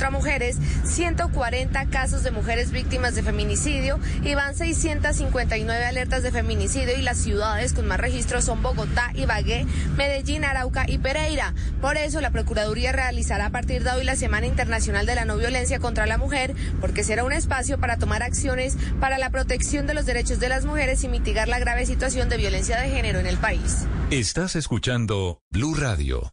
Contra mujeres, 140 casos de mujeres víctimas de feminicidio y van 659 alertas de feminicidio y las ciudades con más registros son Bogotá, Ibagué, Medellín, Arauca y Pereira. Por eso la Procuraduría realizará a partir de hoy la Semana Internacional de la No Violencia contra la Mujer porque será un espacio para tomar acciones para la protección de los derechos de las mujeres y mitigar la grave situación de violencia de género en el país. Estás escuchando Blue Radio.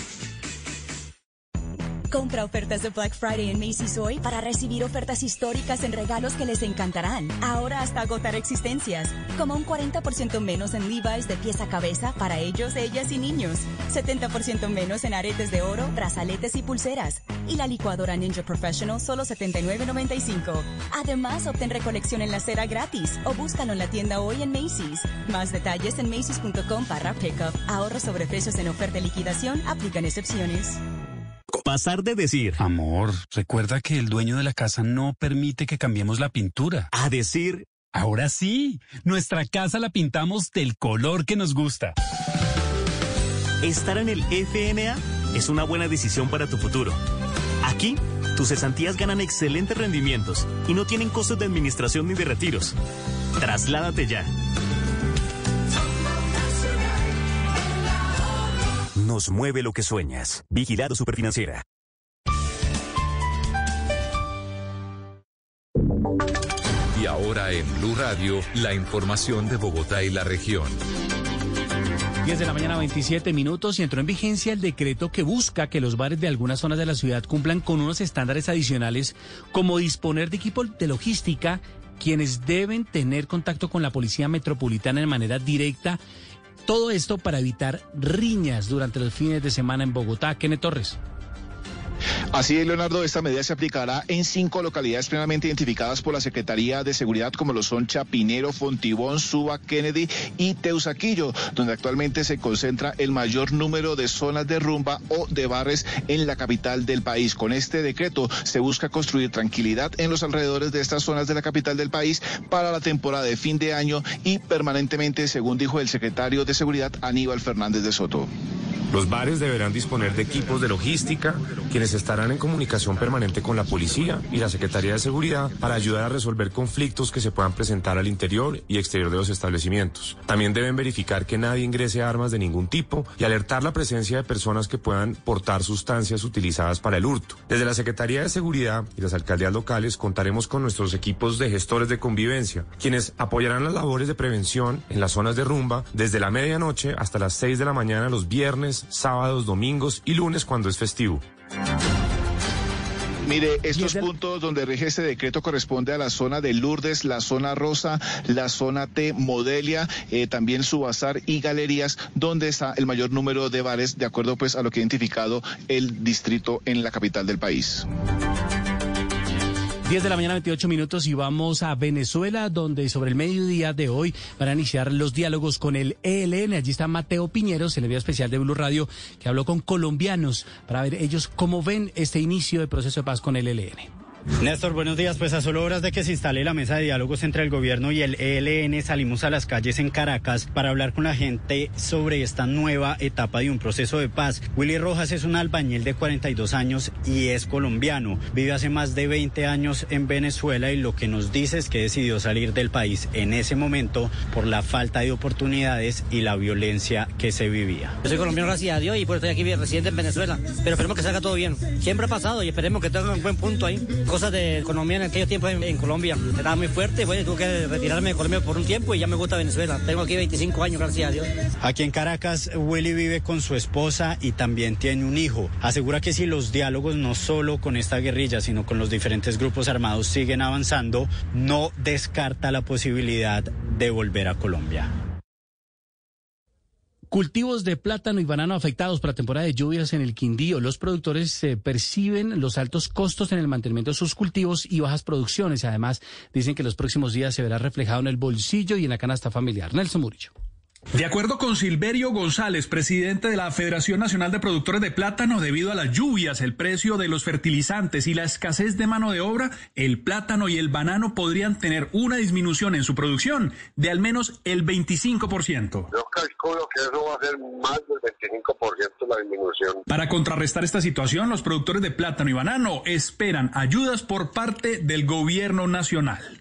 Compra ofertas de Black Friday en Macy's hoy para recibir ofertas históricas en regalos que les encantarán. Ahora hasta agotar existencias. Como un 40% menos en Levi's de pieza a cabeza para ellos, ellas y niños. 70% menos en aretes de oro, brazaletes y pulseras. Y la licuadora Ninja Professional solo $79.95. Además, obtén recolección en la cera gratis o búscalo en la tienda hoy en Macy's. Más detalles en macy's.com para pickup. Ahorros sobre precios en oferta y liquidación. Aplican excepciones. Pasar de decir, amor, recuerda que el dueño de la casa no permite que cambiemos la pintura. A decir, ahora sí, nuestra casa la pintamos del color que nos gusta. Estar en el FNA es una buena decisión para tu futuro. Aquí, tus cesantías ganan excelentes rendimientos y no tienen costos de administración ni de retiros. Trasládate ya. Nos mueve lo que sueñas. Vigilado Superfinanciera. Y ahora en Blue Radio, la información de Bogotá y la región. 10 de la mañana, 27 minutos, y entró en vigencia el decreto que busca que los bares de algunas zonas de la ciudad cumplan con unos estándares adicionales, como disponer de equipo de logística, quienes deben tener contacto con la policía metropolitana de manera directa. Todo esto para evitar riñas durante los fines de semana en Bogotá. Kenneth Torres. Así es, Leonardo, esta medida se aplicará en cinco localidades plenamente identificadas por la Secretaría de Seguridad, como lo son Chapinero, Fontibón, Suba, Kennedy y Teusaquillo, donde actualmente se concentra el mayor número de zonas de rumba o de bares en la capital del país. Con este decreto se busca construir tranquilidad en los alrededores de estas zonas de la capital del país para la temporada de fin de año y permanentemente, según dijo el secretario de Seguridad Aníbal Fernández de Soto. Los bares deberán disponer de equipos de logística, quienes estarán en comunicación permanente con la policía y la Secretaría de Seguridad para ayudar a resolver conflictos que se puedan presentar al interior y exterior de los establecimientos. También deben verificar que nadie ingrese armas de ningún tipo y alertar la presencia de personas que puedan portar sustancias utilizadas para el hurto. Desde la Secretaría de Seguridad y las alcaldías locales contaremos con nuestros equipos de gestores de convivencia, quienes apoyarán las labores de prevención en las zonas de rumba desde la medianoche hasta las 6 de la mañana los viernes, sábados, domingos y lunes cuando es festivo. Mire, estos puntos donde rige este decreto corresponde a la zona de Lourdes, la zona rosa, la zona T, Modelia, eh, también Subazar y Galerías, donde está el mayor número de bares, de acuerdo pues a lo que ha identificado el distrito en la capital del país. 10 de la mañana, 28 minutos y vamos a Venezuela, donde sobre el mediodía de hoy van a iniciar los diálogos con el ELN. Allí está Mateo Piñeros, el envío especial de Blue Radio, que habló con colombianos para ver ellos cómo ven este inicio de proceso de paz con el ELN. Néstor, buenos días. Pues a solo horas de que se instale la mesa de diálogos entre el gobierno y el ELN, salimos a las calles en Caracas para hablar con la gente sobre esta nueva etapa de un proceso de paz. Willy Rojas es un albañil de 42 años y es colombiano. Vive hace más de 20 años en Venezuela y lo que nos dice es que decidió salir del país en ese momento por la falta de oportunidades y la violencia que se vivía. Yo soy colombiano, gracias a Dios, y por estoy aquí residente en Venezuela. Pero esperemos que salga todo bien. Siempre ha pasado y esperemos que tenga un buen punto ahí. Cosas de economía en aquellos tiempos en, Colombia. Estaba muy fuerte, bueno, tuve que retirarme de Colombia por un tiempo y ya me gusta Venezuela. Tengo aquí 25 años, gracias a Dios. Aquí en Caracas, Willy vive con su esposa y también tiene un hijo. Asegura que si los diálogos no solo con esta guerrilla, sino con los diferentes grupos armados siguen avanzando, no descarta la posibilidad de volver a Colombia. Cultivos de plátano y banano afectados por la temporada de lluvias en el Quindío. Los productores eh, perciben los altos costos en el mantenimiento de sus cultivos y bajas producciones. Además, dicen que los próximos días se verá reflejado en el bolsillo y en la canasta familiar. Nelson Murillo. De acuerdo con Silverio González, presidente de la Federación Nacional de Productores de Plátano, debido a las lluvias, el precio de los fertilizantes y la escasez de mano de obra, el plátano y el banano podrían tener una disminución en su producción de al menos el 25%. Yo calculo que eso va a ser más del 25% la disminución. Para contrarrestar esta situación, los productores de plátano y banano esperan ayudas por parte del gobierno nacional.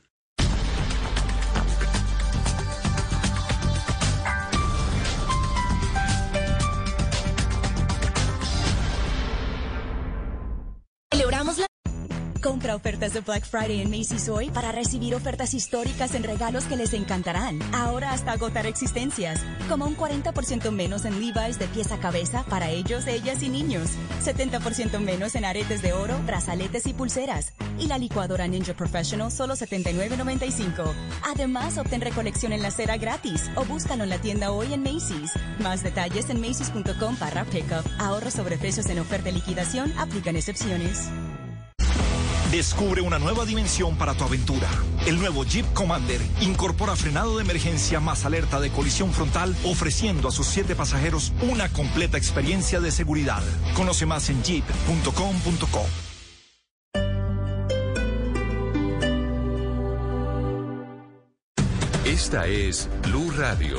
Ofertas de Black Friday en Macy's hoy para recibir ofertas históricas en regalos que les encantarán. Ahora hasta agotar existencias, como un 40% menos en Levi's de pieza a cabeza para ellos, ellas y niños. 70% menos en aretes de oro, brazaletes y pulseras. Y la licuadora Ninja Professional solo 79.95. Además, obtén recolección en la cera gratis o búscalo en la tienda hoy en Macy's. Más detalles en macy's.com para pickup. Ahorro sobre precios en oferta y liquidación. Aplican excepciones. Descubre una nueva dimensión para tu aventura. El nuevo Jeep Commander incorpora frenado de emergencia más alerta de colisión frontal, ofreciendo a sus siete pasajeros una completa experiencia de seguridad. Conoce más en jeep.com.co. Esta es Blue Radio.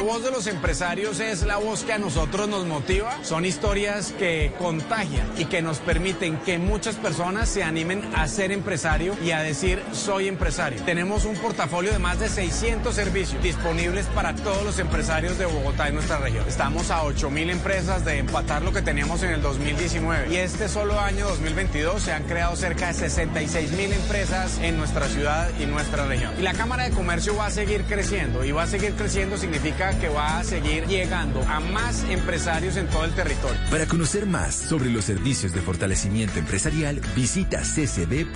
La voz de los empresarios es la voz que a nosotros nos motiva. Son historias que contagian y que nos permiten que muchas personas se animen a ser empresario y a decir soy empresario. Tenemos un portafolio de más de 600 servicios disponibles para todos los empresarios de Bogotá y nuestra región. Estamos a 8 mil empresas de empatar lo que teníamos en el 2019 y este solo año 2022 se han creado cerca de 66 mil empresas en nuestra ciudad y nuestra región. Y la Cámara de Comercio va a seguir creciendo y va a seguir creciendo significa que va a seguir llegando a más empresarios en todo el territorio. Para conocer más sobre los servicios de fortalecimiento empresarial, visita ccb.org.co.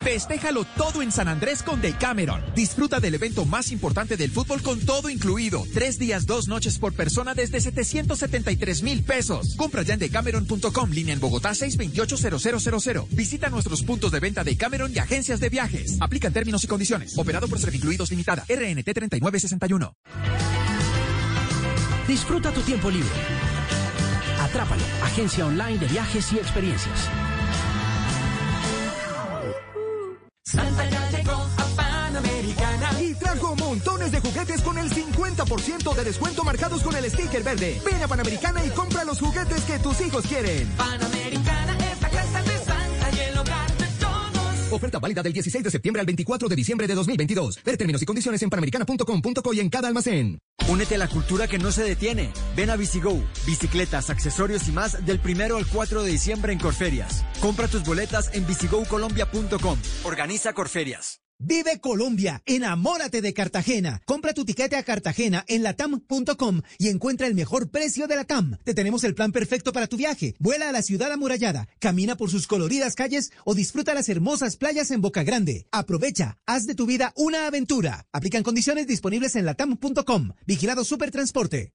Festéjalo todo en San Andrés con Decameron. Disfruta del evento más importante del fútbol con todo incluido. Tres días, dos noches por persona desde 773 mil pesos. Compra ya en decameron.com, línea en Bogotá 628-0000. Visita nuestros puntos de venta de Cameron y agencias de viajes. Aplican términos y condiciones. Operado por Servincluidos Limitada. RNT 3961. Disfruta tu tiempo libre. Atrápalo. Agencia online de viajes y experiencias. Santa ya llegó a Panamericana y trajo montones de juguetes con el 50% de descuento marcados con el sticker verde. Ven a Panamericana y compra los juguetes que tus hijos quieren. Panamericana Oferta válida del 16 de septiembre al 24 de diciembre de 2022. Ver términos y condiciones en panamericana.com.co y en cada almacén. Únete a la cultura que no se detiene. Ven a Bicigo, bicicletas, accesorios y más del primero al 4 de diciembre en Corferias. Compra tus boletas en bicigocolombia.com. Organiza Corferias. Vive Colombia, enamórate de Cartagena. Compra tu tiquete a Cartagena en latam.com y encuentra el mejor precio de la TAM. Te tenemos el plan perfecto para tu viaje. Vuela a la ciudad amurallada, camina por sus coloridas calles o disfruta las hermosas playas en Boca Grande. Aprovecha, haz de tu vida una aventura. Aplican condiciones disponibles en latam.com. Vigilado Supertransporte.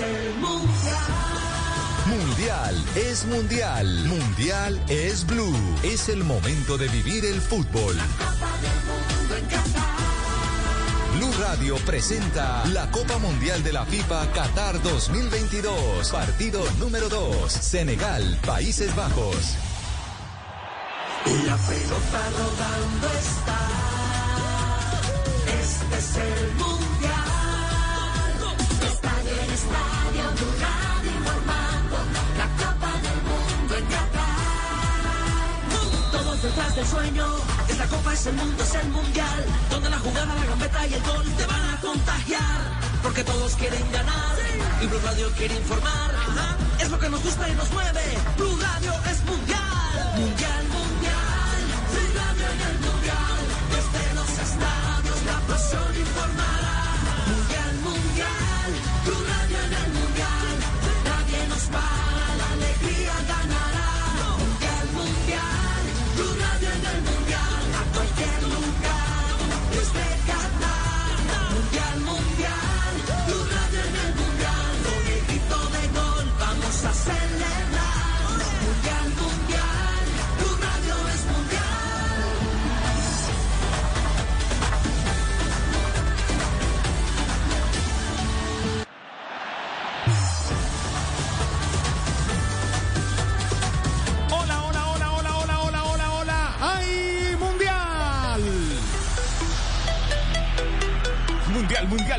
El mundial. Mundial es mundial. Mundial es blue. Es el momento de vivir el fútbol. Blue Radio presenta la Copa Mundial de la FIFA Qatar 2022. Partido número 2. Senegal, Países Bajos. La pelota rodando está. Este es el mundial. Estadio Blue Radio informando. La Copa del Mundo en Qatar. Todos detrás del sueño. Es la Copa, es el mundo, es el mundial. Donde la jugada, la gambeta y el gol te van a contagiar. Porque todos quieren ganar. Y Blue Radio quiere informar. Es lo que nos gusta y nos mueve. Blue Radio es mundial.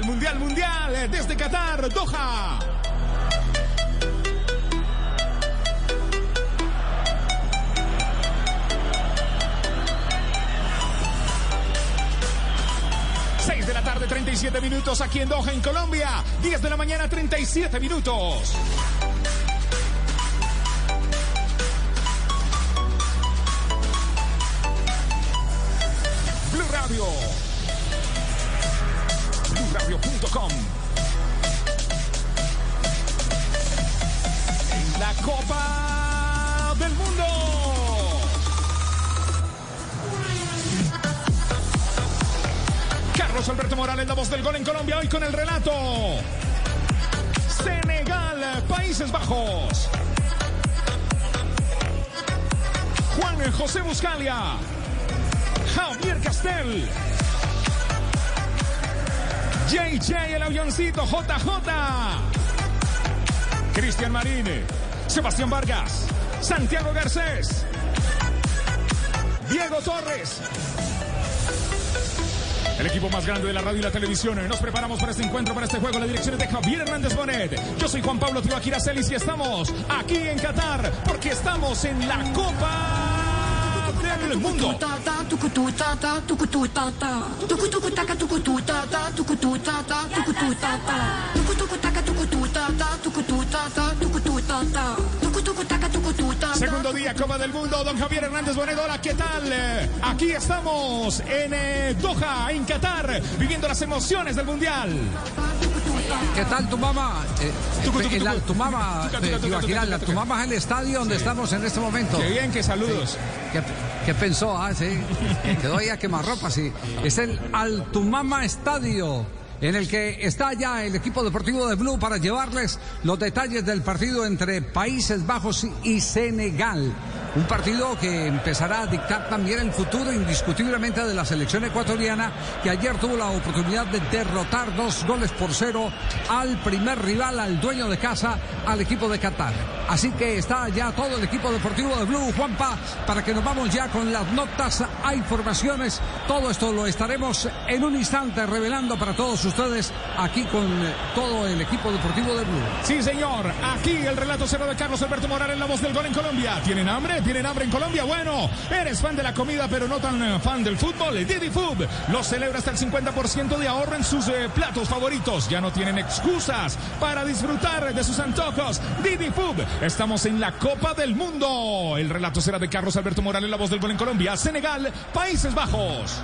Mundial, mundial, mundial, eh, Desde Qatar, Doha. De la tarde, 37 minutos aquí en Doha, en Colombia. 10 de la mañana, 37 minutos. Blue Radio. En la Copa del Mundo. Carlos Alberto Morales, la voz del gol en Colombia, hoy con el relato. Senegal, Países Bajos. Juan José Buscalia. Javier Castel. JJ, el avioncito, JJ. Cristian Marín. Sebastián Vargas. Santiago Garcés. Diego Torres. el equipo más grande de la radio y la televisión. Nos preparamos para este encuentro, para este juego. La dirección es de Javier Hernández Bonet. Yo soy Juan Pablo Tibaquira Celis y estamos aquí en Qatar porque estamos en la Copa del Mundo. Segundo día, Copa del Mundo, don Javier Hernández Bonet. Hola, ¿qué tal? Eh, Aquí estamos en eh, Doha, en Qatar, viviendo las emociones del Mundial. ¿Qué tal tu mamá? Eh, eh, la- tu mamá, eh, Ibaquirá, tu mamá es el estadio donde estamos en este momento. Qué bien, qué saludos. Sí. ¿Qué, qué pensó? Ah, sí. Quedó ahí a quemarropa, sí. Es el Altumama Estadio. En el que está ya el equipo deportivo de Blue para llevarles los detalles del partido entre Países Bajos y Senegal. Un partido que empezará a dictar también el futuro indiscutiblemente de la selección ecuatoriana, que ayer tuvo la oportunidad de derrotar dos goles por cero al primer rival, al dueño de casa, al equipo de Qatar. Así que está ya todo el equipo deportivo de Blue, Juanpa, para que nos vamos ya con las notas a informaciones. Todo esto lo estaremos en un instante revelando para todos ustedes aquí con eh, todo el equipo deportivo de Blue. Sí, señor. Aquí el relato cero de Carlos Alberto Morales, la voz del gol en Colombia. ¿Tienen hambre? ¿Tienen hambre en Colombia? Bueno, eres fan de la comida, pero no tan eh, fan del fútbol. Didi Food lo celebra hasta el 50% de ahorro en sus eh, platos favoritos. Ya no tienen excusas para disfrutar de sus antojos. Didi Food. Estamos en la Copa del Mundo. El relato será de Carlos Alberto Morales, la voz del gol en Colombia. Senegal, Países Bajos.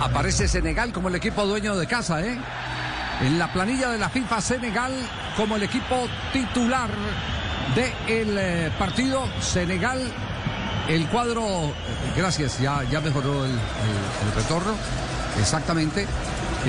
Aparece Senegal como el equipo dueño de casa, ¿eh? En la planilla de la FIFA, Senegal como el equipo titular del eh, partido. Senegal, el cuadro. eh, Gracias, ya, ya mejoró el- el retorno. Exactamente.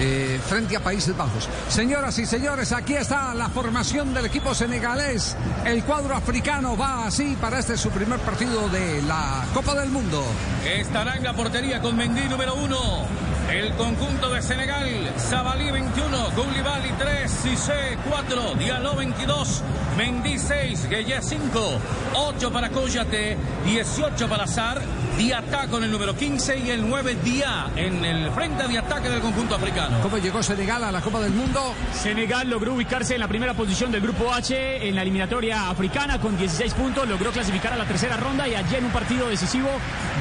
Eh, frente a Países Bajos. Señoras y señores, aquí está la formación del equipo senegalés. El cuadro africano va así para este su primer partido de la Copa del Mundo. Estará en la portería con Mendy número uno. El conjunto de Senegal, Sabalí 21, Koulibaly 3, Cissé 4, Diallo 22, Mendy 6, Gueye 5, 8 para Koyate, 18 para Sar, Diatá con el número 15 y el 9 Dia en el frente de ataque del conjunto africano. ¿Cómo llegó Senegal a la Copa del Mundo? Senegal logró ubicarse en la primera posición del grupo H en la eliminatoria africana con 16 puntos, logró clasificar a la tercera ronda y allí en un partido decisivo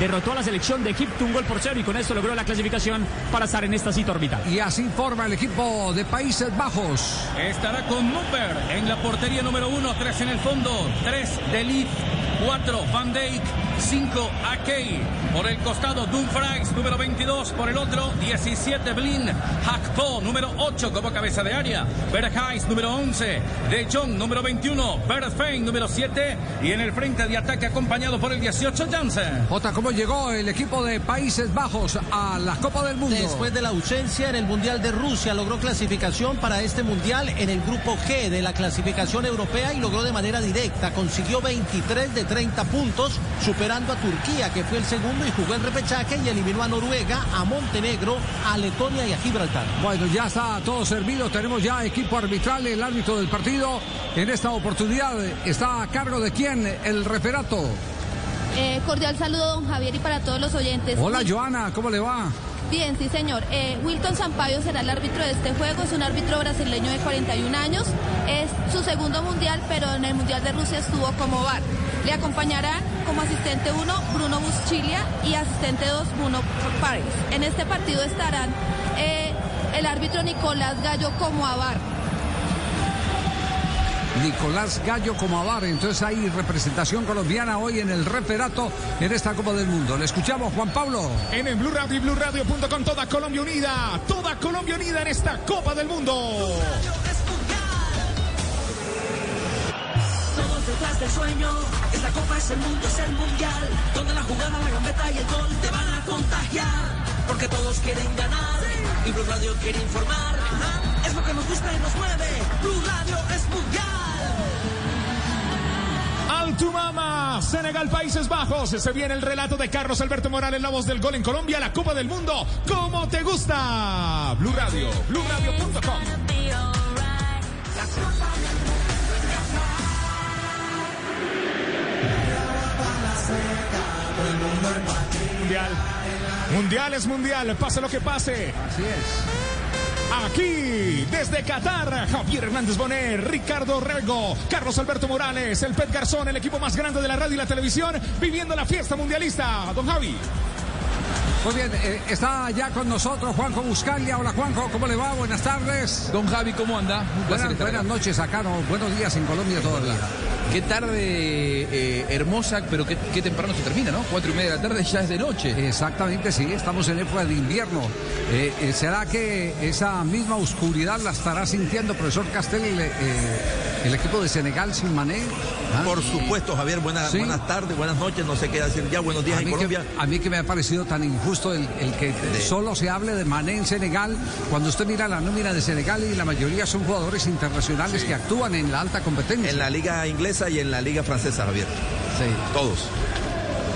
derrotó a la selección de Egipto un gol por cero y con esto logró la clasificación para estar en esta cita orbital. Y así forma el equipo de Países Bajos. Estará con Mupper en la portería número 1, 3 en el fondo, 3 de Leaf. 4 Van Dijk, 5 Akei, por el costado Dumfries, número 22, por el otro 17 Blin, Hakpo, número 8 como cabeza de área, Bergheis, número 11, De Jong, número 21, Berfein, número 7, y en el frente de ataque acompañado por el 18 Jansen. Jota, ¿cómo llegó el equipo de Países Bajos a la Copa del Mundo? Después de la ausencia en el Mundial de Rusia, logró clasificación para este Mundial en el grupo G de la clasificación europea y logró de manera directa, consiguió 23 de 30 puntos, superando a Turquía, que fue el segundo y jugó en repechaje y eliminó a Noruega, a Montenegro, a Letonia y a Gibraltar. Bueno, ya está todo servido. Tenemos ya equipo arbitral, el árbitro del partido. En esta oportunidad está a cargo de quién? El referato. Eh, cordial saludo, don Javier, y para todos los oyentes. Hola, Joana, ¿cómo le va? Bien, sí, señor. Eh, Wilton Sampaio será el árbitro de este juego. Es un árbitro brasileño de 41 años. Es su segundo mundial, pero en el mundial de Rusia estuvo como VAR. Le acompañarán como asistente 1 Bruno Buschilia y asistente 2 Bruno Pares. En este partido estarán eh, el árbitro Nicolás Gallo como AVAR. Nicolás Gallo como Avar. Entonces hay representación colombiana hoy en el referato en esta Copa del Mundo. Le escuchamos, Juan Pablo. En el Blue Radio y BlueRadio.com, toda Colombia unida, toda Colombia unida en esta Copa del Mundo. Todos detrás del sueño, es la copa, es el mundo, es el mundial. Donde la jugada, la gambeta y el gol te van a contagiar. Porque todos quieren ganar y Blue Radio quiere informar. Ajá, Es lo que nos gusta y nos mueve. Blue Radio es mundial. Altumama, Senegal, Países Bajos. Se viene el relato de Carlos Alberto Morales, la voz del gol en Colombia, la Copa del Mundo. ¿Cómo te gusta? Blue Radio, BlueRadio.com. Mundial. Mundial es mundial, pase lo que pase. Así es. Aquí, desde Qatar, Javier Hernández Bonet, Ricardo Rego, Carlos Alberto Morales, el Pet Garzón, el equipo más grande de la radio y la televisión, viviendo la fiesta mundialista. Don Javi. Muy bien, eh, está ya con nosotros Juanjo Buscalia. Hola Juanjo, ¿cómo le va? Buenas tardes. Don Javi, ¿cómo anda? Buenas, buenas noches acá, no, buenos días en Colombia todavía. Qué tarde eh, hermosa, pero qué, qué temprano se termina, ¿no? Cuatro y media de la tarde ya es de noche. Exactamente, sí, estamos en época de invierno. Eh, eh, ¿Será que esa misma oscuridad la estará sintiendo, profesor Castel, eh, el equipo de Senegal sin Mané? ¿Ah? Por supuesto, Javier, buenas, Sí. buenas tardes, buenas noches, no sé qué decir ya, buenos días A en Colombia. que, a mí que me ha parecido tan injusto el, el que solo se hable de Mané en Senegal, cuando usted mira la nómina de Senegal y la mayoría son jugadores internacionales que actúan en la alta competencia. En la liga inglesa y en la liga francesa, Javier. Sí. Todos.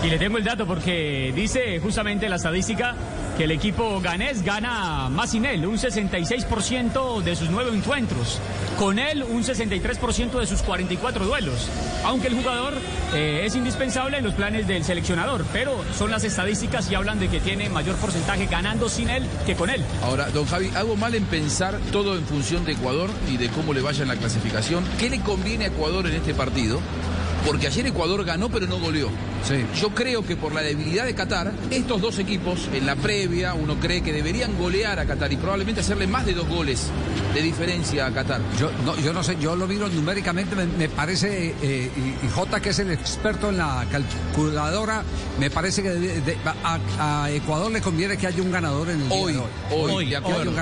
Y le tengo el dato porque dice justamente la estadística que el equipo ganés gana más sin él, un 66% de sus nueve encuentros. Con él, un 63% de sus 44 duelos. Aunque el jugador eh, es indispensable en los planes del seleccionador, pero son las estadísticas y hablan de que tiene mayor porcentaje ganando sin él que con él. Ahora, don Javi, hago mal en pensar todo en función de Ecuador y de cómo le vaya en la clasificación. ¿Qué le conviene a Ecuador en este partido? Porque ayer Ecuador ganó pero no goleó. Yo creo que por la debilidad de Qatar, estos dos equipos en la previa, uno cree que deberían golear a Qatar y probablemente hacerle más de dos goles de diferencia a Qatar. Yo no, yo no sé, yo lo miro numéricamente, me, me parece, eh, y, y J, que es el experto en la calculadora, me parece que de- de- a, a Ecuador le conviene que haya un ganador en el día Hoy, de hoy. hoy, hoy,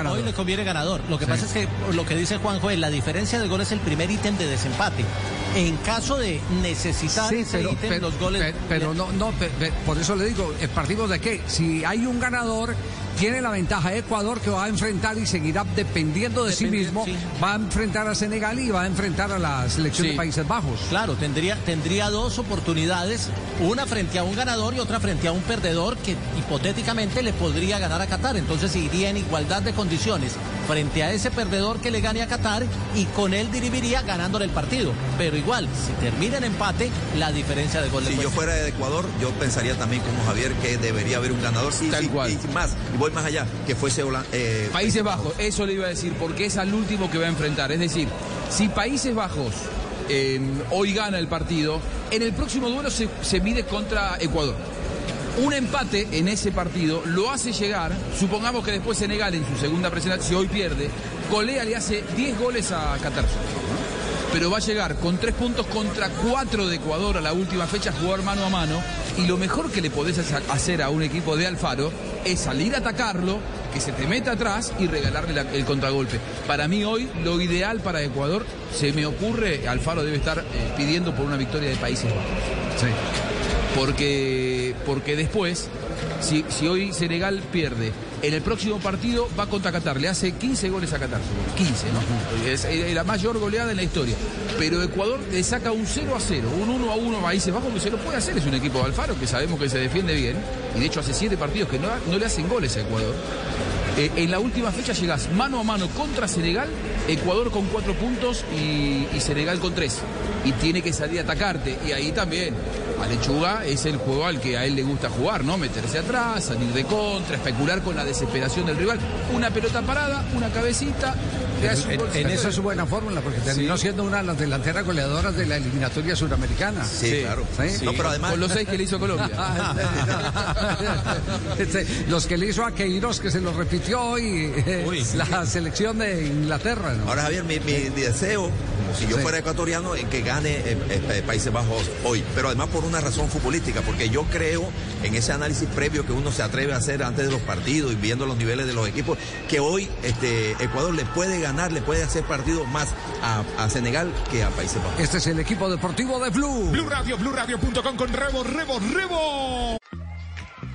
hoy le conviene ganador. Lo que Sí. pasa es que lo que dice Juanjo es la diferencia de gol es el primer ítem de desempate. En caso de necesitar Sí, ese pero, ítem, pero- los goles. pe- pero no, no, por eso le digo, partimos de que si hay un ganador, tiene la ventaja Ecuador que va a enfrentar y seguirá dependiendo de sí mismo, va a enfrentar a Senegal y va a enfrentar a la selección Sí. de Países Bajos. Claro, tendría, tendría dos oportunidades, una frente a un ganador y otra frente a un perdedor que hipotéticamente le podría ganar a Qatar. Entonces iría en igualdad de condiciones frente a ese perdedor que le gane a Qatar y con él dirigiría ganándole el partido. Pero igual, si termina en empate, la diferencia de gol Si yo fuera de Ecuador, yo pensaría también como Javier que debería haber un ganador. Y, Tal cual. y más, voy más allá, que fuese Hola- eh, Países Bajos, eso le iba a decir, porque es al último que va a enfrentar. Es decir, si Países Bajos eh, hoy gana el partido, en el próximo duelo se, se mide contra Ecuador. Un empate en ese partido lo hace llegar, supongamos que después Senegal en su segunda presentación, si hoy pierde, golea, le hace 10 goles a Qatar. Pero va a llegar con tres puntos contra cuatro de Ecuador a la última fecha, jugar mano a mano. Y lo mejor que le podés hacer a un equipo de Alfaro es salir a atacarlo, que se te meta atrás y regalarle la- el contragolpe. Para mí hoy lo ideal para Ecuador, se me ocurre, Alfaro debe estar eh, pidiendo por una victoria de Países Bajos. Porque, porque después, si, si hoy Senegal pierde, en el próximo partido va contra Qatar, le hace 15 goles a Qatar, 15, ¿no? Es, eh, la mayor goleada en la historia. Pero Ecuador le saca un 0 a 0, un 1 a 1 a Países Bajos que se lo puede hacer, es un equipo de Alfaro que sabemos que se defiende bien, y de hecho hace 7 partidos que no, no le hacen goles a Ecuador. Eh, en la última fecha llegás mano a mano contra Senegal, Ecuador con 4 puntos y, y Senegal con 3. Y tiene que salir a atacarte. Y ahí también, a Lechuga es el juego al que a él le gusta jugar, ¿no? Meterse atrás, salir de contra, especular con la desesperación del rival. Una pelota parada, una cabecita. En, gol, en se esa es su buena fórmula, porque terminó siendo una de las delanteras goleadoras de la eliminatoria suramericana. Sí, claro. ¿Sí? No, pero además- Con los seis que le hizo Colombia. Este, Los que le hizo a Queiroz, que se lo repitió hoy, eh, la selección de Inglaterra. ¿no? Ahora, Javier, mi, mi deseo, como si yo Sí. fuera ecuatoriano, es que gane eh, eh, Países Bajos hoy. Pero además por una razón futbolística, porque yo creo en ese análisis previo que uno se atreve a hacer antes de los partidos y viendo los niveles de los equipos, que hoy este, Ecuador le puede ganar, le puede hacer partido más a, a Senegal que a Países Bajos. Este es el equipo deportivo de Blue. Blue Radio, BlueRadio.com con Rebo, Rebo, Rebo.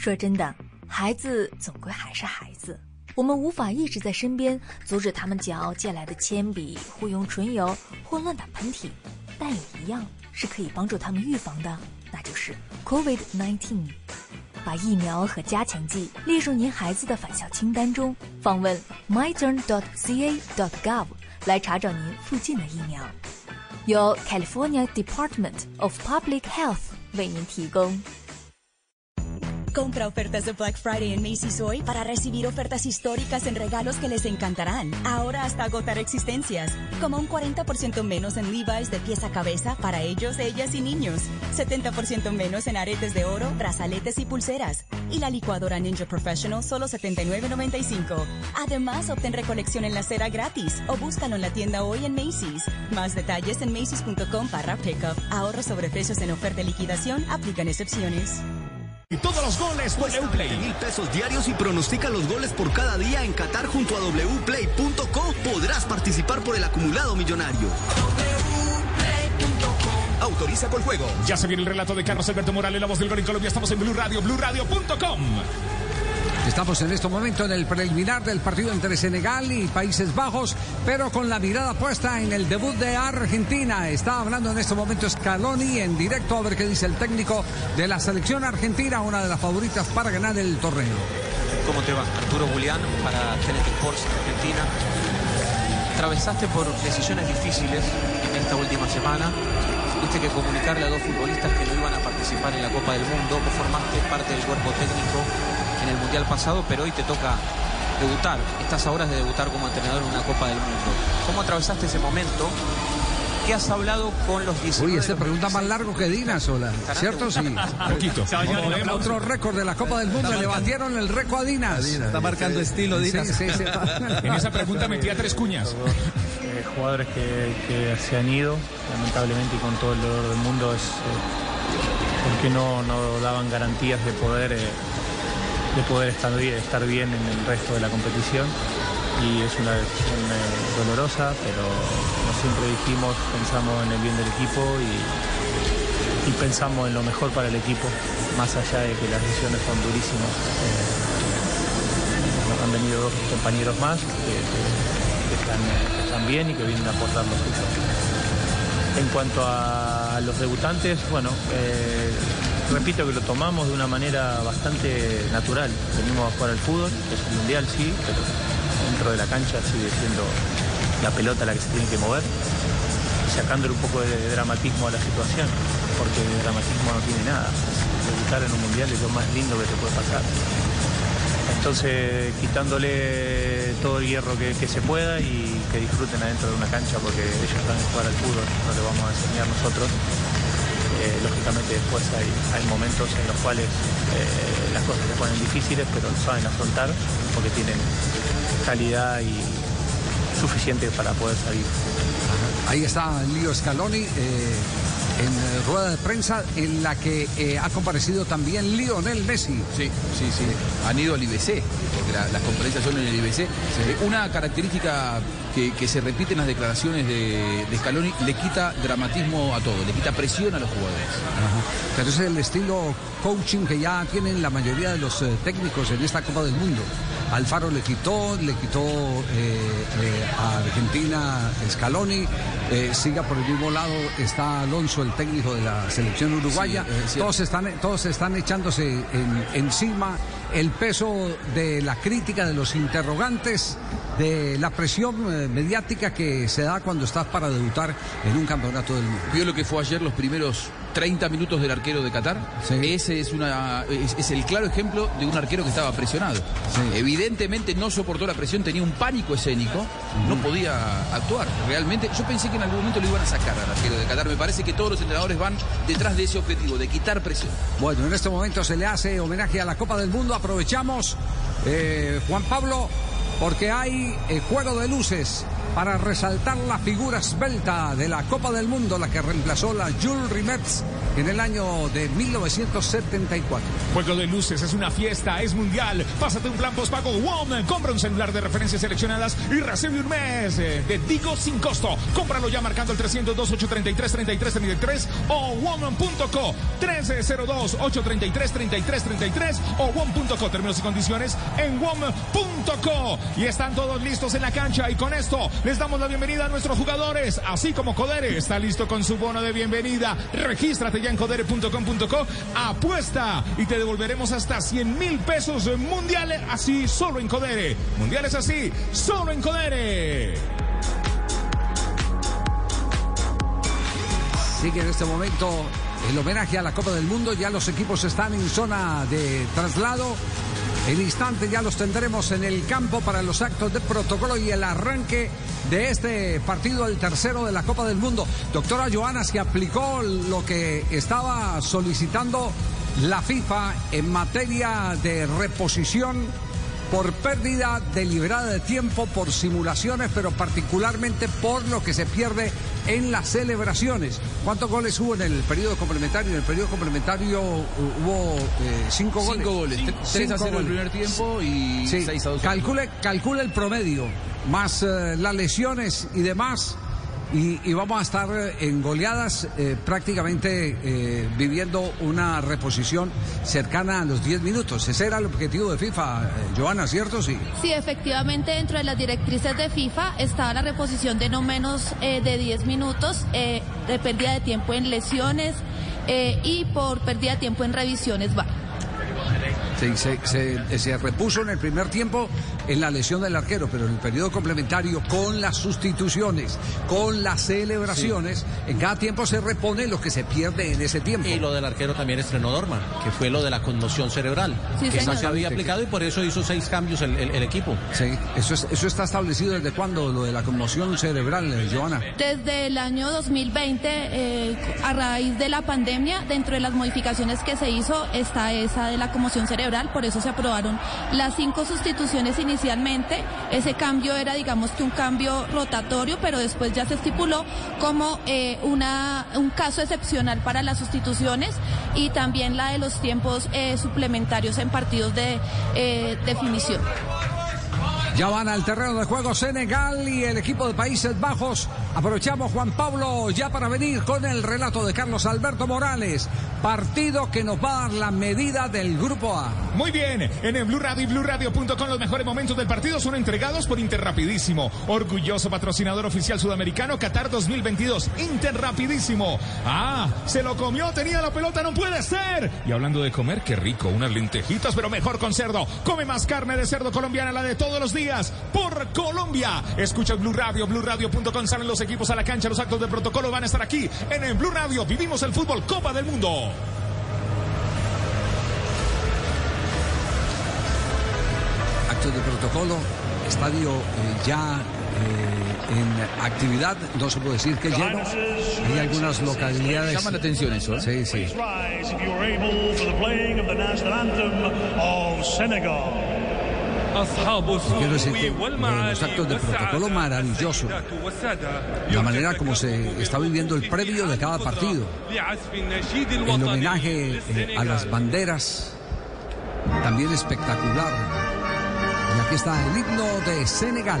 说真的，孩子总归还是孩子，我们无法一直在身边阻止他们嚼借来的铅笔、互用唇油或乱打喷嚏，但有一样是可以帮助他们预防的，那就是 COVID-19。把疫苗和加强剂列入您孩子的返校清单中，访问 myturn.ca.gov 来查找您附近的疫苗。由 California Department of Public Health 为您提供。Compra ofertas de Black Friday en Macy's hoy para recibir ofertas históricas en regalos que les encantarán. Ahora hasta agotar existencias. Como un 40% menos en Levi's de pieza a cabeza para ellos, ellas y niños. 70% menos en aretes de oro, brazaletes y pulseras. Y la licuadora Ninja Professional solo $79.95. Además, obtén recolección en la cera gratis o búscalo en la tienda hoy en Macy's. Más detalles en macy's.com barra pickup. Ahorros sobre precios en oferta y liquidación. Aplican excepciones. Y todos los goles WPlay. mil pesos diarios y pronostica los goles por cada día en Qatar junto a wplay.co. Podrás participar por el acumulado millonario. Autoriza con juego. Ya se viene el relato de Carlos Alberto Morales, la voz del gol en Colombia. Estamos en Blue Radio, BlueRadio.com. Estamos en este momento en el preliminar del partido entre Senegal y Países Bajos, pero con la mirada puesta en el debut de Argentina. Está hablando en este momento Scaloni en directo a ver qué dice el técnico de la selección argentina, una de las favoritas para ganar el torneo. ¿Cómo te va? Arturo Julián para TNT Sports Argentina. Atravesaste por decisiones difíciles en esta última semana. Tuviste que comunicarle a dos futbolistas que no iban a participar en la Copa del Mundo. Vos formaste parte del cuerpo técnico en el Mundial pasado, pero hoy te toca debutar. Estás a horas de debutar como entrenador en una Copa del Mundo. ¿Cómo atravesaste ese momento? ¿Qué has hablado con los 19? Uy, esta pregunta más largo que Dina sola, ¿cierto? Sí. Poquito. Otro récord de la Copa del Mundo, le batieron el récord a Dinas. Está marcando estilo, Dinas. Sí, sí, sí. En esa pregunta metía tres cuñas. Eh, jugadores que, que se han ido, lamentablemente, y con todo el dolor del mundo, es eh, porque no, no daban garantías de poder, eh, de poder estar, estar bien en el resto de la competición. Y es una decisión eh, dolorosa, pero como siempre dijimos, pensamos en el bien del equipo y, y pensamos en lo mejor para el equipo, más allá de que las decisiones son durísimas. Eh, han venido dos compañeros más que, están, bien y que vienen a aportar lo suyo. En cuanto a los debutantes, bueno, eh, repito que lo tomamos de una manera bastante natural. Venimos a jugar al fútbol, es un mundial, sí, pero dentro de la cancha sigue siendo la pelota la que se tiene que mover, sacándole un poco de dramatismo a la situación, porque de dramatismo no tiene nada. Debutar en un mundial es lo más lindo que te puede pasar. Entonces, quitándole todo el hierro que, que se pueda y que disfruten adentro de una cancha, porque ellos van a jugar al fútbol, no le vamos a enseñar nosotros. Eh, lógicamente después hay, momentos en los cuales eh, las cosas se ponen difíciles, pero lo saben afrontar porque tienen calidad y suficiente para poder salir. Ahí está Lío Scaloni eh, en eh, rueda de prensa en la que eh, ha comparecido también Lionel Messi. Sí, sí, sí. Han ido al IBC, porque la- las conferencias son en el IBC. Eh, Una característica que, que se repite en las declaraciones de, de Scaloni, le quita dramatismo a todo, le quita presión a los jugadores. Pero ese es el estilo coaching que ya tienen la mayoría de los eh, técnicos en esta Copa del Mundo. Alfaro le quitó, le quitó eh, eh, a Argentina Scaloni, eh, siga por el mismo lado está Alonso, el técnico de la selección uruguaya. Sí, es cierto. todos, están, todos están echándose en- encima el peso de la crítica, de los interrogantes, de la presión eh, mediática que se da cuando estás para debutar en un campeonato del mundo. ¿Vio lo que fue ayer los primeros 30 minutos del arquero de Qatar? Ese es, una, es, es el claro ejemplo de un arquero que estaba presionado. Evidentemente no soportó la presión, tenía un pánico escénico, no podía actuar. Realmente, yo pensé que en algún momento lo iban a sacar al arquero de Qatar. Me parece que todos los entrenadores van detrás de ese objetivo, de quitar presión. Bueno, en este momento se le hace homenaje a la Copa del Mundo. Aprovechamos, eh, Juan Pablo, porque hay eh, juego de luces para resaltar la figura esbelta de la Copa del Mundo, la que reemplazó la Jules Rimet en el año de 1974. Juego de luces, es una fiesta, es mundial. Pásate un plan postpago WOM. Compra un celular de referencias seleccionadas y recibe un mes eh, de Digo sin costo. Cómpralo ya marcando el 302-833-3333 o WOM.co 302-833-3333 o WOM.co. Términos y condiciones en WOM.co. Y están todos listos en la cancha y con esto les damos la bienvenida a nuestros jugadores, así como Codere está listo con su bono de bienvenida. Regístrate ya en codere.com.co, apuesta y te devolveremos hasta 100 mil pesos mundiales así solo en Codere. Mundiales así, solo en Codere. Sigue en este momento el homenaje a la Copa del Mundo. Ya los equipos están en zona de traslado. En instante ya los tendremos en el campo para los actos de protocolo y el arranque de este partido, el tercero de la Copa del Mundo. Doctora Joana, se aplicó lo que estaba solicitando la FIFA en materia de reposición por pérdida deliberada de tiempo, por simulaciones, pero particularmente por lo que se pierde en las celebraciones. ¿Cuántos goles hubo en el periodo complementario? En el periodo complementario hubo eh, cinco goles. Cinco goles. Tre- 3 a cinco 0 el goles. primer tiempo y Sí, 6 a 2. calcule, calcule el promedio, más eh, las lesiones y demás. Y, y vamos a estar eh, en goleadas eh, prácticamente eh, viviendo una reposición cercana a los 10 minutos. Ese era el objetivo de FIFA, eh, Joana, ¿cierto? Sí. Sí, efectivamente, dentro de las directrices de FIFA estaba la reposición de no menos de 10 minutos de pérdida de tiempo en lesiones y por pérdida de tiempo en revisiones VAR. Sí, se, se- se repuso en el primer tiempo en la lesión del arquero, pero en el periodo complementario, con las sustituciones, con las celebraciones, en cada tiempo se repone lo que se pierde en ese tiempo. Y lo del arquero también estrenó norma, que fue lo de la conmoción cerebral. Sí, que señor. se había aplicado y por eso hizo seis cambios el, el- el equipo. Sí, eso, es- eso está establecido desde cuándo, lo de la conmoción cerebral, eh, Joana. Desde el año 2020, eh, a raíz de la pandemia, dentro de las modificaciones que se hizo está esa de la conmoción cerebral, por eso se aprobaron las cinco sustituciones inicialmente. Ese cambio era, digamos que un cambio rotatorio, pero después ya se estipuló como eh, una, un caso excepcional para las sustituciones y también la de los tiempos eh, suplementarios en partidos de eh, definición. Ya van al terreno de juego Senegal y el equipo de Países Bajos. Aprovechamos, Juan Pablo, ya para venir con el relato de Carlos Alberto Morales. Partido que nos va a dar la medida del Grupo A. Muy bien, en el Blue Radio y BlueRadio.com los mejores momentos del partido son entregados por Interrapidísimo, orgulloso patrocinador oficial sudamericano Qatar 2022. Interrapidísimo. Ah, se lo comió, tenía la pelota, no puede ser. Y hablando de comer, qué rico, unas lentejitas, pero mejor con cerdo. Come más carne de cerdo colombiana, la de todos los días, por Colombia. Escucha Blue Radio, BlueRadio.com, salen los equipos a la cancha, los actos de protocolo van a estar aquí en el Blue Radio. Vivimos el fútbol Copa del Mundo. Actos de protocolo, estadio eh, ya eh, en actividad, no se puede decir que lleno. Hay algunas localidades. Llama la atención eso, ¿eh? Sí, sí. Quiero decir que los actos de protocolo maravilloso. La manera como se está viviendo el previo de cada partido. El homenaje eh, a las banderas, también espectacular. Y aquí está el himno de Senegal.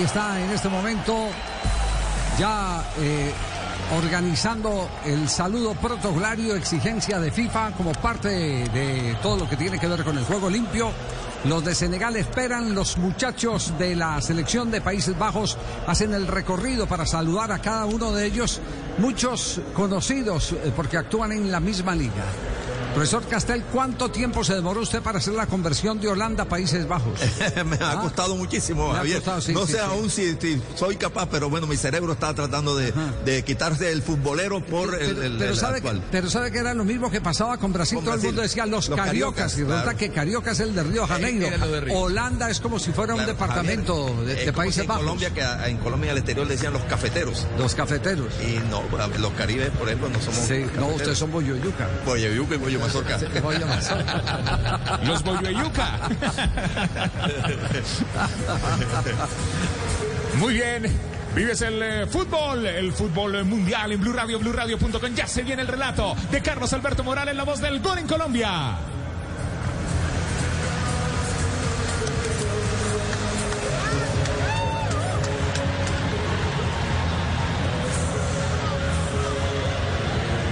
Ahí está en este momento ya eh, organizando el saludo protocolario, exigencia de FIFA como parte de, todo lo que tiene que ver con el juego limpio. Los de Senegal esperan, los muchachos de la selección de Países Bajos hacen el recorrido para saludar a cada uno de ellos, muchos conocidos eh, porque actúan en la misma liga. Profesor Castel, ¿cuánto tiempo se demoró usted para hacer la conversión de Holanda a Países Bajos? me ha costado muchísimo, Javier. costado, sí, no sí, sé sí. aún si, si soy capaz, pero bueno, mi cerebro está tratando de, de quitarse el futbolero por el, pero, el- pero el sabe actual. que, pero sabe que era lo mismo que pasaba con Brasil. Con Todo el Brasil. mundo decía los, Los cariocas. cariocas, y resulta claro. que Carioca es el de Río de Janeiro. de Río. Holanda es como si fuera un departamento Javier, de, como Países si Bajos. En Colombia, que a- en Colombia al exterior le decían los cafeteros. Los cafeteros. Y no, los caribes, por ejemplo, no somos. Sí, no, ustedes son Boyoyuca. Boyoyuca y Mazorca. Mazorca. Los Boyoyuca. Muy bien. Vives el eh, fútbol, el fútbol mundial en Blue Radio, BlueRadio.com. Ya se viene el relato de Carlos Alberto Morales, la voz del gol en Colombia.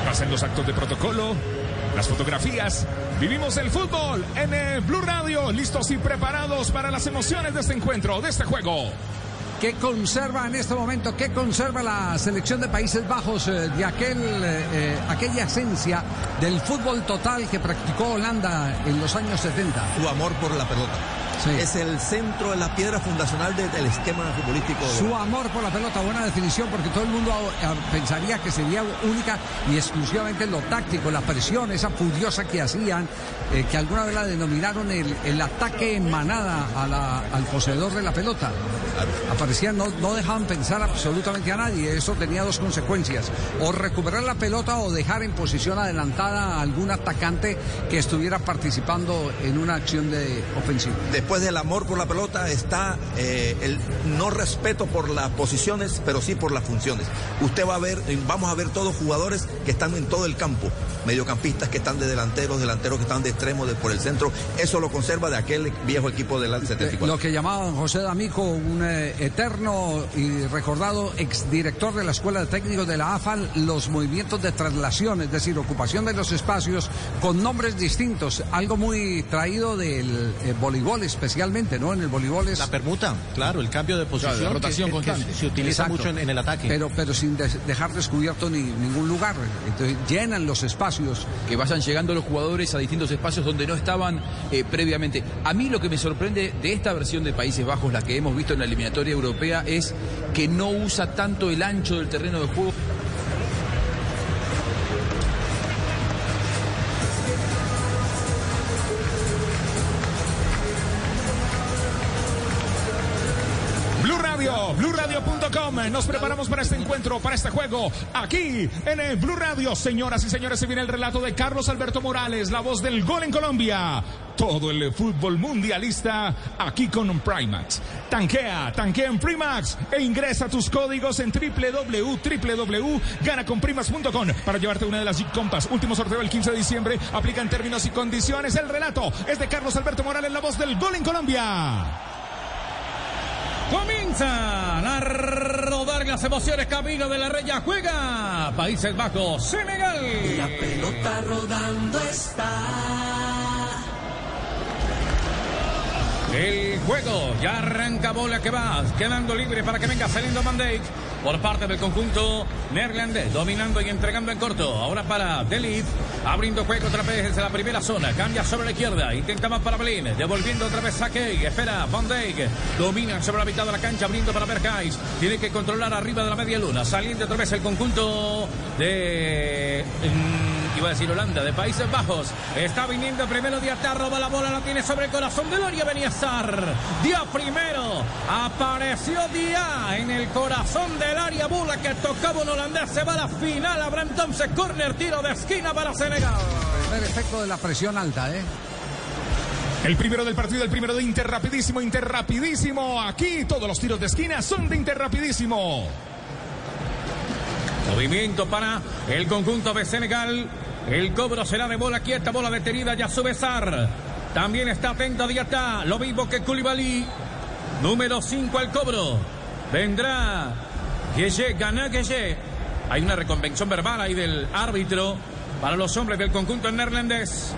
Pasen los actos de protocolo, las fotografías. Vivimos el fútbol en eh, Blue Radio, listos y preparados para las emociones de este encuentro, de este juego. ¿Qué conserva en este momento? ¿Qué conserva la selección de Países Bajos eh, de aquel, eh, eh, aquella esencia del fútbol total que practicó Holanda en los años 70? Su amor por la pelota. Es el centro, la piedra fundacional de- del esquema futbolístico. de- Su amor por la pelota, buena definición, porque todo el mundo eh, pensaría que sería única y exclusivamente lo táctico, la presión, esa furiosa que hacían, eh, que alguna vez la denominaron el, el ataque en manada a la- al poseedor de la pelota. Aparecían, no, no dejaban pensar absolutamente a nadie. Eso tenía dos consecuencias. O recuperar la pelota o dejar en posición adelantada a algún atacante que estuviera participando en una acción de ofensiva. Después del amor por la pelota está eh, el no respeto por las posiciones, pero sí por las funciones. Usted va a ver, eh, vamos a ver todos jugadores que están en todo el campo, mediocampistas que están de delanteros, delanteros que están de extremo, de por el centro. Eso lo conserva de aquel viejo equipo del 74. Lo que llamaban José D'Amico un eh, eterno y recordado exdirector de la Escuela de Técnicos de la AFAL, los movimientos de traslación, es decir, ocupación de los espacios con nombres distintos, algo muy traído del eh, voleibol especialmente, ¿no? En el voleibol es... La permuta, claro, el cambio de posición. Claro, la rotación que- que constante. se utiliza Exacto. mucho en, en el ataque. Pero, pero sin dejar descubierto ni, ningún lugar. Entonces llenan los espacios. que vayan llegando los jugadores a distintos espacios donde no estaban eh, previamente. A mí lo que me sorprende de esta versión de Países Bajos, la que hemos visto en la eliminatoria europea, es que no usa tanto el ancho del terreno de juego. Radio, BlueRadio.com. Nos preparamos para este encuentro, para este juego. Aquí en el Blue Radio, señoras y señores, se viene el relato de Carlos Alberto Morales, la voz del gol en Colombia. Todo el fútbol mundialista aquí con Primax. Tanquea, tanquea en Primax e ingresa tus códigos en www.ganaconprimax.com para llevarte una de las Jeep Compass. Último sorteo el 15 de diciembre. Aplica en términos y condiciones. El relato es de Carlos Alberto Morales, la voz del gol en Colombia. Comienza Comienzan a rodar las emociones camino de la reya. Juega Países Bajos, Senegal. La pelota rodando está. El juego ya arranca bola que va, quedando libre para que venga saliendo Van Dijk por parte del conjunto neerlandés, dominando y entregando en corto. Ahora para Delit, abriendo juego otra vez desde la primera zona, cambia sobre la izquierda, intenta más para Belín, devolviendo otra vez a Key, espera Van Dijk, domina sobre la mitad de la cancha, abriendo para Berghuis, tiene que controlar arriba de la media luna, saliendo otra vez el conjunto de... Iba a decir Holanda, de Países Bajos. Está viniendo primero Diatá, roba la bola, la tiene sobre el corazón de Loria Beniazar. Día primero, apareció Día en el corazón del área. Bula que tocaba un holandés, se va a la final. Habrá entonces corner, tiro de esquina para Senegal. El efecto de la presión alta, ¿eh? El primero del partido, el primero de Inter rapidísimo, Inter rapidísimo. Aquí todos los tiros de esquina son de Inter rapidísimo. Movimiento para el conjunto de Senegal. El cobro será de bola quieta, bola detenida, ya sube Sar. También está atento Diatá, lo mismo que Koulibaly. Número 5 al cobro. Vendrá Gueye, gana Gueye. Hay una reconvención verbal ahí del árbitro para los hombres del conjunto neerlandés.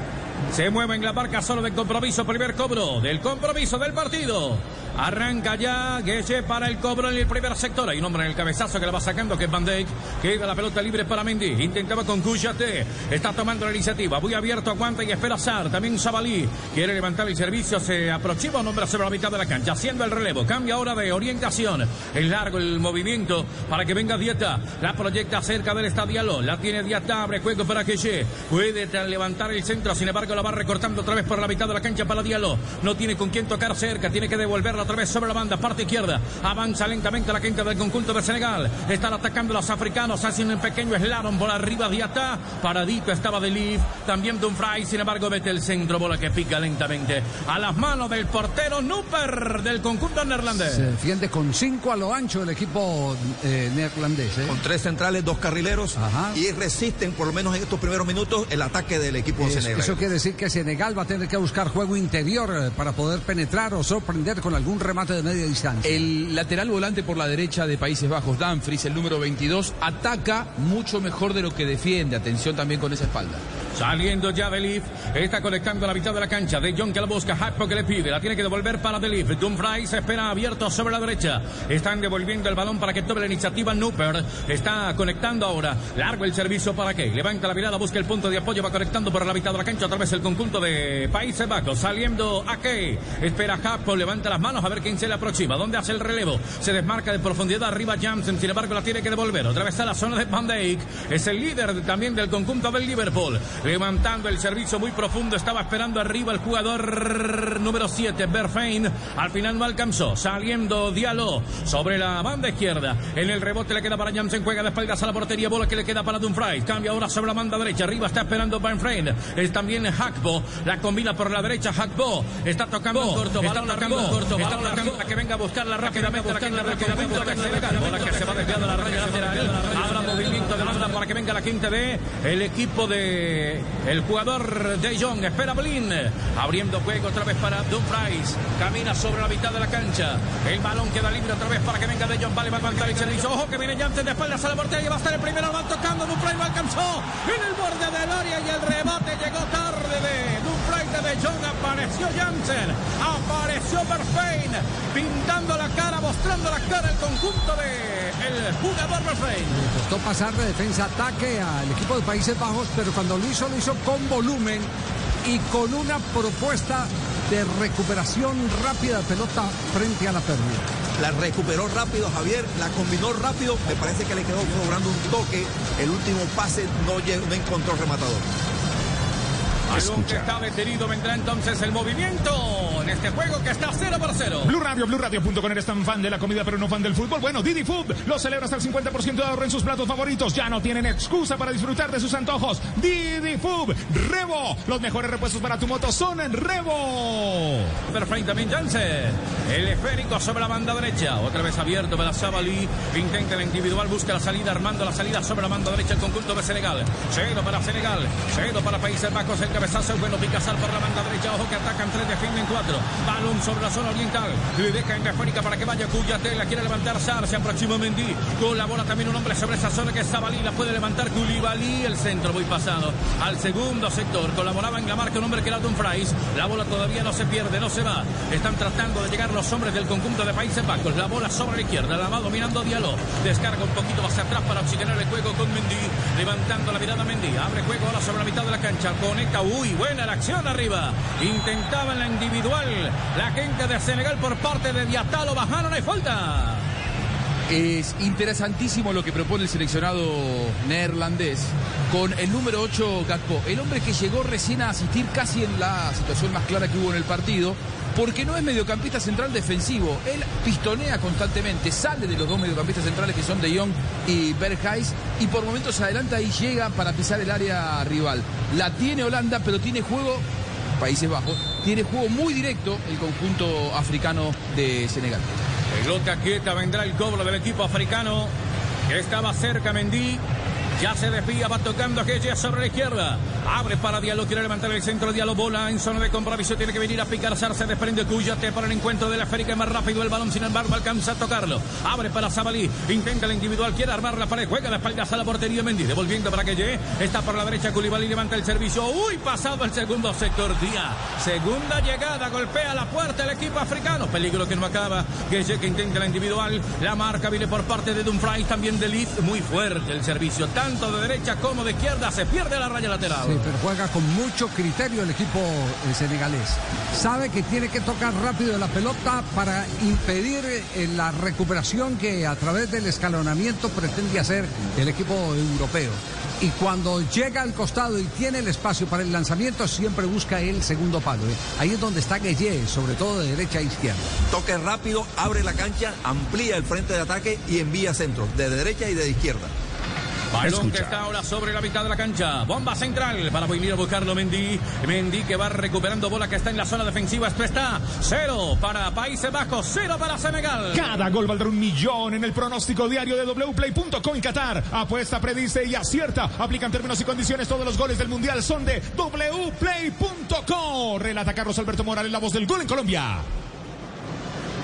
Se mueve en la barca solo de compromiso, primer cobro del compromiso del partido. Arranca ya Gueye para el cobro en el primer sector. Hay un hombre en el cabezazo que la va sacando, que es Van Dijk. Queda la pelota libre para Mendy. Intentaba con Cuyate. Está tomando la iniciativa. Muy abierto, aguanta y espera Sar. También Sabalí. Quiere levantar el servicio. Se aproxima un hombre sobre la mitad de la cancha. Haciendo el relevo. Cambia ahora de orientación. Es largo el movimiento para que venga Dieta. La proyecta cerca del estadio. La tiene Dieta. Abre juego para Gueye. Puede levantar el centro. Sin embargo, la va recortando otra vez por la mitad de la cancha para Diallo. No tiene con quién tocar cerca. Tiene que devolverla otra vez sobre la banda, parte izquierda. Avanza lentamente la gente del conjunto de Senegal. Están atacando los africanos. Hacen un pequeño slalom por arriba Diata. Paradito estaba de Leaf. También Dumfries. Sin embargo, mete el centro. Bola que pica lentamente. A las manos del portero Nuper del conjunto neerlandés. Se defiende con cinco a lo ancho el equipo eh, neerlandés. ¿eh? Con tres centrales, dos carrileros y resisten por lo menos en estos primeros minutos el ataque del equipo Es- senegalés. eso quiere decir que Senegal va a tener que buscar juego interior eh, para poder penetrar o sorprender con algún remate de media distancia. El lateral volante por la derecha de Países Bajos, Danfries, el número 22, ataca mucho mejor de lo que defiende. Atención también con esa espalda. Saliendo ya Delif, está conectando a la mitad de la cancha. De Jong que la busca, Hackpo que le pide, la tiene que devolver para Delif. Dumfries espera abierto sobre la derecha. Están devolviendo el balón para que tome la iniciativa. Nuper está conectando ahora. Largo el servicio para que levanta la mirada, busca el punto de apoyo, va conectando por la mitad de la cancha. Otra vez el conjunto de Países Bajos. Saliendo a que espera Hackpo, levanta las manos a ver quién se le aproxima. ¿Dónde hace el relevo? Se desmarca de profundidad arriba Jansen, sin embargo la tiene que devolver. Otra vez a la zona de Van Dijk. Es el líder de- también del conjunto del Liverpool. Levantando el servicio muy profundo. Estaba esperando arriba el jugador número 7, Berfein. Al final no alcanzó. Saliendo Diallo sobre la banda izquierda. En el rebote le queda para Jansen. Juega de espaldas a la portería. Bola que le queda para Dumfries. Cambia ahora sobre la banda derecha. Arriba está esperando Berfein. Es también Hackbo. La combina por la derecha. Hackbo. Está tocando corto. Está tocando corto. Está para que venga a buscarla rápidamente. La. Bola que se va desviando la raya lateral. Habrá movimiento de banda para que venga la quinta de el equipo de el jugador De Jong. Espera Blin. Abriendo juego otra vez para Dumfries. Camina sobre la mitad de la cancha. El balón queda libre otra vez para que venga De Jong. Vale, va a levantar el servicio. Ojo que viene Jansen de espaldas a la portería. Va a estar el primero. Van tocando. Dumfries lo alcanzó. En el borde del área y el remate llegó tarde de De Jong. Apareció Jansen. Apareció Berfein. Pintando la cara, mostrando la cara el conjunto de el jugador Berfein. Costó pasar de defensa ataque al equipo de Países Bajos, pero cuando lo hizo, lo hizo con volumen y con una propuesta de recuperación rápida de pelota frente a la pérdida. La recuperó rápido Javier, la combinó rápido, me parece que le quedó cobrando un toque. El último pase no, no encontró rematador. Balón que está detenido, vendrá entonces el movimiento en este juego que está 0 por 0. Blue Radio, BlueRadio.com eres tan fan de la comida pero no fan del fútbol. Bueno, Didi Food lo celebra hasta el 50% de ahorro en sus platos favoritos. Ya no tienen excusa para disfrutar de sus antojos. Didi Food, Revo. Los mejores repuestos para tu moto son en Revo. Perfecto, también Jansen. El esférico sobre la banda derecha. Otra vez abierto para Sabali. Intenta la individual, busca la salida, armando la salida sobre la banda derecha el conjunto de Senegal. Cero para Senegal. Cero para Países Bajos. El cabezazo cabezazo bueno, Picasar por la banda derecha, ojo que atacan tres, defienden cuatro. Balón sobre la zona oriental, le deja en Aférica para que vaya Cuyate, la quiere levantar Sar, se aproxima Mendy, colabora también un hombre sobre esa zona que es Sabalí, la puede levantar Koulibaly, el centro muy pasado al segundo sector, colaboraba en la marca un hombre que era Dumfries, la bola todavía no se pierde, no se va, están tratando de llegar los hombres del conjunto de Países Bajos, la bola sobre la izquierda, la va dominando Diallo, descarga un poquito hacia atrás para oxigenar el juego con Mendy, levantando la mirada Mendy, abre juego ahora sobre la mitad de la cancha, conecta, uy, buena la acción arriba, intentaba en la individual, la gente de Senegal por parte de Diatalo, bajaron, hay falta. Es interesantísimo lo que propone el seleccionado neerlandés con el número 8 Gakpo, el hombre que llegó recién a asistir casi en la situación más clara que hubo en el partido, porque no es mediocampista central defensivo, él pistonea constantemente, sale de los dos mediocampistas centrales que son De Jong y Berghuis y por momentos adelanta y llega para pisar el área rival. La tiene Holanda, pero tiene juego Países Bajos, tiene juego muy directo el conjunto africano de Senegal. Pelota quieta, vendrá el cobro del equipo africano. Que estaba cerca Mendy. Ya se desvía, va tocando aquella sobre la izquierda. Abre para Diallo, quiere levantar el centro. Diallo bola en zona de compromiso. Tiene que venir a picar. Se desprende Cuyate para el encuentro de la América. Más rápido el balón, sin embargo, alcanza a tocarlo. Abre para Zabalí. Intenta el individual. Quiere armar la pared. Juega de espaldas a la portería Mendy. Devolviendo para llegue. Está por la derecha. Koulibaly levanta el servicio. Uy, pasado el segundo sector. Día. Segunda llegada. Golpea la puerta el equipo africano. Peligro que no acaba. Que que intenta la individual. La marca viene por parte de Dumfries. También de Leeds. Muy fuerte el servicio. Tanto de derecha como de izquierda. Se pierde la raya lateral. Sí, pero juega con mucho criterio el equipo eh, senegalés. Sabe que tiene que tocar rápido la pelota para impedir eh, la recuperación que a través del escalonamiento pretende hacer el equipo europeo. Y cuando llega al costado y tiene el espacio para el lanzamiento, siempre busca el segundo palo. ¿eh? Ahí es donde está Gueye, sobre todo de derecha a izquierda. Toque rápido, abre la cancha, amplía el frente de ataque y envía centros de derecha y de izquierda. Balón que está ahora sobre la mitad de la cancha. Bomba central para venir a buscarlo Mendy. Mendy que va recuperando bola que está en la zona defensiva. Esto está cero para Países Bajos, cero para Senegal. Cada gol valdrá un millón en el pronóstico diario de wplay.com Qatar. Apuesta, predice y acierta. Aplican términos y condiciones. Todos los goles del mundial son de wplay.com. Relata Carlos Alberto Morales, la voz del gol en Colombia.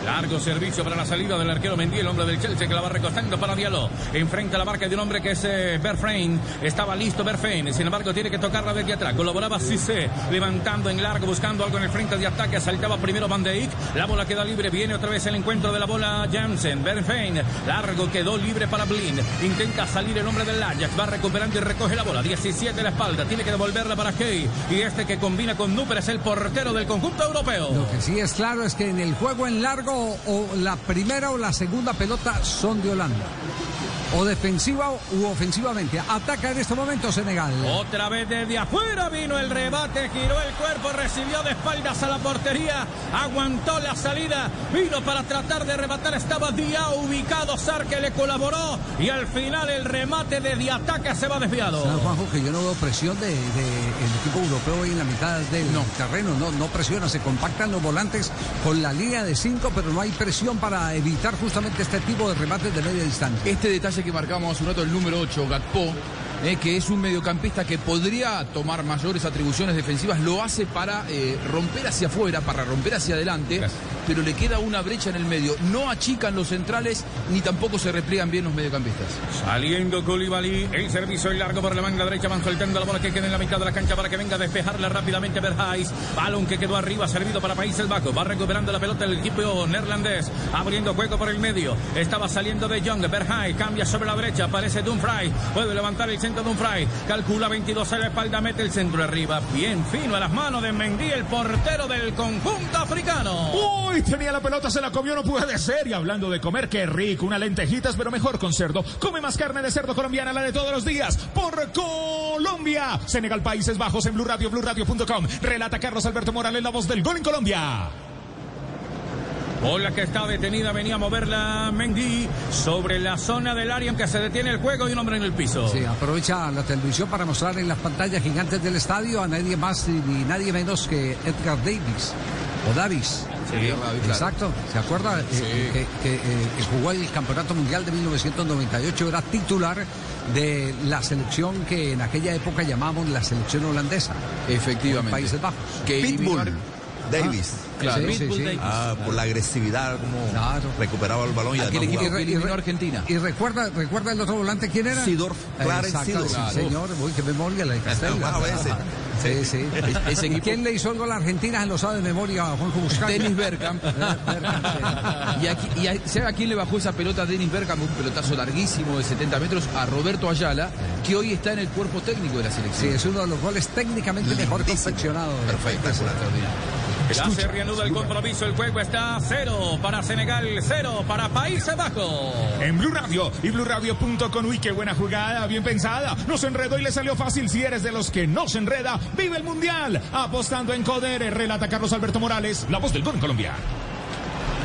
Largo servicio para la salida del arquero Mendy, el hombre del Chelsea que la va recostando para Diallo. Enfrenta la marca de un hombre que es eh, Berfrein. Estaba listo Berfrein, sin embargo tiene que tocarla desde atrás. Colaboraba Cissé, levantando en largo, buscando algo en el frente de ataque. Saltaba primero Van Dijk. La bola queda libre, viene otra vez el encuentro de la bola Jansen. Berfrein, largo, quedó libre para Blind. Intenta salir el hombre del Ajax, va recuperando y recoge la bola. 17 la espalda, tiene que devolverla para Key. Y este que combina con Núper es el portero del conjunto europeo. Lo que sí es claro es que en el juego en largo o la primera o la segunda pelota son de Holanda. O defensiva u ofensivamente. Ataca en este momento Senegal. Otra vez desde afuera vino el rebate, giró el cuerpo, recibió de espaldas a la portería, aguantó la salida, vino para tratar de rematar, estaba Dia ubicado, Sar que le colaboró y al final el remate de Diataca se va desviado. ¿Sabes, Juanjo, que yo no veo presión del de, el equipo europeo ahí en la mitad del terreno, no, no presiona, se compactan los volantes con la línea de 5, pero no hay presión para evitar justamente este tipo de remates de media distancia. Este detalle que marcamos un rato, el número 8, Gakpo, eh, que es un mediocampista que podría tomar mayores atribuciones defensivas, lo hace para eh, romper hacia afuera, para romper hacia adelante, pero le queda una brecha en el medio. No achican los centrales ni tampoco se repliegan bien los mediocampistas. Saliendo Koulibaly, el servicio en largo por la manga derecha, van soltando la bola que queda en la mitad de la cancha para que venga a despejarla rápidamente Berhais. Balón que quedó arriba, servido para Países Bajos. Va recuperando la pelota el equipo neerlandés, abriendo juego por el medio. Estaba saliendo de Young, Berhais cambia sobre la derecha, aparece Dumfries, puede levantar el centro Dumfries, calcula 22 a la espalda, mete el centro arriba, bien fino a las manos de Mendy, el portero del conjunto africano. Uy, tenía la pelota, se la comió, no puede ser. Y hablando de comer, qué rico, unas lentejitas, pero mejor con cerdo. Come más carne de cerdo colombiana, la de todos los días, por Colombia. Senegal, Países Bajos, en Blue Radio, BlueRadio.com. Relata Carlos Alberto Morales, la voz del gol en Colombia. Bola que está detenida, venía a moverla Mendy sobre la zona del área en que se detiene el juego y un hombre en el piso. Sí, aprovecha la televisión para mostrar en las pantallas gigantes del estadio a nadie más ni nadie menos que Edgar Davis. O Davis. Sí. Exacto. ¿Se acuerda? Eh, Sí. que, que, eh, jugó el Campeonato Mundial de 1998, era titular de la selección que en aquella época llamamos la selección holandesa. Efectivamente. Países Bajos. Que Pitbull Davis. Ah, claro. Sí, sí, sí. Ah, por la agresividad, como recuperaba el balón y Aquel además equipo jugaba. que eliminó a Argentina. Y recuerda, recuerda el otro volante, ¿quién era? Sidorf, Clarence Exacto, Sidorf. sí, señor. Uy, qué memoria la de. Sí, sí. Ese ¿Y quién le hizo el gol a Argentina? Se lo sabe de memoria a Juanjo Buscalia. Dennis Bergkamp. y, aquí, y a- ¿sabe a quién le bajó esa pelota a Dennis Bergkamp? Un pelotazo larguísimo de 70 metros a Roberto Ayala, que hoy está en el cuerpo técnico de la Sí, selección. es uno de los goles técnicamente mejor confeccionados. Perfecto. Ya se reanuda el compromiso, el juego está cero para Senegal, cero para Países Bajos. En Blue Radio y BlueRadio.com. Uy, qué buena jugada, bien pensada. Nos enredó y le salió fácil. Si eres de los que no se enreda, vive el mundial. Apostando en Codere, relata Carlos Alberto Morales, la voz del gol en Colombia.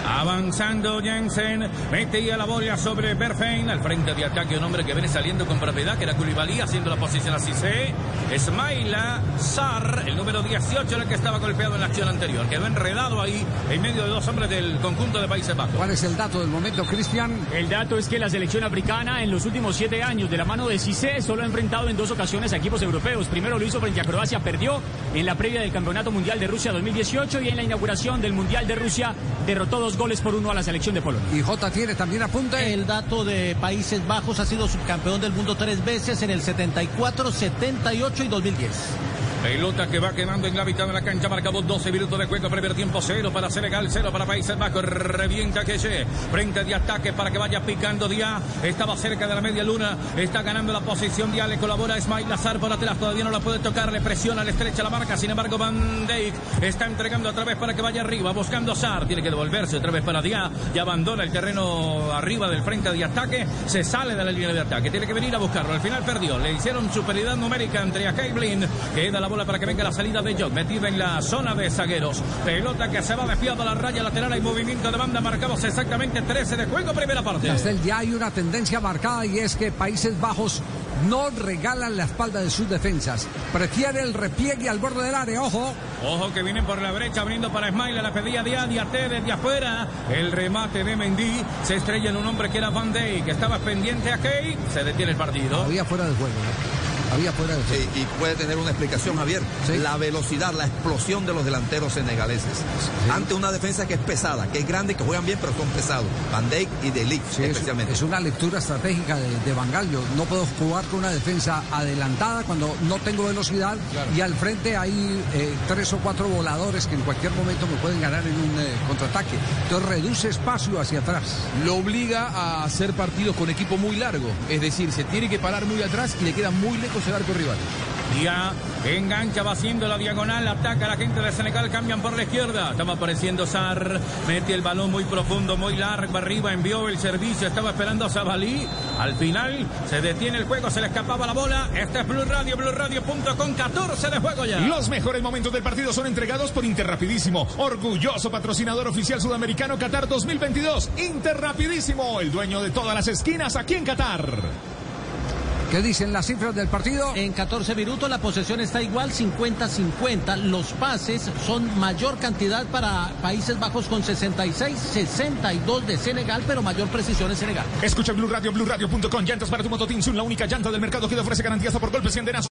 Avanzando Jensen, metía la bola sobre Berfein al frente de ataque, un hombre que viene saliendo con propiedad, que era Koulibaly, haciendo la posición así se. Esmaila Sar, el número 18, el que estaba golpeado en la acción anterior. Quedó enredado ahí en medio de dos hombres del conjunto de Países Bajos. ¿Cuál es el dato del momento, Cristian? El dato es que la selección africana en los últimos siete años de la mano de Cissé solo ha enfrentado en dos ocasiones a equipos europeos. Primero lo hizo frente a Croacia, perdió en la previa del Campeonato Mundial de Rusia 2018 y en la inauguración del Mundial de Rusia derrotó dos goles por uno a la selección de Polonia. Y J tiene también apunte. El dato de Países Bajos ha sido subcampeón del mundo tres veces en el 74, 78 y 2010. Pelota que va quedando en la mitad de la cancha, marcamos 12 minutos de juego, primer tiempo, cero para Senegal, cero para Países Bajos, revienta que se frente de ataque para que vaya picando Díaz, estaba cerca de la media luna, está ganando la posición Díaz, le colabora Ismail Lazar por atrás, todavía no la puede tocar, le presiona, le estrecha la marca, sin embargo Van Dijk está entregando otra vez para que vaya arriba, buscando Sar, tiene que devolverse otra vez para Díaz y abandona el terreno arriba del frente de ataque, se sale de la línea de ataque, tiene que venir a buscarlo, al final perdió, le hicieron superioridad numérica entre a Keiblin, queda la bola para que venga la salida de Jock, metida en la zona de zagueros. Pelota que se va desviado a la raya lateral, hay movimiento de banda, marcamos exactamente 13 de juego, primera parte. Castel, ya hay una tendencia marcada y es que Países Bajos no regalan la espalda de sus defensas. Prefiere el repliegue al borde del área, ojo. Ojo que vienen por la brecha, abriendo para Ismail, la pedía Díaz, Diaté desde afuera. El remate de Mendy se estrella en un hombre que era Van Dijk, que estaba pendiente a Key, se detiene el partido. Había fuera de juego. Había fuera de juego. Sí, y puede tener una explicación, Javier. La velocidad, la explosión de los delanteros senegaleses. Ante una defensa que es pesada, que es grande, que juegan bien, pero son pesados. Van Dijk y De Ligt, es, especialmente. es una lectura estratégica de, de Van Gaal. Yo no puedo jugar con una defensa adelantada cuando no tengo velocidad y al frente hay eh, tres o cuatro voladores que en cualquier momento me pueden ganar en un eh, contraataque. Entonces reduce espacio hacia atrás. Lo obliga a hacer partidos con equipo muy largo. Es decir, se tiene que parar muy atrás y le queda muy lejos el arco rival. Ya engancha, va haciendo la diagonal, ataca a la gente de Senegal, cambian por la izquierda. Estaba apareciendo Sar, mete el balón muy profundo, muy largo arriba, envió el servicio, estaba esperando a Zabalí. Al final se detiene el juego, se le escapaba la bola. Este es Blue Radio, BlueRadio.com, 14 de juego ya. Los mejores momentos del partido son entregados por Interrapidísimo, orgulloso patrocinador oficial sudamericano Qatar 2022. Interrapidísimo, el dueño de todas las esquinas aquí en Qatar. ¿Qué dicen las cifras del partido? En 14 minutos la posesión está igual, 50-50. Los pases son mayor cantidad para Países Bajos con 66, 62 de Senegal, pero mayor precisión en Senegal. Escucha Blue Radio, BlueRadio.com. Llantas para tu moto Tinsun, la única llanta del mercado que te ofrece garantía hasta por golpes y andenazo.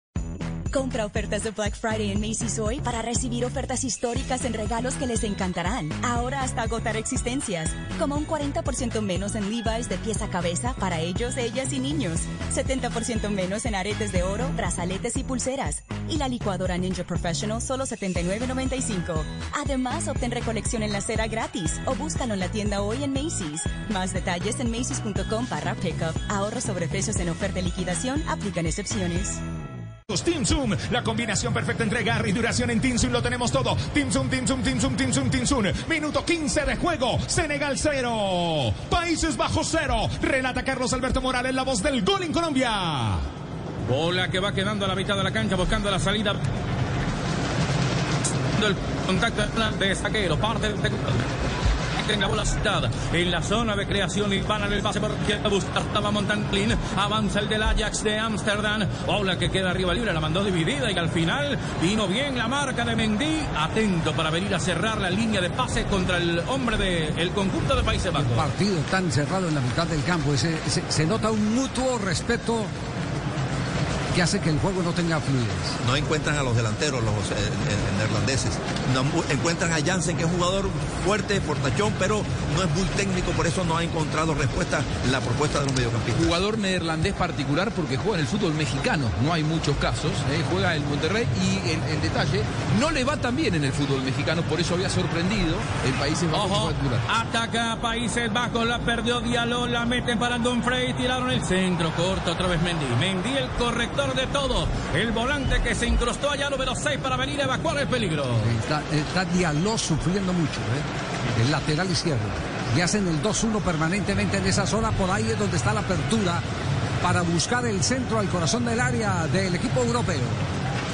Compra ofertas de Black Friday en Macy's hoy para recibir ofertas históricas en regalos que les encantarán. Ahora hasta agotar existencias. Como un 40% menos en Levi's de pieza a cabeza para ellos, ellas y niños. 70% menos en aretes de oro, brazaletes y pulseras. Y la licuadora Ninja Professional solo $79.95. Además, obtén recolección en la cera gratis o búscalo en la tienda hoy en Macy's. Más detalles en macy's.com barra pickup. Ahorro sobre precios en oferta y liquidación. Aplican excepciones. Team Zoom, la combinación perfecta entre garra y duración en Team Zoom lo tenemos todo. Team Zoom, Team Zoom, Team Zoom, Team Zoom, Team Zoom. Minuto 15 de juego. Senegal 0. Países Bajos 0. Relata Carlos Alberto Morales, la voz del gol en Colombia. Bola que va quedando a la mitad de la cancha buscando la salida. El contacto de saquero, parte del tiene la bola citada en la zona de creación y en el pase por izquierda buscar estaba Montanklin. Avanza el del Ajax de Ámsterdam. Ola que queda arriba libre, la mandó dividida y al final vino bien la marca de Mendy. Atento para venir a cerrar la línea de pase contra el hombre del el conjunto de Países Bajos. Partido tan cerrado en la mitad del campo. Ese- se nota un mutuo respeto que hace que el juego no tenga fluidez. No encuentran a los delanteros, los eh, eh, neerlandeses. No, encuentran a Jansen, que es un jugador fuerte, portachón, pero no es muy técnico, por eso no ha encontrado respuesta en la propuesta de los mediocampistas. Jugador neerlandés particular porque juega en el fútbol mexicano. No hay muchos casos. ¿eh? Juega en Monterrey y el, el detalle, no le va tan bien en el fútbol mexicano, por eso había sorprendido en Países Bajos Ojo, en particular. ataca Países Bajos, la perdió Diallo, la meten para Dumfries, tiraron el centro, corto otra vez Mendy. Mendy el corrector de todo, el volante que se incrustó allá número 6 para venir a evacuar el peligro. Está, está sufriendo mucho, ¿eh? el lateral izquierdo. Y hacen el 2-1 permanentemente en esa zona. Por ahí es donde está la apertura para buscar el centro al corazón del área del equipo europeo.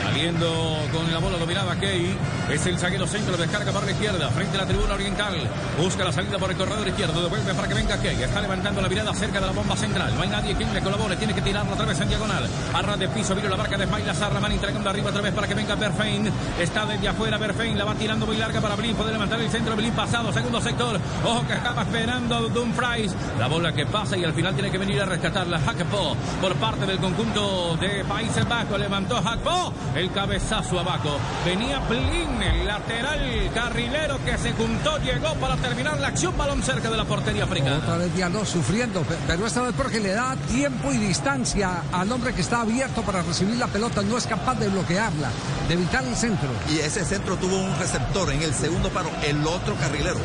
Saliendo con la bola dominada Key. Es el zaguero centro, descarga para la izquierda, frente a la tribuna oriental. Busca la salida por el corredor izquierdo, devuelve para que venga Key. Está levantando la mirada cerca de la bomba central. No hay nadie quien le colabore, tiene que tirarlo otra vez en diagonal. Arra de piso, vino la marca de Smaila Sarraman entregando arriba otra vez para que venga Berfein. Está desde afuera Berfein, la va tirando muy larga para Blin. Puede levantar el centro, Blin pasado, segundo sector. Ojo que acaba esperando Dumfries. La bola que pasa y al final tiene que venir a rescatarla Hackpo por parte del conjunto de Países Bajos. Levantó Hackpo, el cabezazo abajo. Venía Blin, el lateral carrilero que se juntó, llegó para terminar la acción. Balón cerca de la portería africana. Otra vez Diallo sufriendo, pe- pero esta vez porque le da tiempo y distancia al hombre que está abierto para recibir la pelota. No es capaz de bloquearla, de evitar el centro. Y ese centro tuvo un receptor en el segundo paro, el otro carrilero,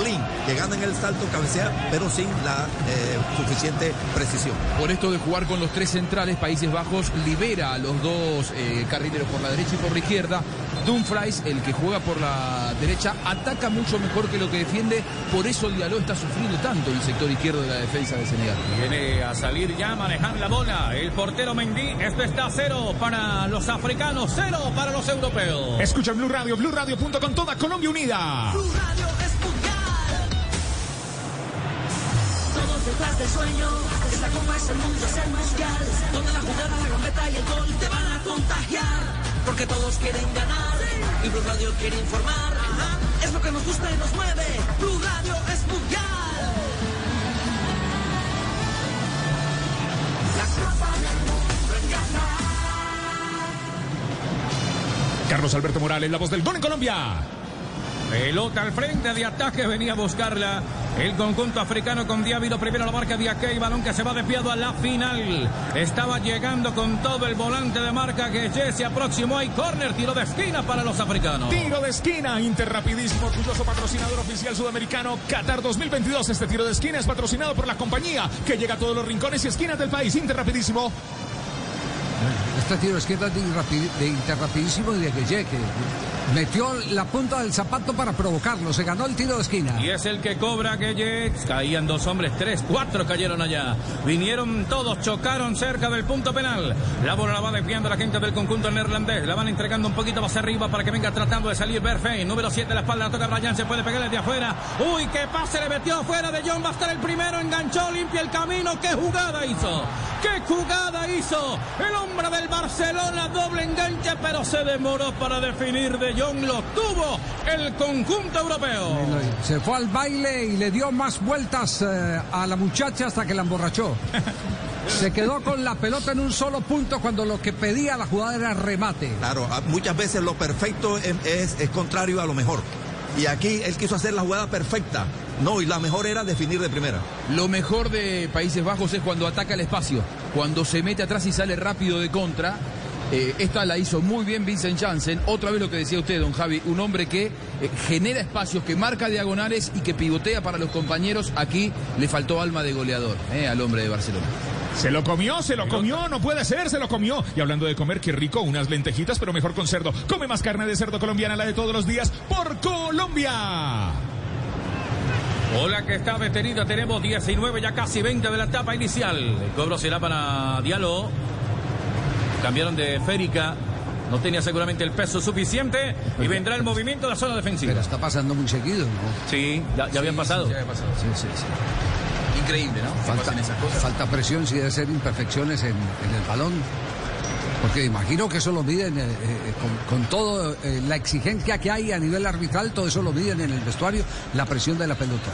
Blin, llegando en el salto, cabecea, pero sin la eh, suficiente precisión. Por esto de jugar con los tres centrales, Países Bajos libera a los dos eh, carrileros por la derecha y por la izquierda. Dumfries, el que juega por la derecha, ataca mucho mejor que lo que defiende. Por eso Diallo está sufriendo tanto el sector izquierdo de la defensa de Senegal. Viene a salir ya manejando la bola. El portero Mendy. Esto está cero para los africanos, cero para los europeos. Escucha Blue Radio, BlueRadio.com con toda Colombia unida. Blue Radio detrás del sueño. Esta copa es el mundo, es el mundial. Donde la jugada, la gambeta y el gol te van a contagiar. Porque todos quieren ganar. Y Blue Radio quiere informar. Es lo que nos gusta y nos mueve. Blue Radio es mundial. Carlos Alberto Morales, la voz del gol en Colombia. Pelota al frente de ataque, venía a buscarla. El conjunto africano con Diávilo, primero la marca de Akei, balón que se va desviado a la final. Estaba llegando con todo el volante de marca que se aproximó. Hay córner, tiro de esquina para los africanos. Tiro de esquina, Interrapidísimo, orgulloso patrocinador oficial sudamericano Qatar 2022. Este tiro de esquina es patrocinado por la compañía que llega a todos los rincones y esquinas del país. Interrapidísimo. Este tiro de izquierda de, de interrapidísimo y de Gueye, que metió la punta del zapato para provocarlo. Se ganó el tiro de esquina. Y es el que cobra Gueye. Caían dos hombres, tres, cuatro cayeron allá. Vinieron todos, chocaron cerca del punto penal. La bola la va desviando la gente del conjunto neerlandés. La van entregando un poquito más arriba para que venga tratando de salir Berfein. Número 7 la espalda, la toca Ryan, se puede pegar desde afuera. Uy, qué pase le metió afuera de John. Va a estar el primero, enganchó, limpia el camino. ¡Qué jugada hizo! ¡Qué jugada hizo! El hombre del Barcelona, doble enganche, pero se demoró para definir de Jong. Lo tuvo el conjunto europeo. Se fue al baile y le dio más vueltas eh, a la muchacha hasta que la emborrachó. Se quedó con la pelota en un solo punto cuando lo que pedía la jugada era remate. Claro, a- muchas veces lo perfecto es, es- es contrario a lo mejor. Y aquí él quiso hacer la jugada perfecta. No, y la mejor era definir de primera. Lo mejor de Países Bajos es cuando ataca el espacio, cuando se mete atrás y sale rápido de contra. Eh, esta la hizo muy bien Vincent Janssen. Otra vez lo que decía usted, don Javi, un hombre que eh, genera espacios, que marca diagonales y que pivotea para los compañeros. Aquí le faltó alma de goleador eh, al hombre de Barcelona. Se lo comió, se lo comió, no puede ser, se lo comió. Y hablando de comer, qué rico, unas lentejitas, pero mejor con cerdo. Come más carne de cerdo colombiana, la de todos los días, por Colombia. Hola que está detenida, tenemos 19, ya casi 20 de la etapa inicial. El cobro será para Diallo. Cambiaron de Férica. No tenía seguramente el peso suficiente y vendrá el movimiento de la zona defensiva. Pero está pasando muy seguido, ¿no? Sí, ya, ya habían pasado. sí, ya había pasado. Sí, sí, sí. Increíble, ¿no? Falta, esas cosas. falta presión si debe ser imperfecciones en, en el balón. Porque imagino que eso lo miden eh, eh, con, con todo eh, la exigencia que hay a nivel arbitral, todo eso lo miden en el vestuario, la presión de la pelota.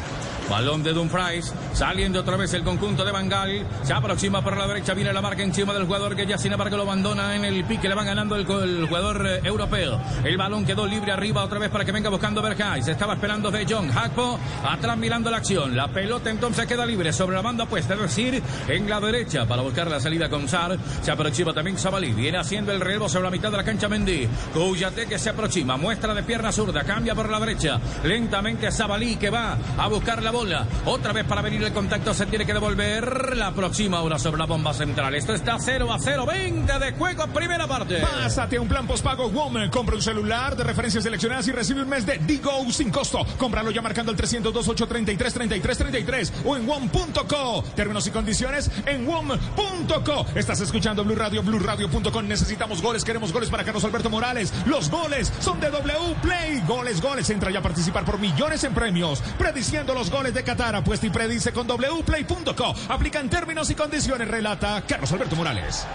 Balón de Dumfries, saliendo otra vez el conjunto de Bangal, se aproxima por la derecha, viene la marca encima del jugador que ya sin embargo lo abandona en el pique, le van ganando el, jugador eh, europeo. El balón quedó libre arriba otra vez para que venga buscando Berkay, se estaba esperando de John Hakpo, atrás mirando la acción, la pelota entonces queda libre sobre la banda opuesta, es decir, en la derecha para buscar la salida con Sar, se aproxima también Sabalí, viene haciendo el relevo sobre la mitad de la cancha Mendy, Couyate que se aproxima, muestra de pierna zurda, cambia por la derecha, lentamente Sabalí que va a buscar la bola, otra vez para venir el contacto se tiene que devolver, la próxima ahora sobre la bomba central, esto está 0 a 0, 20 de juego, primera parte. Pásate a un plan postpago WOM. Compra un celular de referencias seleccionadas y recibe un mes de Digo sin costo. Cómpralo ya marcando el 302 833 3333 o en WOM.co. Términos y condiciones en WOM.co. Estás escuchando Blue Radio, BlueRadio.com. Necesitamos goles, queremos goles para Carlos Alberto Morales. Los goles son de W Play. Goles, goles. Entra ya a participar por millones en premios. Prediciendo los goles de Qatar. Apuesta y predice con WPlay.co. Aplican términos y condiciones. Relata Carlos Alberto Morales.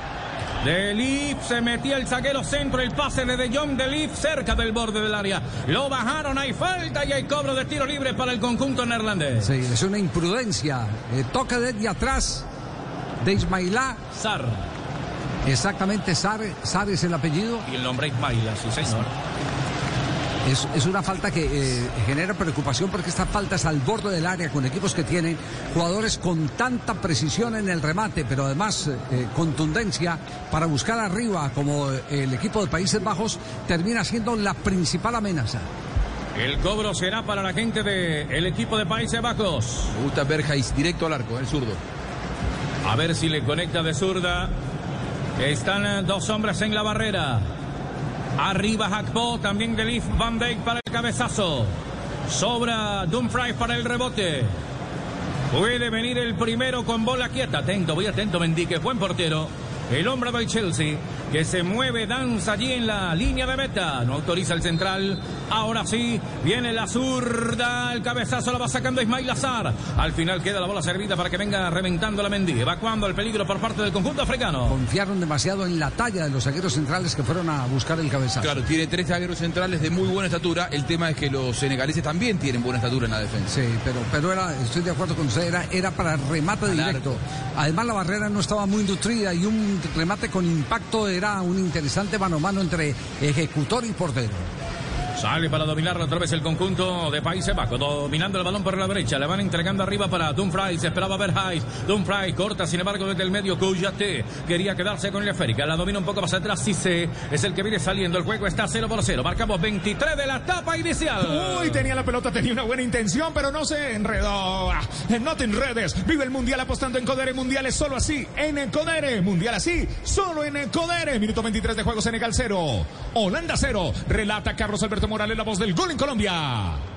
Delif se metía el zaguero centro, el pase de De Jong Delif cerca del borde del área. Lo bajaron, hay falta y hay cobro de tiro libre para el conjunto neerlandés. Sí, es una imprudencia. Eh, toca desde atrás de Ismailá. Sar. Exactamente, Sar, Sar es el apellido. Y el nombre Ismaila, sí señor. Es, es una falta que eh, genera preocupación porque esta falta es al borde del área con equipos que tienen jugadores con tanta precisión en el remate, pero además eh, contundencia para buscar arriba, como el equipo de Países Bajos termina siendo la principal amenaza. El cobro será para la gente del equipo de Países Bajos. Me gusta Berjais directo al arco, el zurdo. A ver si le conecta de zurda. Están eh, dos hombres en la barrera. Arriba Hakpo, también Delif Van Dijk para el cabezazo. Sobra Dumfries para el rebote. Puede venir el primero con bola quieta. Atento, voy atento, Mendy, que es buen portero. El hombre del Chelsea, que se mueve, danza allí en la línea de meta. No autoriza el central. Ahora sí, viene la zurda. El cabezazo la va sacando Ismail Azar. Al final queda la bola servida para que venga reventando la Mendy. Evacuando el peligro por parte del conjunto africano. Confiaron demasiado en la talla de los zagueros centrales que fueron a buscar el cabezazo. Claro, tiene tres zagueros centrales de muy buena estatura. El tema es que los senegaleses también tienen buena estatura en la defensa. Sí, pero, pero era, estoy de acuerdo con usted, era, era para remate directo. Además la barrera no estaba muy nutrida y un remate con impacto era un interesante mano a mano entre ejecutor y portero. Sale para dominarlo otra vez el conjunto de Países Bajos, dominando el balón por la derecha. Le van entregando arriba para Dumfries. Esperaba Berhais. Dumfries corta, sin embargo, desde el medio. Couyate quería quedarse con la esférica. La domina un poco más atrás. Cisse es el que viene saliendo. El juego está 0 por 0. Marcamos 23 de la etapa inicial. Uy, tenía la pelota, tenía una buena intención, pero no se enredó. Ah, No te enredes. Vive el mundial apostando en Codere Mundiales solo así. En Codere. Mundial así. Solo en Codere. Minuto 23 de juego Senegal 0. Holanda 0. Relata Carlos Alberto Morales, la voz del gol en Colombia.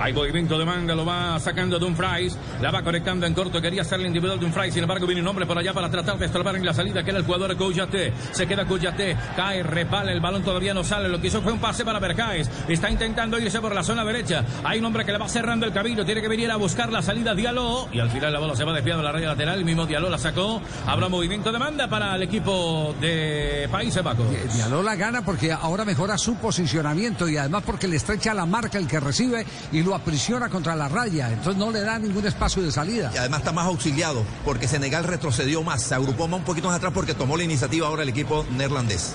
Hay movimiento de manga, lo va sacando Dumfries, la va conectando en corto, quería hacerle individual Dumfries, sin embargo viene un hombre por allá para tratar de estorbar en la salida, que era el jugador Couyate, se queda Couyate, cae, repala, el balón todavía no sale, lo que hizo fue un pase para Bercaes, está intentando irse por la zona derecha, hay un hombre que le va cerrando el camino, tiene que venir a buscar la salida Diallo, y al final la bola se va desviando a la raya lateral, el mismo Diallo la sacó, habrá movimiento de manda para el equipo de Países Bajos. Diallo la gana porque ahora mejora su posicionamiento y además porque le estrecha la marca el que recibe lo aprisiona contra la raya, entonces no le da ningún espacio de salida. Y además está más auxiliado, porque Senegal retrocedió más, se agrupó más un poquito más atrás porque tomó la iniciativa ahora el equipo neerlandés.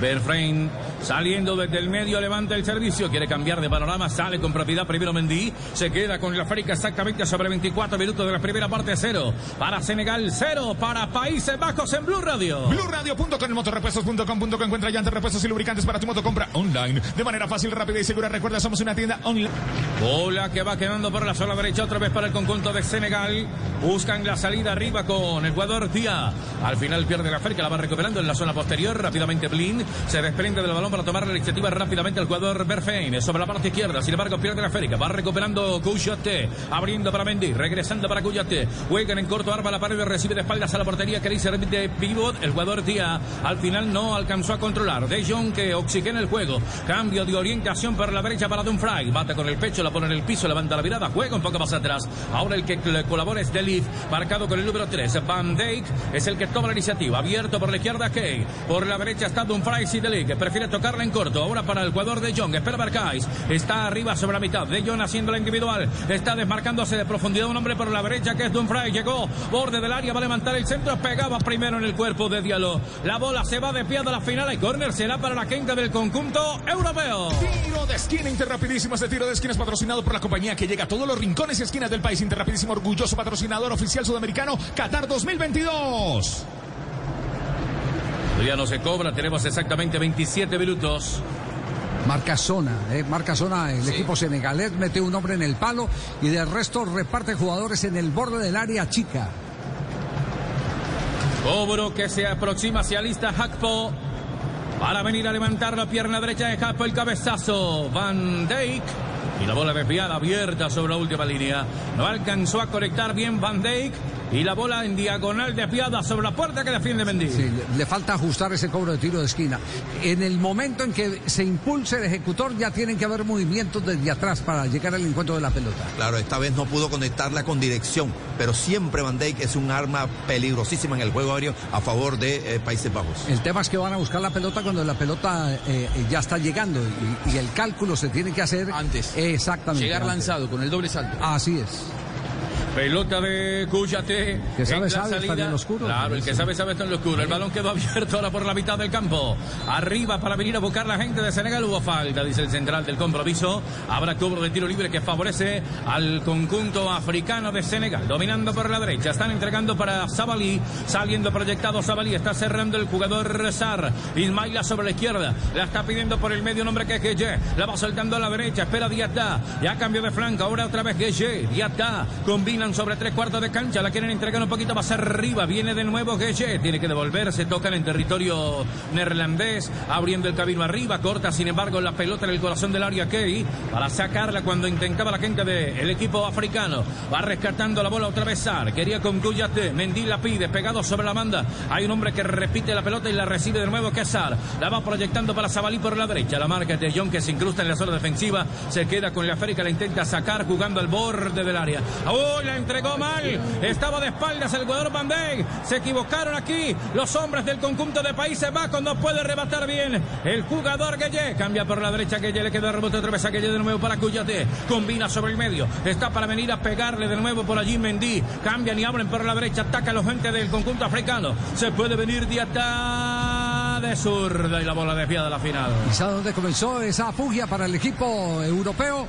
Berfrein saliendo desde el medio, levanta el servicio, quiere cambiar de panorama, sale con propiedad primero Mendy, se queda con la África exactamente sobre 24 minutos de la primera parte, cero para Senegal, cero para Países Bajos en Blue Radio. BlueRadio.com, motorrepuestos.com.co encuentra llantas, repuestos y lubricantes para tu moto. Compra online de manera fácil, rápida y segura. Recuerda, somos una tienda online. Bola que va quedando por la sola derecha, otra vez para el conjunto de Senegal. Buscan la salida arriba con el jugador Díaz. Al final pierde la África, la va recuperando en la zona posterior. Rápidamente Blin se desprende del balón para tomar la iniciativa rápidamente el jugador Berfein sobre la parte izquierda. Sin embargo, pierde la esférica. Va recuperando Cuyate. Abriendo para Mendy. Regresando para Cuyate. Juegan en corto arma la pared. Recibe de espaldas a la portería que dice de pivot. El jugador Tía al final no alcanzó a controlar. De Jong que oxigena el juego. Cambio de orientación para la derecha para Dumfries. Bata con el pecho, la pone en el piso, levanta la mirada. Juega un poco más atrás. Ahora el que colabora es Delith. Marcado con el número 3. Van Dijk es el que toma la iniciativa. Abierto por la izquierda Kay. Por la derecha está Dumfries y Delic. prefiere tocarla en corto. Ahora para el jugador de Jong. Espera Barcais. Está arriba sobre la mitad. De Jong haciendo la individual. Está desmarcándose de profundidad un hombre por la derecha que es Dumfries. Llegó borde del área. Va a levantar el centro. Pegaba primero en el cuerpo de Diallo. La bola se va de pie a la final. Y corner será para la quinta del conjunto europeo. Tiro de esquina Interrapidísimo. Este tiro de esquina es patrocinado por la compañía que llega a todos los rincones y esquinas del país. Interrapidísimo, orgulloso patrocinador oficial sudamericano Qatar 2022. Ya no se cobra, tenemos exactamente 27 minutos. Marca zona, eh, marca zona el equipo senegalés, mete un hombre en el palo y del resto reparte jugadores en el borde del área chica. Cobro que se aproxima hacia lista Hakpo para venir a levantar la pierna derecha de Hakpo, el cabezazo. Van Dijk y la bola desviada abierta sobre la última línea. No alcanzó a conectar bien Van Dijk y la bola en diagonal desviada sobre la puerta que defiende Mendy. Sí, le, le, falta ajustar ese cobro de tiro de esquina. En el momento en que se impulse el ejecutor ya tienen que haber movimientos desde atrás para llegar al encuentro de la pelota. Claro, esta vez no pudo conectarla con dirección, pero siempre Van Dijk es un arma peligrosísima en el juego aéreo a favor de eh, Países Bajos. El tema es que van a buscar la pelota cuando la pelota eh, ya está llegando y, y, el cálculo se tiene que hacer antes. Exactamente. Llegar antes. lanzado con el doble salto. Así es. Pelota de Cuyate. Que sabe, sabe, salida. está en oscuro. Claro, el que sabe, sabe, está en lo oscuro. El balón quedó abierto ahora por la mitad del campo. Arriba para venir a buscar la gente de Senegal. Hubo falta, dice el central del compromiso. Habrá cobro de tiro libre que favorece al conjunto africano de Senegal. Dominando por la derecha. Están entregando para Sabali. Saliendo proyectado Sabali. Está cerrando el jugador Rezar. Ismaila sobre la izquierda. La está pidiendo por el medio nombre que es Gueye. La va soltando a la derecha. Espera Diatá. Ya cambio de flanco. Ahora otra vez Gueye. Diatá. Sobre tres cuartos de cancha. La quieren entregar un poquito más arriba. Viene de nuevo Gueye. Tiene que devolverse. Tocan en territorio neerlandés. Abriendo el camino arriba. Corta, sin embargo, la pelota en el corazón del área Key. Para sacarla cuando intentaba la gente del equipo africano. Va rescatando la bola otra vez Sar. Quería con. Mendy la pide. Pegado sobre la banda. Hay un hombre que repite la pelota y la recibe de nuevo que Sar. La va proyectando para Zabalí por la derecha. La marca de John que se incrusta en la zona defensiva. Se queda con la férica. La intenta sacar jugando al borde del área. La entregó mal. Estaba de espaldas el jugador Van. Se equivocaron aquí los hombres del conjunto de Países Bajos. No puede rebatar bien el jugador Gueye. Cambia por la derecha Gueye. Le queda el rebote otra vez a Gueye de nuevo para Cuyate. Combina sobre el medio. Está para venir a pegarle de nuevo por allí Mendy. Cambian y abren por la derecha. Ataca a los gente del conjunto africano. Se puede venir Diatá de zurda y la bola desviada a la final. ¿Y sabe dónde comenzó esa fugia para el equipo europeo?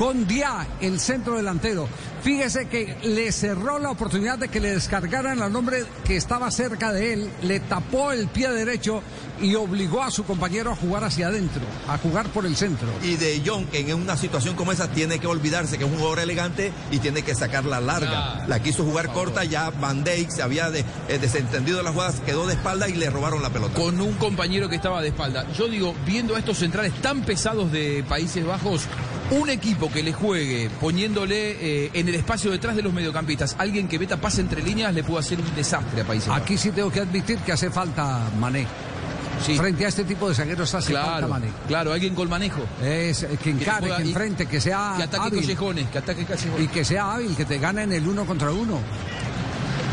Con Dia, el centro delantero. Fíjese que le cerró la oportunidad de que le descargaran al hombre que estaba cerca de él, le tapó el pie derecho y obligó a su compañero a jugar hacia adentro, a jugar por el centro. Y De Jong en una situación como esa tiene que olvidarse que es un jugador elegante y tiene que sacarla larga. La quiso jugar corta, ya Van Dijk se había de, eh, desentendido de las jugadas, quedó de espalda y le robaron la pelota. Con un compañero que estaba de espalda. Yo digo, viendo a estos centrales tan pesados de Países Bajos, un equipo que le juegue poniéndole eh, en el espacio detrás de los mediocampistas, alguien que meta pase entre líneas, le puede hacer un desastre a Países. Aquí sí tengo que admitir que hace falta Mané. Sí. Frente a este tipo de zagueros hace claro, falta Mané. Claro, alguien con manejo. Es eh, que encare, que, que enfrente, que sea que ataque hábil. callejones, que ataque callejones. Y que sea hábil, que te gane en el uno contra uno.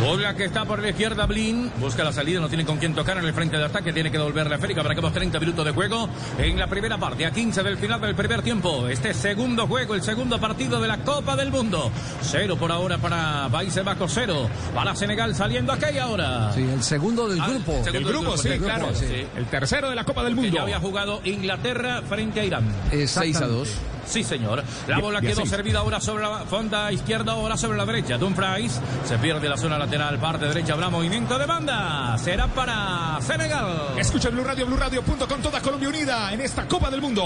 Bola que está por la izquierda, Blin. Busca la salida, no tiene con quién tocar en el frente de ataque. Tiene que devolver la Férica. Marcamos 30 minutos de juego en la primera parte, a 15 del final del primer tiempo. Este segundo juego, el segundo partido de la Copa del Mundo. Cero por ahora para Países Bajos, cero. Para Senegal saliendo aquí ahora. Sí, el segundo del Ah, grupo. el segundo El grupo, del sí, del claro. sí. El tercero de la Copa del Que Mundo. ya había jugado Inglaterra frente a Irán. 6 a 2. Sí, señor. La bola quedó servida ahora sobre la fonda izquierda, ahora sobre la derecha. Dumfries se pierde la zona lateral, parte derecha. Habrá movimiento de banda. Será para Senegal. Escucha Blue Radio, BlueRadio.com, toda Colombia unida en esta Copa del Mundo.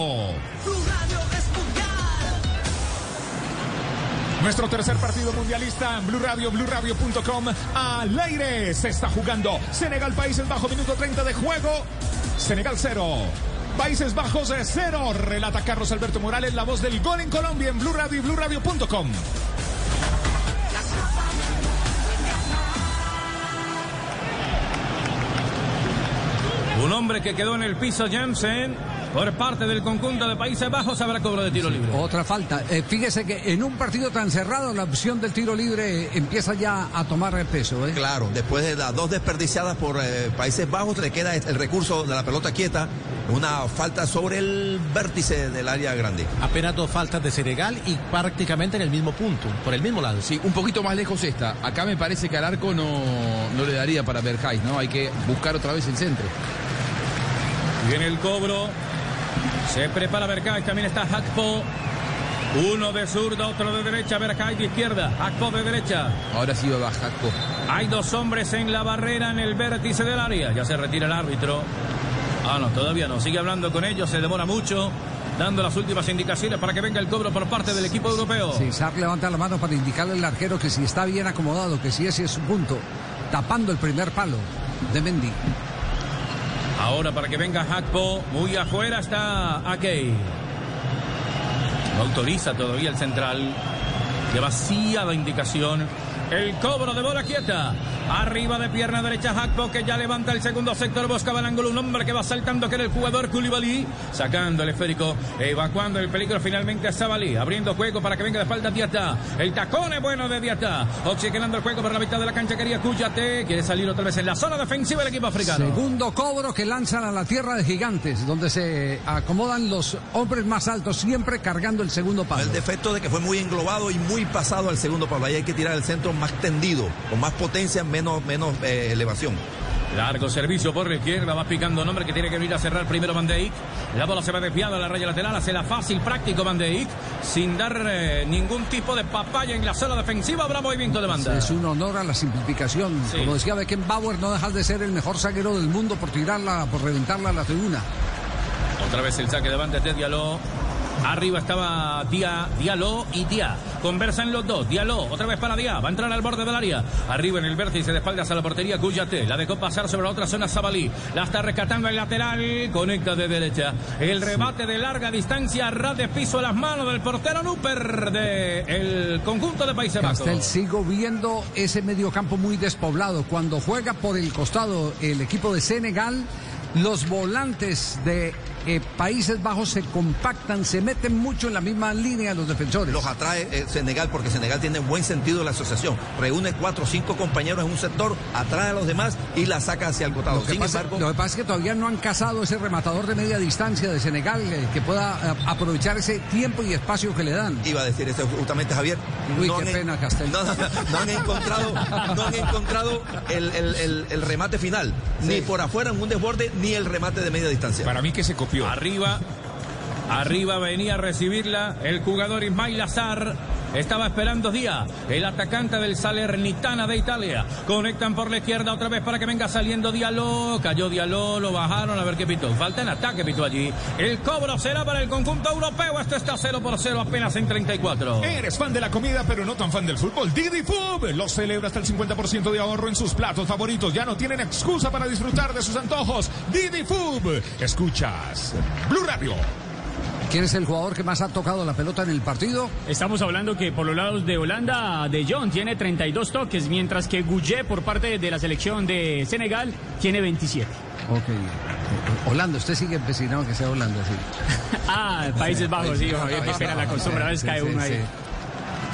Blue Radio es. Nuestro tercer partido mundialista en Blue Radio, BlueRadio.com. Al aire se está jugando Senegal, Países Bajo, minuto 30 de juego. Senegal 0. Países Bajos 0. Relata Carlos Alberto Morales, la voz del gol en Colombia en Blue Radio y BlueRadio.com. Un hombre que quedó en el piso, Jensen, por parte del conjunto de Países Bajos, habrá cobro de tiro libre. Otra falta. Eh, fíjese que en un partido tan cerrado la opción del tiro libre empieza ya a tomar peso. ¿eh? Claro, después de las dos desperdiciadas por eh, Países Bajos, le queda el recurso de la pelota quieta, una falta sobre el vértice del área grande. Apenas dos faltas de Senegal y prácticamente en el mismo punto, por el mismo lado. Sí, un poquito más lejos esta. Acá me parece que al arco no, no le daría para Berjais, ¿no? Hay que buscar otra vez el centro. Viene el cobro. Se prepara Berkay. También está Hakpo. Uno de zurda, otro de derecha. Berkay de izquierda. Hakpo de derecha. Ahora sí va Hakpo. Hay dos hombres en la barrera en el vértice del área. Ya se retira el árbitro. Ah, no, todavía no. Sigue hablando con ellos. Se demora mucho. Dando las últimas indicaciones para que venga el cobro por parte del equipo europeo. Sí, levanta la mano para indicarle al arquero que si está bien acomodado, que si ese es su punto, tapando el primer palo de Mendy. Ahora para que venga Hakpo, muy afuera está Akei. No autoriza todavía el central. Demasiada indicación. El cobro de bola quieta. Arriba de pierna derecha Hakpo que ya levanta el segundo sector. Buscaba el ángulo. Un hombre que va saltando que era el jugador Koulibaly. Sacando el esférico. Evacuando el peligro finalmente a Sabali. Abriendo juego para que venga de espalda Diata. El tacón es bueno de Diata. Oxigenando el juego por la mitad de la cancha. Quería Cuyate. Quiere salir otra vez en la zona defensiva del equipo africano. Segundo cobro que lanzan a la tierra de gigantes. Donde se acomodan los hombres más altos. Siempre cargando el segundo palo. El defecto de que fue muy englobado y muy pasado al segundo palo. Ahí hay que tirar el centro más tendido. Con más potencia, menos, menos eh, elevación. Largo servicio por la izquierda, va picando nombre que tiene que venir a cerrar primero Van de Eyck. La bola se va desviada a la raya lateral, hace la fácil, práctico Van de Eyck, sin dar eh, ningún tipo de papaya en la zona defensiva. Habrá movimiento de banda. Es un honor a la simplificación. Sí. Como decía Beckenbauer, no dejas de ser el mejor zaguero del mundo por tirarla, por reventarla a la tribuna. Otra vez el saque de banda de Diallo. Arriba estaba Dia, Diallo y Dia. Conversan los dos. Diallo, otra vez para Dia. Va a entrar al borde del área. Arriba en el vértice de espaldas a la portería Cuyate. La dejó pasar sobre la otra zona Sabalí. La está rescatando el lateral. Conecta de derecha. El rebate de larga distancia. Ras de piso a las manos del portero Nuper del conjunto de Países Bajos. Castel, sigo viendo ese mediocampo muy despoblado. Cuando juega por el costado el equipo de Senegal, los volantes de eh, Países Bajos se compactan, se meten mucho en la misma línea los defensores. Los atrae eh, Senegal porque Senegal tiene buen sentido de la asociación. Reúne cuatro o cinco compañeros en un sector, atrae a los demás y la saca hacia el costado. Lo que, Sin pasa, embargo, lo que pasa es que todavía no han casado ese rematador de media distancia de Senegal eh, que pueda eh, aprovechar ese tiempo y espacio que le dan. iba a decir eso justamente Javier. Uy, no qué han- pena, Castel. No, no, no han encontrado, no han encontrado el, el- el- el remate final. Ni por afuera en un desborde, ni el remate de media distancia. Para mí que se Arriba. Arriba venía a recibirla el jugador Ismail Azar. Estaba esperando Díaz, el atacante del Salernitana de Italia. Conectan por la izquierda otra vez para que venga saliendo Diallo. Cayó Diallo, lo bajaron a ver qué pitó. Falta en ataque, pitó allí. El cobro será para el conjunto europeo. Esto está 0 por 0 apenas en 34. Eres fan de la comida, pero no tan fan del fútbol. Didi Food los celebra hasta el 50% de ahorro en sus platos favoritos. Ya no tienen excusa para disfrutar de sus antojos. Didi Food. Escuchas Blue Radio. ¿Quién es el jugador que más ha tocado la pelota en el partido? Estamos hablando que por los lados de Holanda, De Jong tiene 32 toques, mientras que Gouget por parte de la selección de Senegal tiene 27. Ok. Holanda, usted sigue empecinado que sea Holanda, sí. Ah, Países Bajos, sí, Javier, qué pena la costumbre, a veces cae uno sí. ahí.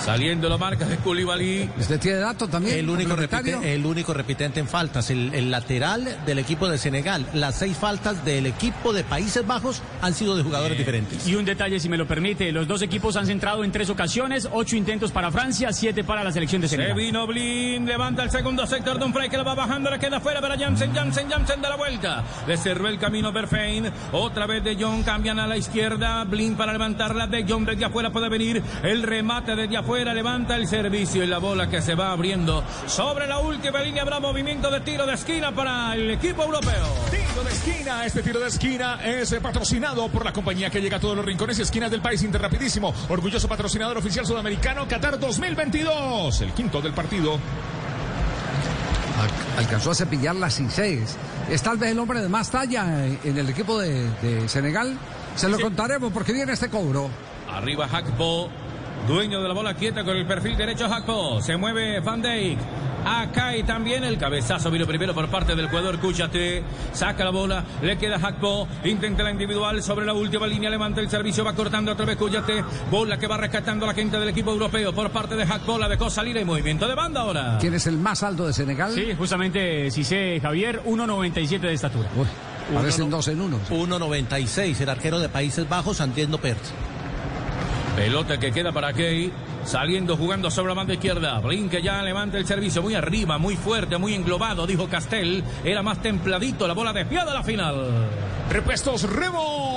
Saliendo la marca de Koulibaly. ¿Usted tiene datos también? El único, repite- el único repitente en faltas, el, el lateral del equipo de Senegal. Las seis faltas del equipo de Países Bajos han sido de jugadores diferentes. Y un detalle, si me lo permite, los dos equipos han centrado en tres ocasiones, ocho intentos para Francia, siete para la selección de Se Senegal. vino Blin, levanta el segundo sector de un Frey que la va bajando, le queda fuera para Jansen, Jansen, Jansen de la vuelta. Le cerró el camino Berfein, otra vez de Jong, cambian a la izquierda, Blin para levantarla, de Jong desde afuera puede venir, el remate desde afuera, levanta el servicio y la bola que se va abriendo. Sobre la última línea habrá movimiento de tiro de esquina para el equipo europeo. Tiro de esquina. Este tiro de esquina es eh, patrocinado por la compañía que llega a todos los rincones y esquinas del país Interrapidísimo. Orgulloso patrocinador oficial sudamericano Qatar 2022. El quinto del partido. Al- alcanzó a cepillar las seis es tal vez el hombre de más talla en el equipo de, de Senegal. Se lo contaremos porque viene este cobro. Arriba Hakpo, dueño de la bola quieta con el perfil derecho Hakpo. Se mueve Van Dijk. Acá y también el cabezazo vino primero por parte del jugador Cúchate. Saca la bola, le queda Hakpo. Intenta la individual sobre la última línea. Levanta el servicio, va cortando otra vez Cúchate. Bola que va rescatando a la gente del equipo europeo por parte de Hakpo. La dejó salir en movimiento de banda ahora. ¿Quién es el más alto de Senegal? Sí, justamente Cissé Javier, 1.97 de estatura. Parecen dos en uno. 1.96, el arquero de Países Bajos, Antiendo Perth. Pelota que queda para Key. Saliendo, jugando sobre la banda izquierda. Brinque ya levanta el servicio muy arriba, muy fuerte, muy englobado, dijo Castel. Era más templadito, la bola desviada a la final. Repuestos Rebo.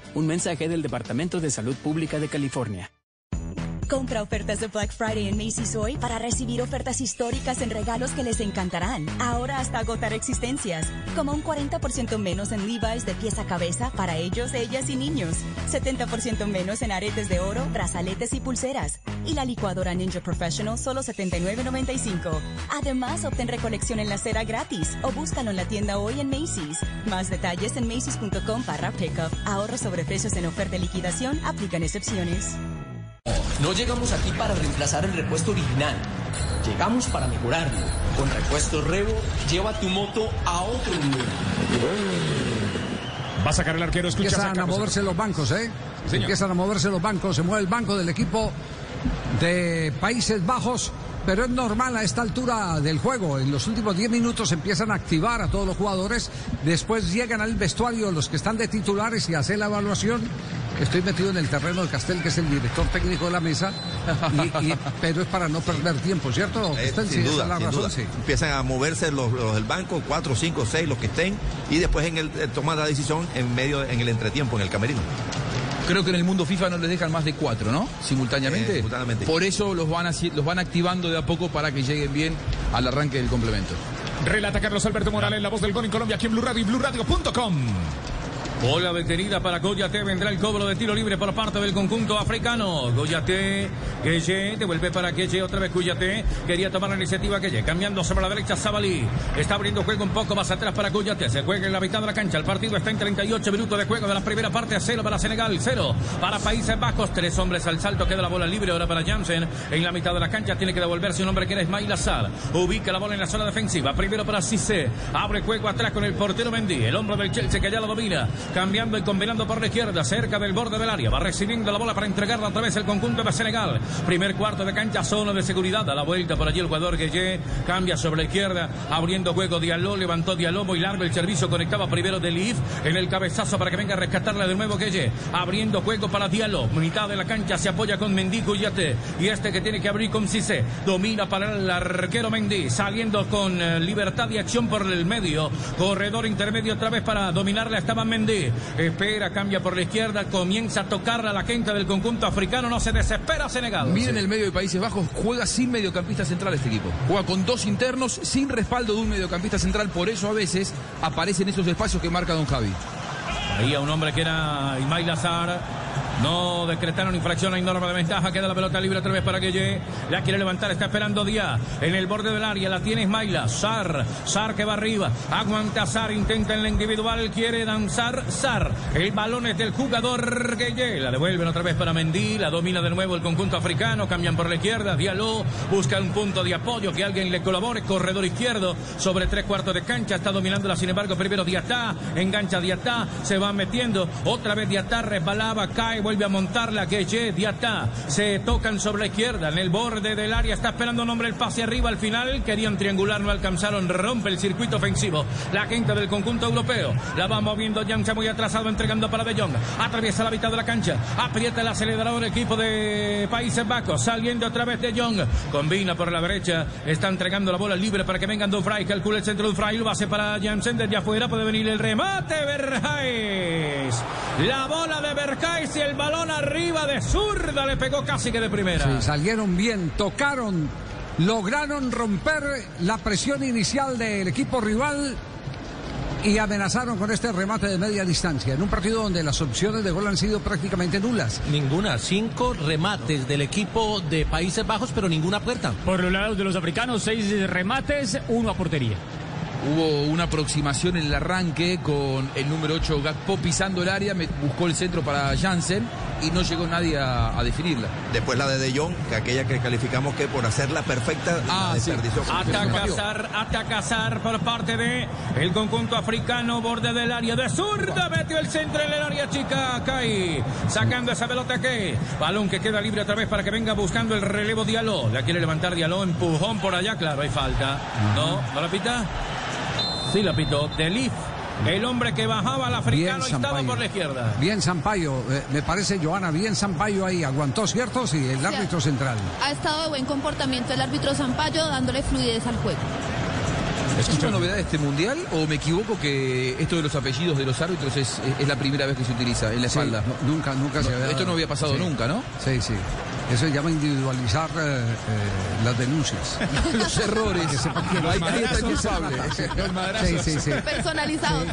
Un mensaje del Departamento de Salud Pública de California. Compra ofertas de Black Friday en Macy's hoy para recibir ofertas históricas en regalos que les encantarán. Ahora hasta agotar existencias. Como un 40% menos en Levi's de pieza a cabeza para ellos, ellas y niños. 70% menos en aretes de oro, brazaletes y pulseras. Y la licuadora Ninja Professional solo $79.95. Además, obtén recolección en la cera gratis o búscalo en la tienda hoy en Macy's. Más detalles en macy's.com barra pickup. Ahorro sobre precios en oferta y liquidación. Aplican excepciones. No llegamos aquí para reemplazar el repuesto original. Llegamos para mejorarlo. Con repuesto Revo, lleva tu moto a otro nivel. Va a sacar el arquero, escucha. Empiezan a moverse los bancos, ¿eh? Empiezan a moverse los bancos. Se mueve el banco del equipo de Países Bajos. Pero es normal a esta altura del juego. En los últimos 10 minutos empiezan a activar a todos los jugadores. Después llegan al vestuario los que están de titulares y hacen la evaluación. Estoy metido en el terreno de Castel, que es el director técnico de la mesa. y- y- pero es para no perder tiempo, ¿cierto? Eh, Castel? sin Sí, duda, es la sin razón, duda. sí. Empiezan a moverse los, los del banco, cuatro, cinco, seis, los que estén, y después en el, eh, toman la decisión en medio, en el entretiempo, en el camerino. Creo que en el mundo FIFA no les dejan más de cuatro, ¿no? Simultáneamente. Eh, simultáneamente. Por eso los van, haci- los van activando de a poco para que lleguen bien al arranque del complemento. Relata Carlos Alberto Morales, la voz del gol en Colombia, aquí en Blue Radio y BlueRadio.com. Bola detenida para Goyate. Vendrá el cobro de tiro libre por parte del conjunto africano. Goyate, Gueye, devuelve para Gueye. Otra vez Goyate. Quería tomar la iniciativa Gueye. Cambiando sobre la derecha Zabalí. Está abriendo juego un poco más atrás para Goyate. Se juega en la mitad de la cancha. El partido está en 38 minutos de juego de la primera parte. Cero para Senegal. Cero para Países Bajos. Tres hombres al salto. Queda la bola libre ahora para Jansen. En la mitad de la cancha tiene que devolverse un hombre que era Ismail Azar. Ubica la bola en la zona defensiva. Primero para Cissé. Abre juego atrás con el portero Mendy. El hombre del Chelsea que ya lo domina. Cambiando y combinando por la izquierda. Cerca del borde del área. Va recibiendo la bola para entregarla a través del conjunto de Senegal. Primer cuarto de cancha. Zona de seguridad. A la vuelta por allí el jugador Gueye. Cambia sobre la izquierda. Abriendo juego Diallo. Levantó Diallo muy largo. El servicio conectaba primero de Leaf. En el cabezazo para que venga a rescatarla de nuevo Gueye. Abriendo juego para Diallo. Mitad de la cancha se apoya con Mendy Cuyate. Y este que tiene que abrir con Cissé. Domina para el arquero Mendy. Saliendo con eh, libertad y acción por el medio. Corredor intermedio otra vez para dominarla. Estaba Mendy. Espera, cambia por la izquierda. Comienza a tocarla a la gente del conjunto africano. No se desespera Senegal. Miren el medio de Países Bajos, juega sin mediocampista central este equipo. Juega con dos internos, sin respaldo de un mediocampista central. Por eso a veces aparecen esos espacios que marca Don Javi. Ahí a un hombre que era Ismail Azar. No decretaron infracción, hay norma de ventaja. Queda la pelota libre otra vez para Gueye. La quiere levantar, está esperando Díaz. En el borde del área la tiene Ismaila. Sar, Sar que va arriba. Aguanta Sar, intenta en la individual, quiere danzar Sar. El balón es del jugador Gueye. La devuelven otra vez para Mendy. La domina de nuevo el conjunto africano. Cambian por la izquierda. Diallo busca un punto de apoyo que alguien le colabore. Corredor izquierdo sobre tres cuartos de cancha. Está dominándola, sin embargo, primero Diatá. Engancha Diatá. Se va metiendo. Otra vez Diatá resbalaba, cae, vuelve a montarla. Gueye, Diatá. Se tocan sobre la izquierda. En el borde del área está esperando un hombre el pase arriba al final. Querían triangular, no alcanzaron. Rompe el circuito ofensivo. La gente del conjunto europeo. La va moviendo Jansa muy atrasado, entregando para De Jong. Atraviesa la mitad de la cancha. Aprieta el acelerador equipo de Países Bajos. Saliendo otra vez De Jong. Combina por la derecha. Está entregando la bola libre para que vengan Dumfries. Calcula el centro de Dumfries. Lo hace para Jansen desde afuera. Puede venir el remate. Berjais. La bola de Berjais y el balón arriba de zurda. Le pegó casi que de primera. Sí, salieron bien, tocaron, lograron romper la presión inicial del equipo rival y amenazaron con este remate de media distancia en un partido donde las opciones de gol han sido prácticamente nulas. Ninguna, cinco remates del equipo de Países Bajos, pero ninguna puerta. Por los lados de los africanos, seis remates, uno a portería. Hubo una aproximación en el arranque con el número 8 Gakpo pisando el área, me- buscó el centro para Jansen y no llegó nadie a, a definirla. Después la de De Jong, que aquella que calificamos que por hacerla perfecta, Ah, la sí. desperdició. Ataca Sar, ataca Sar por parte de el conjunto africano, borde del área de zurda, metió el centro en el área chica, cae, sacando esa pelota que, balón que queda libre otra vez para que venga buscando el relevo Diallo, la quiere levantar Diallo, empujón por allá, claro, hay falta, ¿no? ¿No la pita? Sí la pitó, Delif, el hombre que bajaba al africano y estaba Sampaio. por la izquierda. Bien Sampaio, eh, me parece Joana, bien Sampaio ahí, aguantó, ¿cierto? Sí, el árbitro central. Ha estado de buen comportamiento el árbitro Zampayo dándole fluidez al juego. ¿Es una novedad de este mundial o me equivoco que esto de los apellidos de los árbitros es, es la primera vez que se utiliza en la Sí, espalda? no, nunca, nunca se había Esto no había pasado Sí. nunca, ¿no? Sí, sí. Eso se llama individualizar eh, eh, las denuncias. los errores. Que ahí está el culpable. Sí, sí, sí. Personalizados.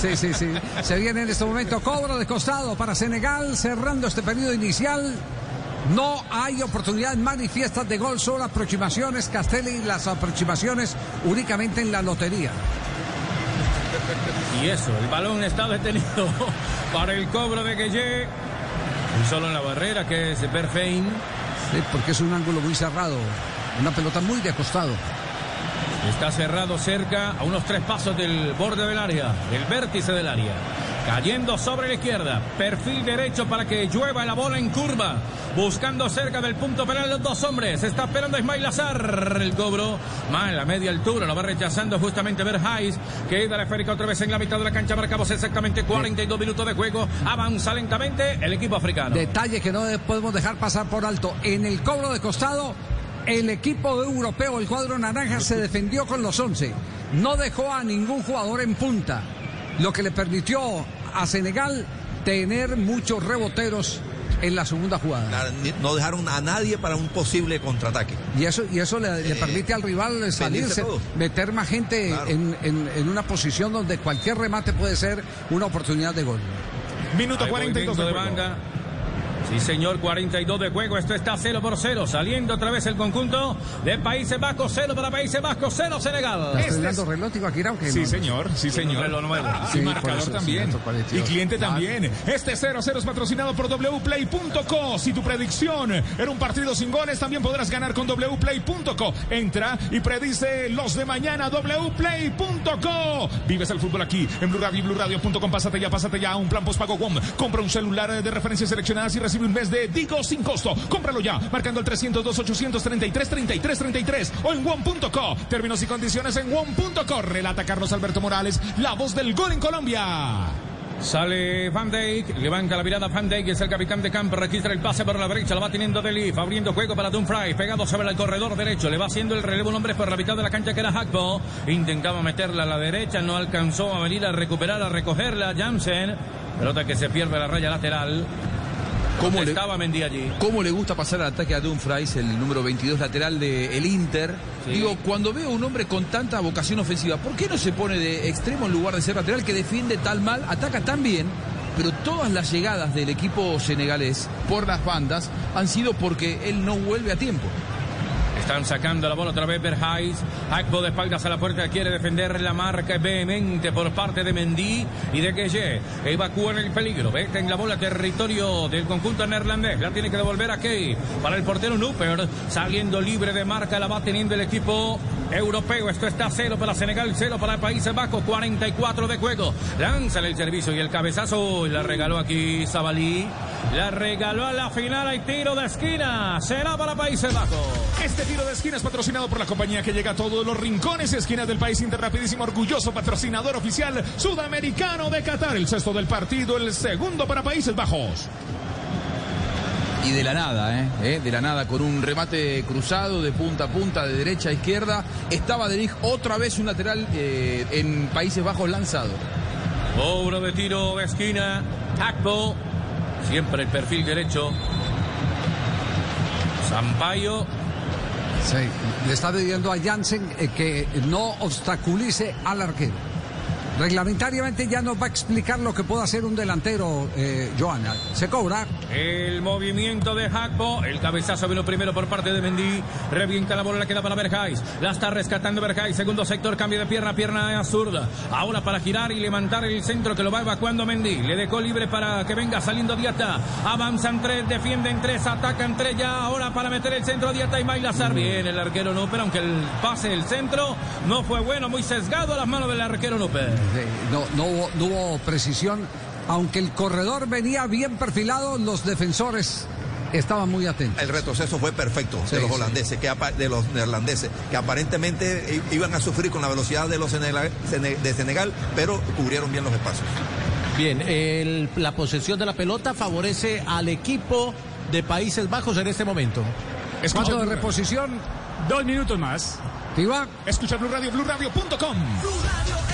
Sí, sí, sí. Se viene en este momento cobro de costado para Senegal, cerrando este periodo inicial. No hay oportunidades manifiestas de gol, solo aproximaciones. Castelli, las aproximaciones únicamente en la lotería. Y eso, el balón está detenido para el cobro de Gueye. Y solo en la barrera que es Berfein. Sí, porque es un ángulo muy cerrado. Una pelota muy de costado. Está cerrado cerca a unos tres pasos del borde del área, del vértice del área. Cayendo sobre la izquierda, perfil derecho para que llueva la bola en curva. Buscando cerca del punto penal los dos hombres. Está esperando Ismail Azar. El cobro, más en la media altura, lo va rechazando justamente Berjais. Queda la esférica otra vez en la mitad de la cancha. Marcamos exactamente 42 minutos de juego. Avanza lentamente el equipo africano. Detalle que no de- podemos dejar pasar por alto. En el cobro de costado, el equipo europeo, el cuadro naranja, se defendió con los 11. No dejó a ningún jugador en punta, lo que le permitió a Senegal tener muchos reboteros en la segunda jugada. No dejaron a nadie para un posible contraataque. Y eso, y eso le, le permite al rival salirse, meter más gente en, en- en una posición donde cualquier remate puede ser una oportunidad de gol. Minuto Hay 42 movimiento de banda. Sí, señor, 42 de juego. Esto está 0 por 0. Saliendo otra vez el conjunto de Países Bajos. 0 para Países Bajos, 0 Senegal. Este ¿Está estrenando reloj, Tibaquirá, o qué? Sí, No. señor, sí, señor. reloj nuevo. Sí, marcador eso, también. 142. Y cliente también. Este 0-0 es patrocinado por wplay.co. Si tu predicción era un partido sin goles, también podrás ganar con wplay.co. Entra y predice los de mañana. wplay.co. Vives el fútbol aquí en Blue Radio y BlueRadio.com. Pásate ya, pásate ya a un plan postpago WOM. Compra un celular de referencias seleccionadas y recibe un mes de Digo sin costo. Cómpralo ya, marcando el 302 833 33 33 o en WOM.co. Términos y condiciones en WOM.co. Relata Carlos Alberto Morales, la voz del gol en Colombia. Sale Van Dijk, levanta la mirada Van Dijk, es el capitán de campo, registra el pase por la derecha, lo va teniendo Delif, abriendo juego para Dumfries, pegado sobre el corredor derecho, le va haciendo el relevo un hombre por la mitad de la cancha que era Hakpo, intentaba meterla a la derecha, no alcanzó a venir a recuperar, a recogerla Jansen, pelota que se pierde la raya lateral. ¿Cómo le- estaba Mendy allí? ¿Cómo le gusta pasar al ataque a Dumfries, el número 22 lateral del Inter? Sí. Digo, cuando veo un hombre con tanta vocación ofensiva, ¿por qué no se pone de extremo en lugar de ser lateral que defiende tal mal, ataca tan bien? pero todas las llegadas del equipo senegalés por las bandas han sido porque él no vuelve a tiempo. Están sacando la bola otra vez Berhais. Akpo de espaldas a la puerta quiere defender la marca vehemente por parte de Mendy y de Gueye. Evacúan el peligro. Vete en la bola territorio del conjunto neerlandés. La tiene que devolver a Key. Para el portero Nuper. Saliendo libre de marca. La va teniendo el equipo europeo. Esto está cero para Senegal, cero para Países Bajos. 44 de juego. Lanza el servicio y el cabezazo. La regaló aquí Zabalí. La regaló a la final. Hay tiro de esquina. Será para Países Bajos. Este tiro de esquina es patrocinado por la compañía que llega a todos los rincones y esquinas del país Interrapidísimo, orgulloso patrocinador oficial sudamericano de Qatar. El sexto del partido, el segundo para Países Bajos. Y de la nada, ¿eh? ¿Eh? De la nada, con un remate cruzado de punta a punta, de derecha a izquierda. Estaba de otra vez un lateral eh, en Países Bajos lanzado. Obra de tiro de esquina. Acto. Siempre el perfil derecho. Sampaio. Sí, le está pidiendo a Jansen eh, que no obstaculice al arquero. Reglamentariamente ya nos va a explicar lo que puede hacer un delantero, eh, Joana. Se cobra. El movimiento de Hakpo. El cabezazo vino primero por parte de Mendy. Revienta la bola, la queda para Berjais. La está rescatando Berjais. Segundo sector, cambio de pierna, pierna zurda. Ahora para girar y levantar el centro que lo va evacuando Mendy. Le dejó libre para que venga saliendo Diata. Avanzan tres, defienden tres, atacan tres ya. Ahora para meter el centro Diata y Mailazar. Bien, el arquero Nuper, aunque el pase del centro no fue bueno, muy sesgado a las manos del arquero Nuper. No, no, hubo, no hubo precisión. Aunque el corredor venía bien perfilado, los defensores estaban muy atentos. El retroceso fue perfecto de los holandeses, que, de los neerlandeses, que aparentemente iban a sufrir con la velocidad de los Senegal, de Senegal, pero cubrieron bien los espacios. Bien, el, la posesión de la pelota favorece al equipo de Países Bajos en este momento. ¿Cuánto de reposición? Dos minutos más. ¿Iba? Escucha Blue Radio, BlueRadio.com. Blue Radio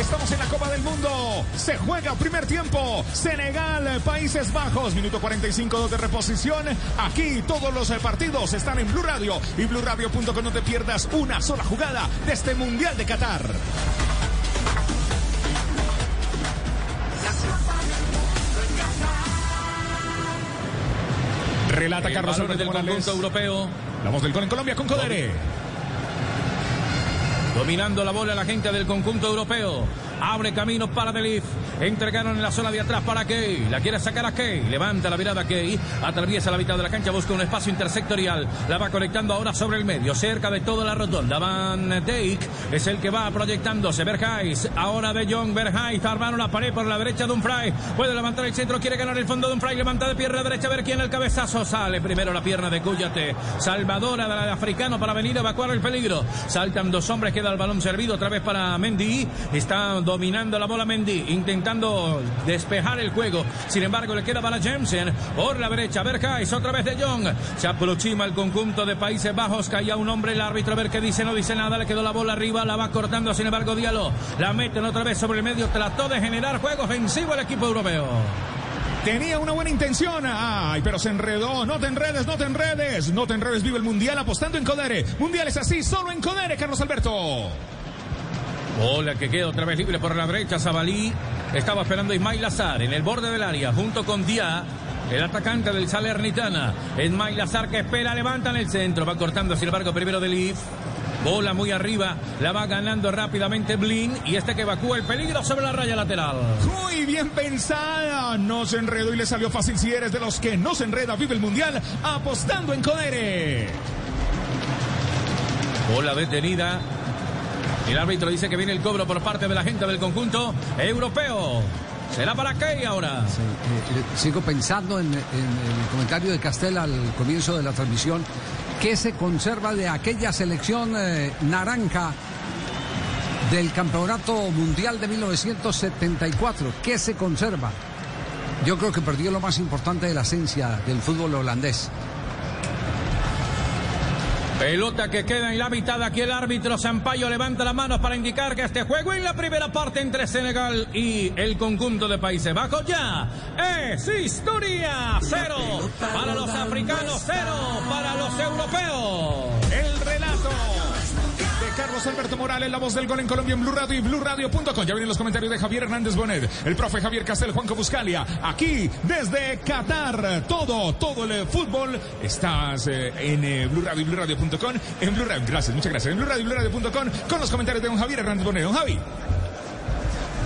Estamos en la Copa del Mundo. Se juega primer tiempo. Senegal, Países Bajos. Minuto 45 de reposición. Aquí todos los partidos están en Blue Radio y BlueRadio.com. No te pierdas una sola jugada de este Mundial de Qatar. Relata Carlos Alberto del conjunto europeo. La voz del gol en Colombia con Codere. Dominando la bola la gente del conjunto europeo. Abre camino para Delif. Entregaron en la zona de atrás para Key. La quiere sacar a Key. Levanta la mirada a Key. Atraviesa la mitad de la cancha. Busca un espacio intersectorial. La va conectando ahora sobre el medio. Cerca de toda la rotonda. Van Dijk es el que va proyectándose. Bergais. Ahora de John Bergais. Armaron la pared por la derecha de Unfray. Puede levantar el centro. Quiere ganar el fondo de Unfray. Levanta de pierna derecha. A ver quién el cabezazo sale. Primero la pierna de Cuyate. Salvadora del africano para venir a evacuar el peligro. Saltan dos hombres. Queda el balón servido otra vez para Mendy. Está dominando la bola Mendy, intentando despejar el juego. Sin embargo, le queda para Jensen por la derecha. Berkais, otra vez de Jong. Se aproxima el conjunto de Países Bajos. Caía un hombre, el árbitro, a ver qué dice. No dice nada. Le quedó la bola arriba, la va cortando. Sin embargo, Diallo la meten otra vez sobre el medio. Trató de generar juego ofensivo el equipo europeo. Tenía una buena intención. Ay, pero se enredó. No te enredes, no te enredes. No te enredes. Vive el Mundial apostando en Codere. Mundial es así, solo en Codere, Carlos Alberto. Bola que queda otra vez libre por la derecha. Zabalí estaba esperando a Ismail Lazar en el borde del área junto con Díaz. El atacante del Salernitana. Ismail Lazar que espera, levanta en el centro. Va cortando, sin embargo, primero de Leaf. Bola muy arriba, la va ganando rápidamente Blin y este que evacúa el peligro sobre la raya lateral. Muy bien pensada, no se enredó y le salió fácil si eres de los que no se enreda, vive el mundial apostando en Codere. Bola detenida, el árbitro dice que viene el cobro por parte de la gente del conjunto europeo. ¿Será para qué ahora? Sí, eh, sigo pensando en, en, el comentario de Castel al comienzo de la transmisión. ¿Qué se conserva de aquella selección eh, naranja del Campeonato Mundial de 1974? ¿Qué se conserva? Yo creo que perdió lo más importante de la esencia del fútbol holandés. Pelota que queda en la mitad. Aquí el árbitro Sampaio levanta las manos para indicar que este juego en la primera parte entre Senegal y el conjunto de Países Bajos ya es historia. Cero para los africanos, cero para los europeos. El relato de Carlos Alberto Morales, la voz del gol en Colombia en Blue Radio y BlueRadio.com. Ya vienen los comentarios de Javier Hernández Bonet, el profe Javier Castel, Juanco Buscalia, aquí desde Qatar. Todo, todo el fútbol. Estás eh, en eh, Blue Radio y BlueRadio.com. En Blue Radio, gracias, muchas gracias. En Blue Radio y BlueRadio.com con los comentarios de don Javier Hernández Bonet. Don Javi.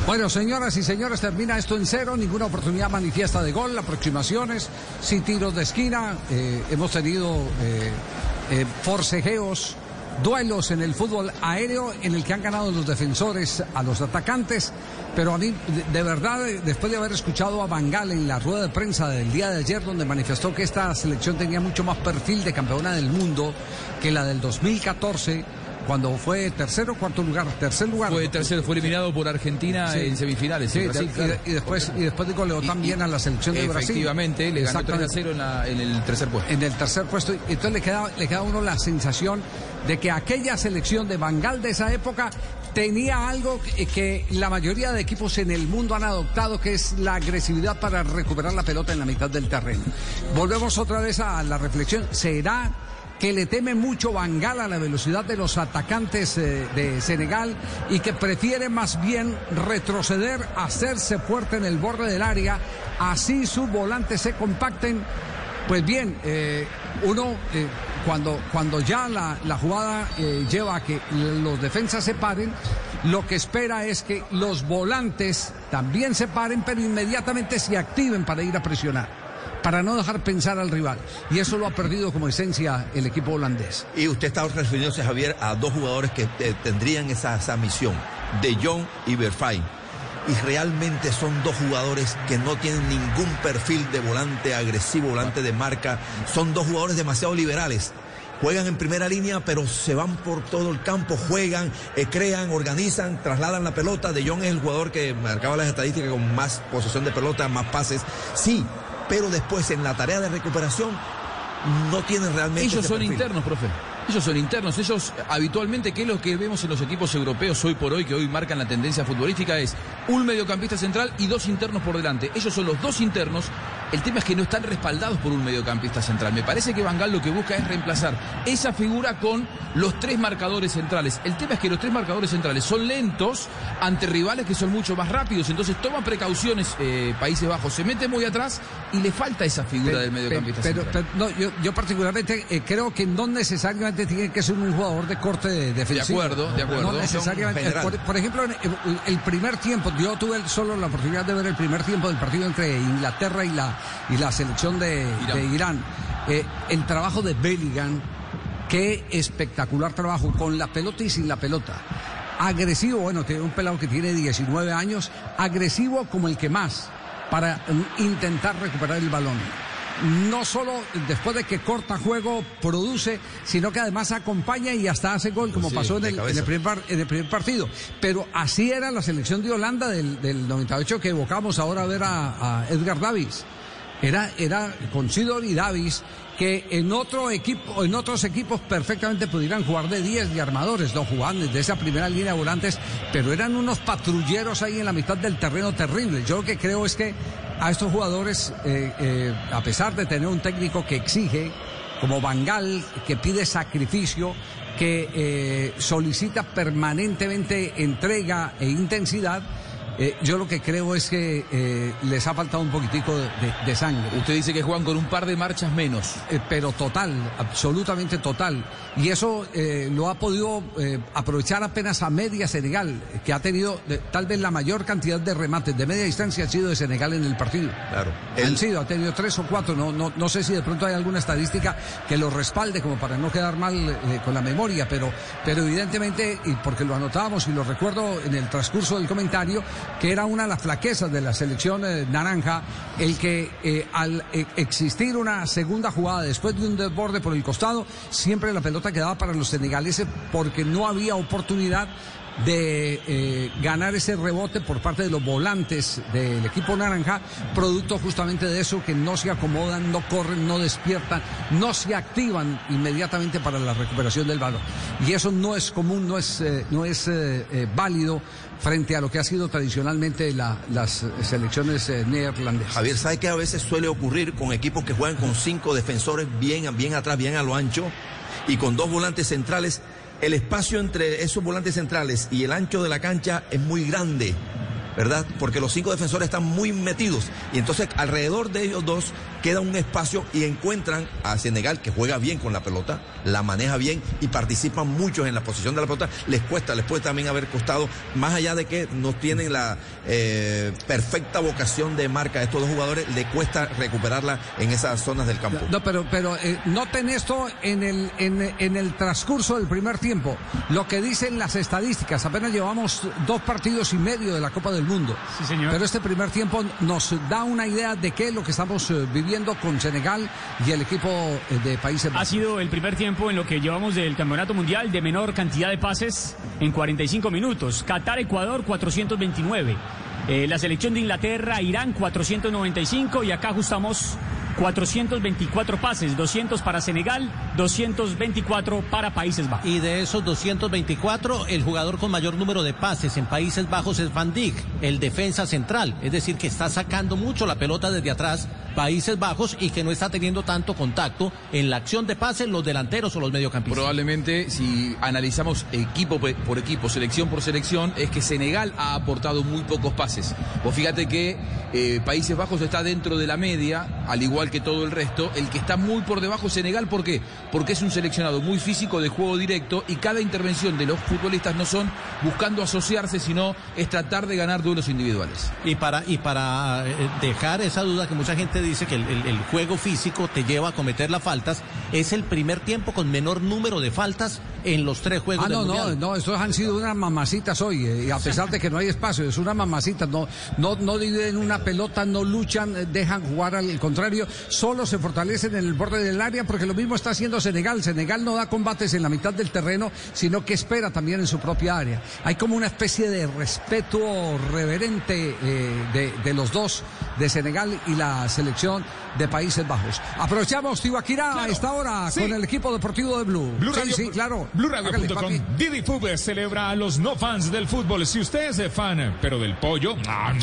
Bueno, señoras y señores, termina esto en cero, ninguna oportunidad manifiesta de gol, aproximaciones, sin tiros de esquina, eh, hemos tenido eh, forcejeos, duelos en el fútbol aéreo en el que han ganado los defensores a los atacantes, pero a mí, de, verdad, después de haber escuchado a Bangal en la rueda de prensa del día de ayer, donde manifestó que esta selección tenía mucho más perfil de campeona del mundo que la del 2014, cuando fue tercero o cuarto lugar, tercer lugar. Fue tercero, fue eliminado por Argentina Sí. en semifinales. Sí, en Brasil, y, claro. y después, y después de goleó también a la selección de Brasil. Efectivamente, le ganó 3 a Exactamente. 0 en, la- en el tercer puesto. En el tercer puesto. Y Entonces le queda, le queda a uno la sensación de que aquella selección de Bangal de esa época tenía algo que, que la mayoría de equipos en el mundo han adoptado, que es la agresividad para recuperar la pelota en la mitad del terreno. Volvemos otra vez a la reflexión. ¿Será que le teme mucho Bangal a la velocidad de los atacantes eh, de Senegal y que prefiere más bien retroceder, hacerse fuerte en el borde del área, así sus volantes se compacten? Pues bien, eh, uno eh, cuando, cuando ya la, la jugada lleva a que los defensas se paren, lo que espera es que los volantes también se paren, pero inmediatamente se activen para ir a presionar para no dejar pensar al rival. Y eso lo ha perdido como esencia el equipo holandés. Y usted está refiriéndose, Javier, a dos jugadores que eh, tendrían esa, misión, De Jong y Berfain. Y realmente son dos jugadores que no tienen ningún perfil de volante agresivo, volante de marca. Son dos jugadores demasiado liberales. Juegan en primera línea, pero se van por todo el campo, juegan, eh, crean, organizan, trasladan la pelota. De Jong es el jugador que marcaba las estadísticas con más posesión de pelota, más pases. Sí, pero después en la tarea de recuperación no tienen realmente. Ellos son perfil. internos, profe. Ellos son internos. Ellos habitualmente, que es lo que vemos en los equipos europeos hoy por hoy, que hoy marcan la tendencia futbolística, es un mediocampista central y dos internos por delante. Ellos son los dos internos. El tema es que no están respaldados por un mediocampista central. Me parece que Bangal lo que busca es reemplazar esa figura con los tres marcadores centrales. El tema es que los tres marcadores centrales son lentos ante rivales que son mucho más rápidos. Entonces toma precauciones eh, Países Bajos. Se mete muy atrás y le falta esa figura del mediocampista Pero, central. pero, no, yo, yo particularmente eh, creo que no necesariamente tiene que ser un jugador de corte de- defensivo. acuerdo, de acuerdo. No necesariamente. Por, por ejemplo, en el, el primer tiempo, yo tuve solo la oportunidad de ver el primer tiempo del partido entre Inglaterra y la, y la selección de Irán. De Irán. Eh, el trabajo de Bellingham, qué espectacular trabajo con la pelota y sin la pelota. Agresivo, bueno, tiene un pelado que tiene 19 años, agresivo como el que más para mm, intentar recuperar el balón no solo después de que corta juego produce, sino que además acompaña y hasta hace gol, como Sí, pasó en el, cabeza. en el primer, par- en el primer partido. Pero así era la selección de Holanda del, del 98 que evocamos ahora a ver a, a Edgar Davis. Era, era con Sidor y Davis que en otro equipo, en otros equipos perfectamente pudieran jugar de 10 de armadores, no jugaban desde esa primera línea de volantes, pero eran unos patrulleros ahí en la mitad del terreno terrible. Yo lo que creo es que a estos jugadores, eh, eh, a pesar de tener un técnico que exige, como Bangal, que pide sacrificio, que eh, solicita permanentemente entrega e intensidad, eh, yo lo que creo es que eh, les ha faltado un poquitico de, de- de sangre. Usted dice que juegan con un par de marchas menos. Eh, pero total, absolutamente total. Y eso eh, lo ha podido eh, aprovechar apenas a media Senegal, que ha tenido de- tal vez la mayor cantidad de remates de media distancia ha sido de Senegal en el partido. Claro. Han sido, ha tenido tres o cuatro, no, no, no sé si de pronto hay alguna estadística que lo respalde como para no quedar mal eh, con la memoria, pero, pero evidentemente, y porque lo anotábamos y lo recuerdo en el transcurso del comentario, que era una de las flaquezas de la selección eh, naranja, el que eh, al eh, existir una segunda jugada después de un desborde por el costado, siempre la pelota quedaba para los senegaleses porque no había oportunidad de ganar ese rebote por parte de los volantes del equipo naranja, producto justamente de eso que no se acomodan, no corren, no despiertan, no se activan inmediatamente para la recuperación del balón. Y eso no es común, no es, no es válido frente a lo que ha sido tradicionalmente la- las selecciones eh, neerlandesas. Javier, ¿sabe que a veces suele ocurrir con equipos que juegan con cinco defensores bien, bien atrás, bien a lo ancho y con dos volantes centrales? el espacio entre esos volantes centrales y el ancho de la cancha es muy grande. ¿Verdad? Porque los cinco defensores están muy metidos y entonces alrededor de ellos dos queda un espacio y encuentran a Senegal que juega bien con la pelota, la maneja bien y participan muchos en la posición de la pelota. Les cuesta, les puede también haber costado, más allá de que no tienen la eh, perfecta vocación de marca de estos dos jugadores, le cuesta recuperarla en esas zonas del campo. No, pero, pero eh, noten esto en el, en, en el transcurso del primer tiempo. Lo que dicen las estadísticas, apenas llevamos dos partidos y medio de la Copa del Mundo. Sí, señor. Pero este primer tiempo nos da una idea de qué es lo que estamos eh, viviendo con Senegal y el equipo eh, de Países Ha Bajos. sido el primer tiempo en lo que llevamos del Campeonato Mundial de menor cantidad de pases en 45 minutos. Qatar-Ecuador 429. Eh, la selección de Inglaterra, Irán 495 y acá ajustamos 424 pases, 200 para Senegal, 224 para Países Bajos. Y de esos 224, el jugador con mayor número de pases en Países Bajos es Van Dijk, el defensa central. Es decir, que está sacando mucho la pelota desde atrás, Países Bajos, y que no está teniendo tanto contacto en la acción de pases los delanteros o los mediocampistas. Probablemente, si analizamos equipo por equipo, selección por selección, es que Senegal ha aportado muy pocos pases. Vos fíjate que eh, Países Bajos está dentro de la media, al igual que todo el resto. El que está muy por debajo es Senegal, ¿por qué? Porque es un seleccionado muy físico de juego directo y cada intervención de los futbolistas no son buscando asociarse, sino es tratar de ganar duelos individuales. Y para, y para eh, dejar esa duda que mucha gente dice que el, juego físico te lleva a cometer las faltas, es el primer tiempo con menor número de faltas en los tres juegos Ah, del no, no, Mundial. no, estos han sido unas mamacitas hoy, eh, y a pesar de que no hay espacio, es una mamacita, no, no, no dividen una pelota, no luchan, eh, dejan jugar al contrario, solo se fortalecen en el borde del área porque lo mismo está haciendo Senegal. Senegal no da combates en la mitad del terreno, sino que espera también en su propia área. Hay como una especie de respeto reverente eh, de, de los dos, de Senegal y la selección de Países Bajos. Aprovechamos, Tibaquirá, a esta hora sí. con el equipo deportivo de Blue. Blue sí, Radio- sí, claro. Papi. Didi Fútbol celebra a los no fans del fútbol. Si usted es fan, pero del pollo,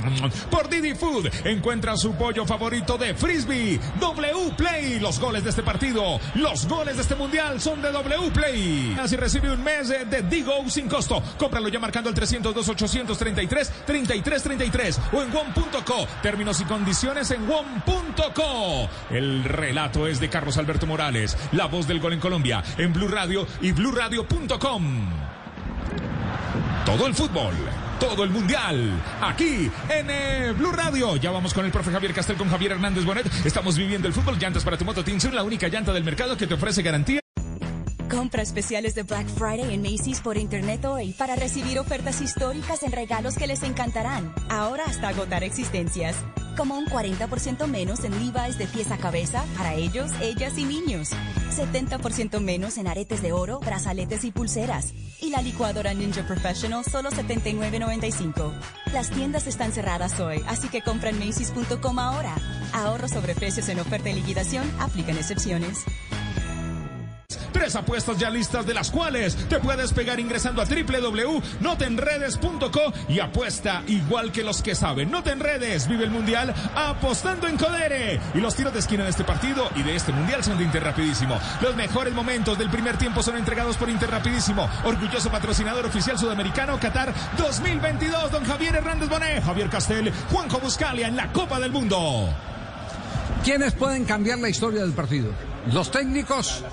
por Didi Food encuentra su pollo favorito de Frisbee. W Play. Los goles de este partido, los goles de este mundial son de W Play. Así recibe un mes de Digo sin costo. Cómpralo ya marcando el 302 833 3333 o en WOM.co. Términos y condiciones en WOM.co. El relato es de Carlos Alberto Morales, la voz del gol en Colombia, en Blue Radio y BlueRadio.com. Todo el fútbol, todo el mundial, aquí en eh, Blue Radio. Ya vamos con el profe Javier Castel, con Javier Hernández Bonet. Estamos viviendo el fútbol. Llantas para tu moto Tinsun, la única llanta del mercado que te ofrece garantía. Compra especiales de Black Friday en Macy's por internet hoy para recibir ofertas históricas en regalos que les encantarán. Ahora hasta agotar existencias. Como un 40% menos en Levi's de pies a cabeza para ellos, ellas y niños. 70% menos en aretes de oro, brazaletes y pulseras. Y la licuadora Ninja Professional solo $79.95. Las tiendas están cerradas hoy, así que compra en Macy's.com ahora. Ahorro sobre precios en oferta y liquidación, aplican excepciones. Tres apuestas ya listas de las cuales te puedes pegar ingresando a www.notenredes.co y apuesta igual que los que saben. No te enredes, vive el mundial apostando en Codere. Y los tiros de esquina de este partido y de este mundial son de Interrapidísimo. Los mejores momentos del primer tiempo son entregados por Interrapidísimo, orgulloso patrocinador oficial sudamericano Qatar 2022. Don Javier Hernández Bonet, Javier Castel, Juanjo Buscalia en la Copa del Mundo. ¿Quiénes pueden cambiar la historia del partido? ¿Los técnicos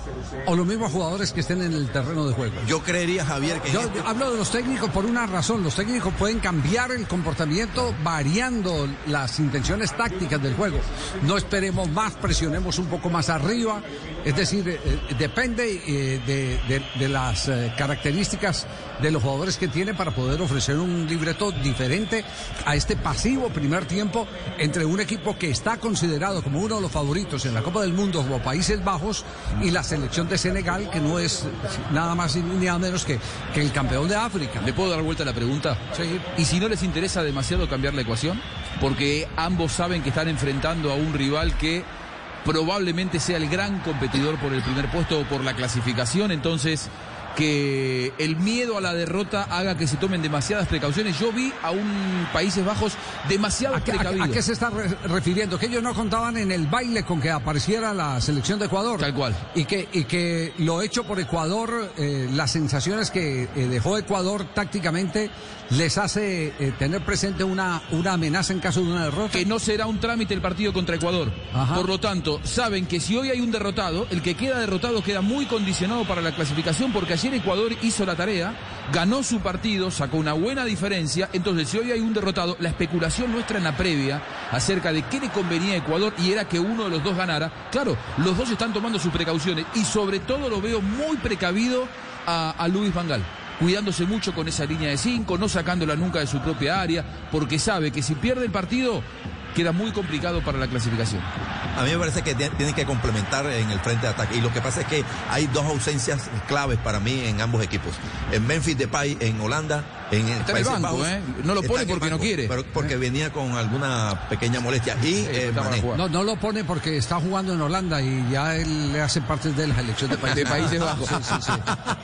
o los mismos jugadores que estén en el terreno de juego? Yo creería, Javier, que... Yo hablo de los técnicos por una razón. Los técnicos pueden cambiar el comportamiento variando las intenciones tácticas del juego. No esperemos más, presionemos un poco más arriba. Es decir, eh, eh, depende eh, de, de- de las eh, características de los jugadores que tiene para poder ofrecer un libreto diferente a este pasivo primer tiempo entre un equipo que está considerado como uno de los favoritos en la Copa del Mundo como Países Bajos y la selección de Senegal que no es nada más ni nada menos que, que el campeón de África. ¿Le puedo dar vuelta a la pregunta? Sí. ¿Y si no les interesa demasiado cambiar la ecuación? Porque ambos saben que están enfrentando a un rival que probablemente sea el gran competidor por el primer puesto o por la clasificación, entonces que el miedo a la derrota haga que se tomen demasiadas precauciones. Yo vi a un Países Bajos demasiado ¿A qué, a- precavido. a qué se está re- refiriendo? Que ellos no contaban en el baile con que apareciera la selección de Ecuador. Tal cual. Y que, y que lo hecho por Ecuador, eh, las sensaciones que eh, dejó Ecuador tácticamente les hace eh, tener presente una, una amenaza en caso de una derrota. que no será un trámite el partido contra Ecuador. Por lo tanto, saben que si hoy hay un derrotado, el que queda derrotado queda muy condicionado para la clasificación porque ayer Ecuador hizo la tarea, ganó su partido, sacó una buena diferencia. Entonces, si hoy hay un derrotado, la especulación nuestra en la previa acerca de qué le convenía a Ecuador y era que uno de los dos ganara, claro, los dos están tomando sus precauciones y sobre todo lo veo muy precavido a, a Luis Vangal. Cuidándose mucho con esa línea de cinco, no sacándola nunca de su propia área, porque sabe que si pierde el partido, queda muy complicado para la clasificación. A mí me parece que tie- tienen que complementar en el frente de ataque. Y lo que pasa es que hay dos ausencias claves para mí en ambos equipos. En Memphis Depay en Holanda, en en el Países banco, Bajos, ¿eh? No lo está pone en porque no quiere. pero porque venía con alguna pequeña molestia. Y eh. No, no lo pone porque está jugando en Holanda y ya él le hace parte de la selección de Países, De Países Bajos. Sí, sí, sí.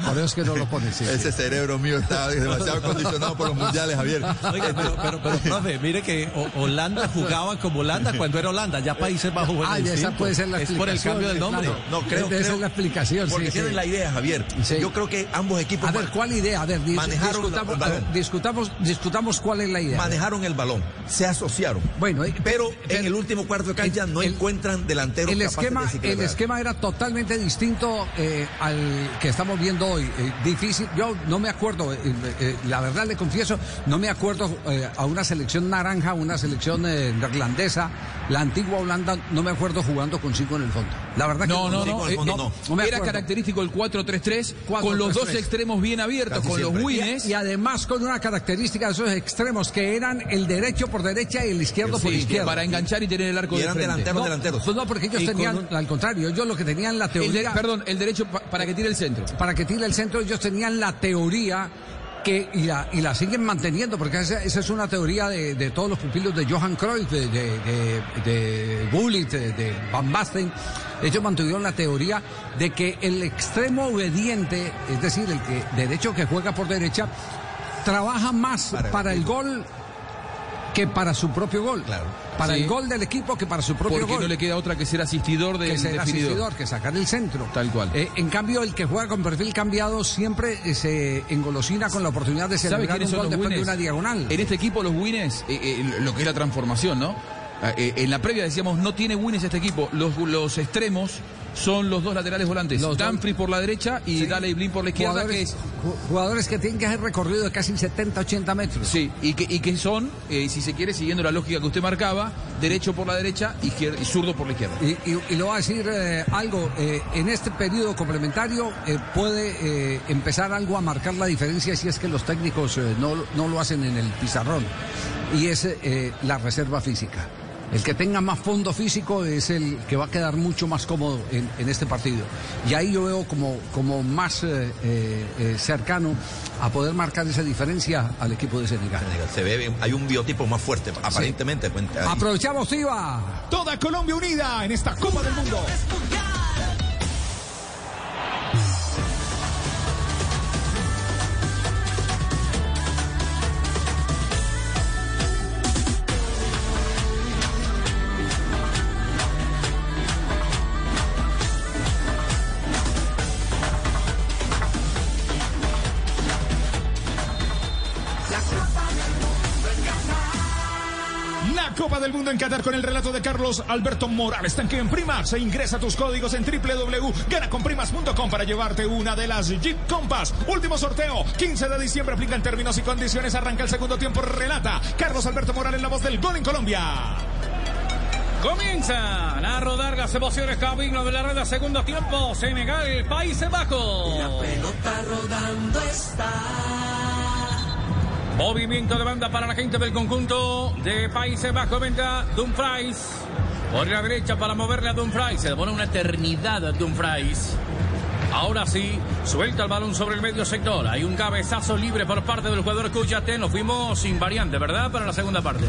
Por eso es que no lo pone. sí, sí. Ese cerebro mío está demasiado condicionado por los mundiales, Javier. Oiga, pero, pero, pero, profe, mire que Holanda jugaba como Holanda cuando era Holanda, ya Países Bajos Ah, y esa distinto. puede ser la Es por el cambio del nombre. claro. No, creo, Esa es la explicación, Porque sí, tienen sí. la idea, Javier. Sí. Yo creo que ambos equipos A ver, ¿cuál idea? A ver, Manejaron discutamos, el a ver, discutamos, discutamos cuál es la idea. manejaron el balón, se asociaron. Bueno, pero en el último cuarto de cancha no encuentran delanteros el esquema, de el esquema era totalmente distinto eh, al que estamos viendo hoy. Eh, difícil, yo no me acuerdo, eh, eh, la verdad le confieso, no me acuerdo eh, a una selección naranja, una selección eh, neerlandesa, la antigua Holanda, no me acuerdo jugando con cinco en el fondo. La verdad No, que no, no, cinco en el eh, fondo eh, no me Era característico el 4-3-3 con 4-3-3. los dos extremos bien abiertos, Casi con los wines. Y, y además con una característica de esos extremos que eran el derecho por derecha y el izquierdo por izquierda. para enganchar y tener el arco Y de eran frente. delanteros, no, delanteros. pues no, porque ellos Y tenían, un- al contrario, ellos lo que tenían la El teoría. perdón, el derecho pa- para que tire el centro. para que tire el centro, ellos tenían la teoría que, y, la, y la siguen manteniendo, porque esa, esa es una teoría de, de todos los pupilos de Johan Cruyff, de, de, de, de Gullit, de, de Van Basten. Ellos mantuvieron la teoría de que el extremo obediente, es decir, el que derecho que juega por derecha, trabaja más para, el gol que para su propio gol. Para Sí. el gol del equipo que para su propio Porque gol no le queda otra que ser asistidor del que ser definidor. asistidor, que sacar el centro. Tal cual. Eh, en cambio, el que juega con perfil cambiado siempre eh, se engolosina con la oportunidad de ¿Sabe celebrar un gol después de una diagonal. En este equipo los wines, eh, eh, lo que es la transformación, ¿no? Eh, en la previa decíamos, no tiene wines este equipo. Los, los extremos son los dos laterales volantes. Los Dumfries por la derecha y Sí. Daley Blin por la izquierda, que jugadores, es... ju- jugadores que tienen que hacer recorrido de casi 70, 80 metros. Sí, y que, y que son, eh, si se quiere, siguiendo la lógica que usted marcaba, derecho por la derecha y zurdo por la izquierda. Y, y, y le voy a decir eh, algo, eh, en este periodo complementario eh, puede eh, empezar algo a marcar la diferencia si es que los técnicos eh, no, no lo hacen en el pizarrón, y es eh, la reserva física. El que tenga más fondo físico es el que va a quedar mucho más cómodo en, en este partido. Y ahí yo veo como, como más eh, eh, eh, cercano a poder marcar esa diferencia al equipo de Senegal. Se ve, hay un biotipo más fuerte, aparentemente. Aprovechamos, Iba. Toda Colombia unida en esta Copa del Mundo. En Qatar con el relato de Carlos Alberto Morales. Tanque en Primax e ingresa tus códigos en www.ganaconprimas.com para llevarte una de las Jeep Compass. Último sorteo, 15 de diciembre. Aplican términos y condiciones. Arranca el segundo tiempo. Relata Carlos Alberto Morales, la voz del gol en Colombia. Comienzan a rodar las emociones camino de la red a segundo tiempo. Senegal, Países Bajos. La pelota rodando está. Movimiento de banda para la gente del conjunto de Países Bajos. Venga Dumfries. Por la derecha para moverle a Dumfries. Se demora una eternidad a Dumfries. Ahora sí, suelta el balón sobre el medio sector. Hay un cabezazo libre por parte del jugador Cuyate. Nos fuimos invariante, ¿verdad? Para la segunda parte.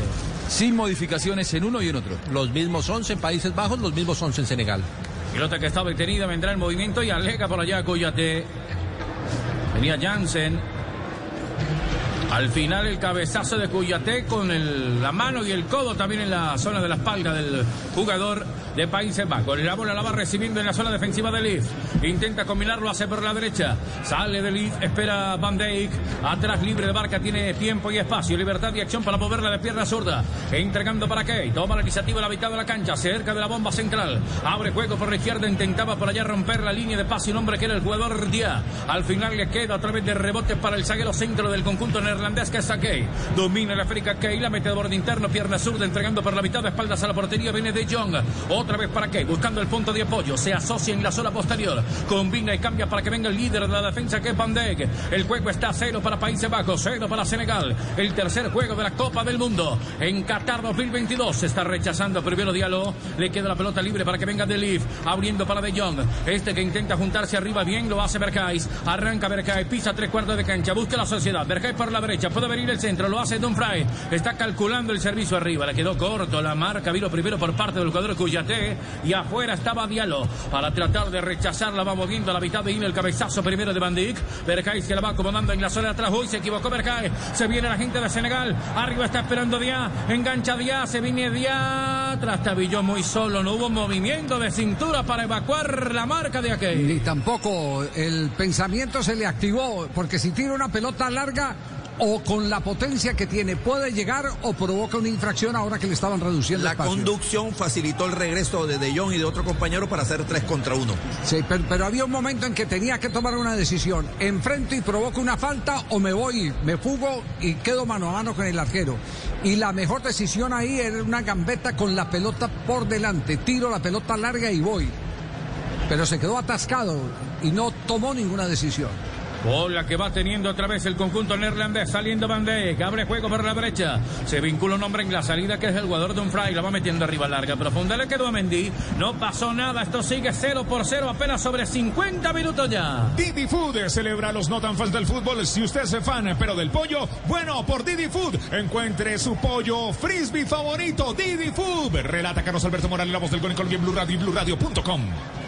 Sin modificaciones en uno y en otro. Los mismos 11 en Países Bajos, los mismos 11 en Senegal. Pilota que está detenida, vendrá el movimiento y alega por allá Cuyate. Venía Jansen. Al final el cabezazo de Cuyate con el- la mano y el codo también en la zona de la espalda del jugador de Países Bajos. La bola la va recibiendo en la zona defensiva de Leaf. Intenta combinarlo, hace por la derecha. Sale de Leaf, espera Van Dijk. Atrás libre de marca, tiene tiempo y espacio. Libertad y acción para moverla de pierna zurda. Entregando para Kay. Toma la iniciativa a la mitad de la cancha, cerca de la bomba central. Abre juego por la izquierda, intentaba por allá romper la línea de pase. Un hombre que era el jugador Díaz. Al final le queda otra vez de rebote para el zaguero centro del conjunto neerlandés que es Kay. Domina el África Kay, la mete de borde interno, pierna zurda, entregando por la mitad de espaldas a la portería. Viene de Jong. Otra vez para Kay, buscando el punto de apoyo. Se asocia en la zona posterior. Combina y cambia para que venga el líder de la defensa que es Van. El juego está cero para Países Bajos, cero para Senegal. El tercer juego de la Copa del Mundo en Qatar 2022. Se está rechazando primero Diallo. Le queda la pelota libre para que venga De Leaf. Abriendo para De Jong. Este que intenta juntarse arriba bien lo hace Berkais. Arranca Berkais, pisa tres cuartos de cancha. Busca la sociedad. Berkais por la derecha. Puede venir el centro. Lo hace Dumfries. Está calculando el servicio arriba. Le quedó corto la marca. Vino primero por parte del jugador Cuyate. Y afuera estaba Diallo. Para tratar de rechazarla va moviendo a la mitad de Ine el cabezazo primero de Van Dijk. Berkais que la va acomodando en la zona de atrás. Uy, se equivocó Berkais. Se viene la gente de Senegal. Arriba está esperando Díaz. Engancha Díaz. Se viene Díaz. Trastabilló muy solo. No hubo movimiento de cintura para evacuar la marca de aquel. Ni tampoco el pensamiento se le activó, porque si tira una pelota larga o con la potencia que tiene puede llegar o provoca una infracción ahora que le estaban reduciendo La espacio. conducción facilitó el regreso de De Jong y de otro compañero para hacer tres contra uno. Sí, pero, pero había un momento en que tenía que tomar una decisión. Enfrento y provoco una falta o me voy, me fugo y quedo mano a mano con el arquero. Y la mejor decisión ahí era una gambeta con la pelota por delante. Tiro la pelota larga y voy. Pero se quedó atascado y no tomó ninguna decisión. Bola que va teniendo otra vez el conjunto neerlandés, saliendo Van Dijk, abre juego por la brecha, se vincula un hombre en la salida que es el jugador de un fray, la va metiendo arriba larga, profunda, le quedó a Mendy, no pasó nada, esto sigue 0 por 0, apenas sobre 50 minutos ya. Didi Food celebra los no tan fans del fútbol. Si usted es fan, pero del pollo, bueno, por Didi Food, encuentre su pollo frisbee favorito, Didi Food. Relata Carlos Alberto Morales, la voz del gol en Blue Radio y BlueRadio.com.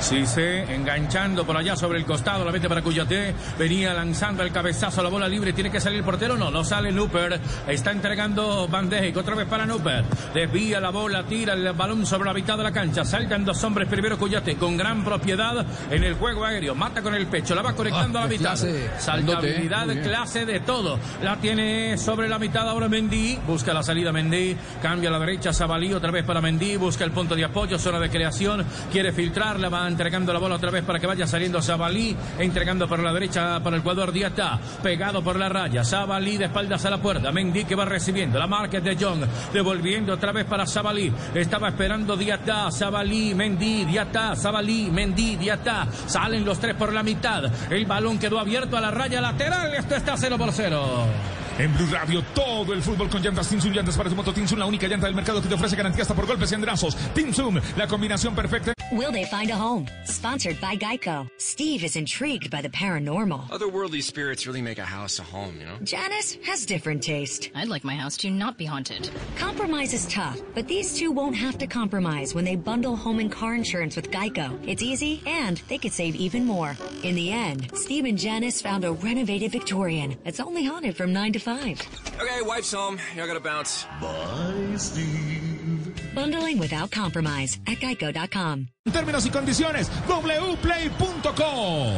Sí, se enganchando por allá sobre el costado, la mete para Cuyate. Venía lanzando el cabezazo, la bola libre. ¿Tiene que salir el portero? No, no sale Nuper. Está entregando Van Dijk, otra vez para Nuper. Desvía la bola, tira el balón sobre la mitad de la cancha. Saltan dos hombres. Primero Cuyate con gran propiedad en el juego aéreo. Mata con el pecho, la va conectando Ah, a la qué mitad. clase, Saltabilidad, bien. clase de todo. La tiene sobre la mitad ahora Mendy. Busca la salida Mendy. Cambia a la derecha Sabalí otra vez para Mendy. Busca el punto de apoyo, zona de creación. Quiere filtrarla, va entregando la bola otra vez para que vaya saliendo Sabalí. Entregando por la derecha para el jugador Diata. Pegado por la raya. Sabalí de espaldas a la puerta. Mendy que va recibiendo. La marca de John. Devolviendo otra vez para Sabalí. Estaba esperando Diata. Sabalí, Mendy, Diata. Sabalí, Mendy, Diata. Salen los tres por la mitad. El balón quedó abierto a la raya lateral. Esto está 0 por 0. En Blue Radio, todo el fútbol con llantas Tinsun, llantas para tu moto Tinsun, la única llanta del mercado que te ofrece garantía hasta por golpes y andrazos. Tinsun, la combinación perfecta. Will they find a home? Sponsored by Geico. Steve is intrigued by the paranormal. Otherworldly spirits really make a house a home, you know? Janice has different taste. I'd like my house to not be haunted. Compromise is tough, but these two won't have to compromise when they bundle home and car insurance with Geico. It's easy, and they could save even more. In the end, Steve and Janice found a renovated Victorian that's only haunted from 9 to 5. Okay, wife's home. I gotta bounce. Bye, Steve. Bundling without compromise at geico.com. Términos y condiciones, wplay.co.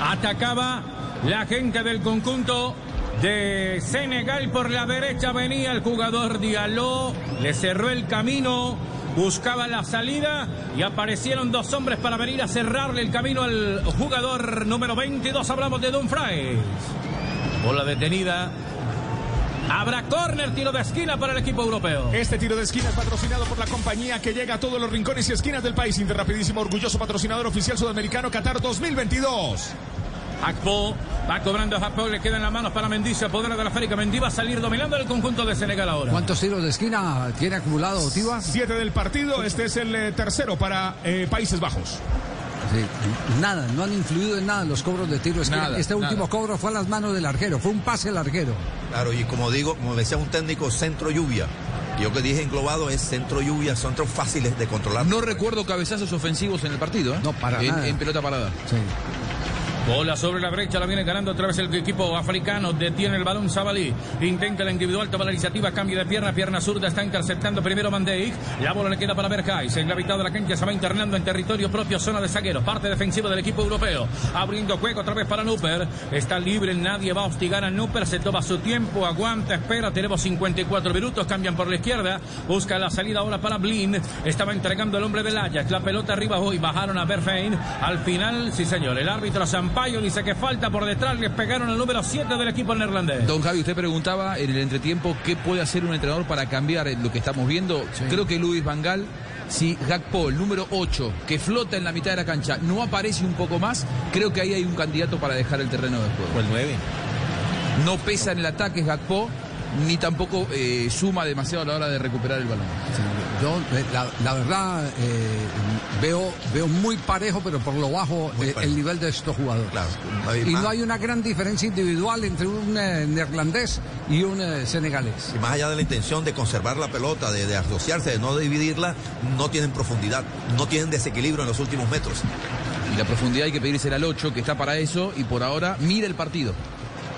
Atacaba la gente del conjunto de Senegal por la derecha. Venía el jugador Diallo, le cerró el camino, buscaba la salida y aparecieron dos hombres para venir a cerrarle el camino al jugador número 22. Hablamos de Dumfries. Bola detenida. Habrá córner, tiro de esquina para el equipo europeo. Este tiro de esquina es patrocinado por la compañía que llega a todos los rincones y esquinas del país. Interrapidísimo, orgulloso patrocinador oficial sudamericano Qatar 2022. Akpo va cobrando a Akpo, le quedan las manos para Mendy, se apodera de la Férica. Mendy va a salir dominando el conjunto de Senegal ahora. ¿Cuántos tiros de esquina tiene acumulado Tiva? Siete del partido, este es el eh, tercero para eh, Países Bajos. Sí, nada, no han influido en nada los cobros de tiro esquina. Nada, este último nada. cobro fue a las manos del arquero, fue un pase al arquero. Claro, y como digo, como decía un técnico, centro lluvia. Yo que dije englobado es centro lluvia, centros fáciles de controlar. No recuerdo cabezazos ofensivos en el partido, ¿eh? No, para en, nada. en pelota parada. Sí. Bola sobre la brecha, la viene ganando otra vez el equipo africano. Detiene el balón Zabalí. Intenta la individual, toma la iniciativa, cambio de pierna, pierna zurda, está interceptando primero Dijk. La bola le queda para Berkais. En la mitad de la cancha se va internando en territorio propio, zona de zagueros, parte defensiva del equipo europeo. Abriendo juego otra vez para Nuper. Está libre, nadie va a hostigar a Nuper. Se toma su tiempo, aguanta, espera. Tenemos 54 minutos, cambian por la izquierda. Busca la salida ahora para Blin. Estaba entregando el hombre del Ajax. La pelota arriba hoy, bajaron a Berfein. Al final, sí señor, el árbitro Sampaio dice que falta por detrás. Les pegaron al número 7 del equipo neerlandés. Don Javi, usted preguntaba en el entretiempo qué puede hacer un entrenador para cambiar lo que estamos viendo. Creo que Luis Vangal, si Gakpo, el número 8, que flota en la mitad de la cancha, no aparece un poco más, creo que ahí hay un candidato para dejar el terreno de juego. O el 9. No pesa en el ataque Gakpo, ni tampoco eh, suma demasiado a la hora de recuperar el balón. Yo, eh, la, la verdad, eh, veo, veo muy parejo, pero por lo bajo eh, el nivel de estos jugadores. y no hay una gran diferencia individual entre un neerlandés y un senegalés. Y más allá de la intención de conservar la pelota, de, de asociarse, de no dividirla, no tienen profundidad, no tienen desequilibrio en los últimos metros. Y la profundidad hay que pedirse al 8, que está para eso, y por ahora mira el partido.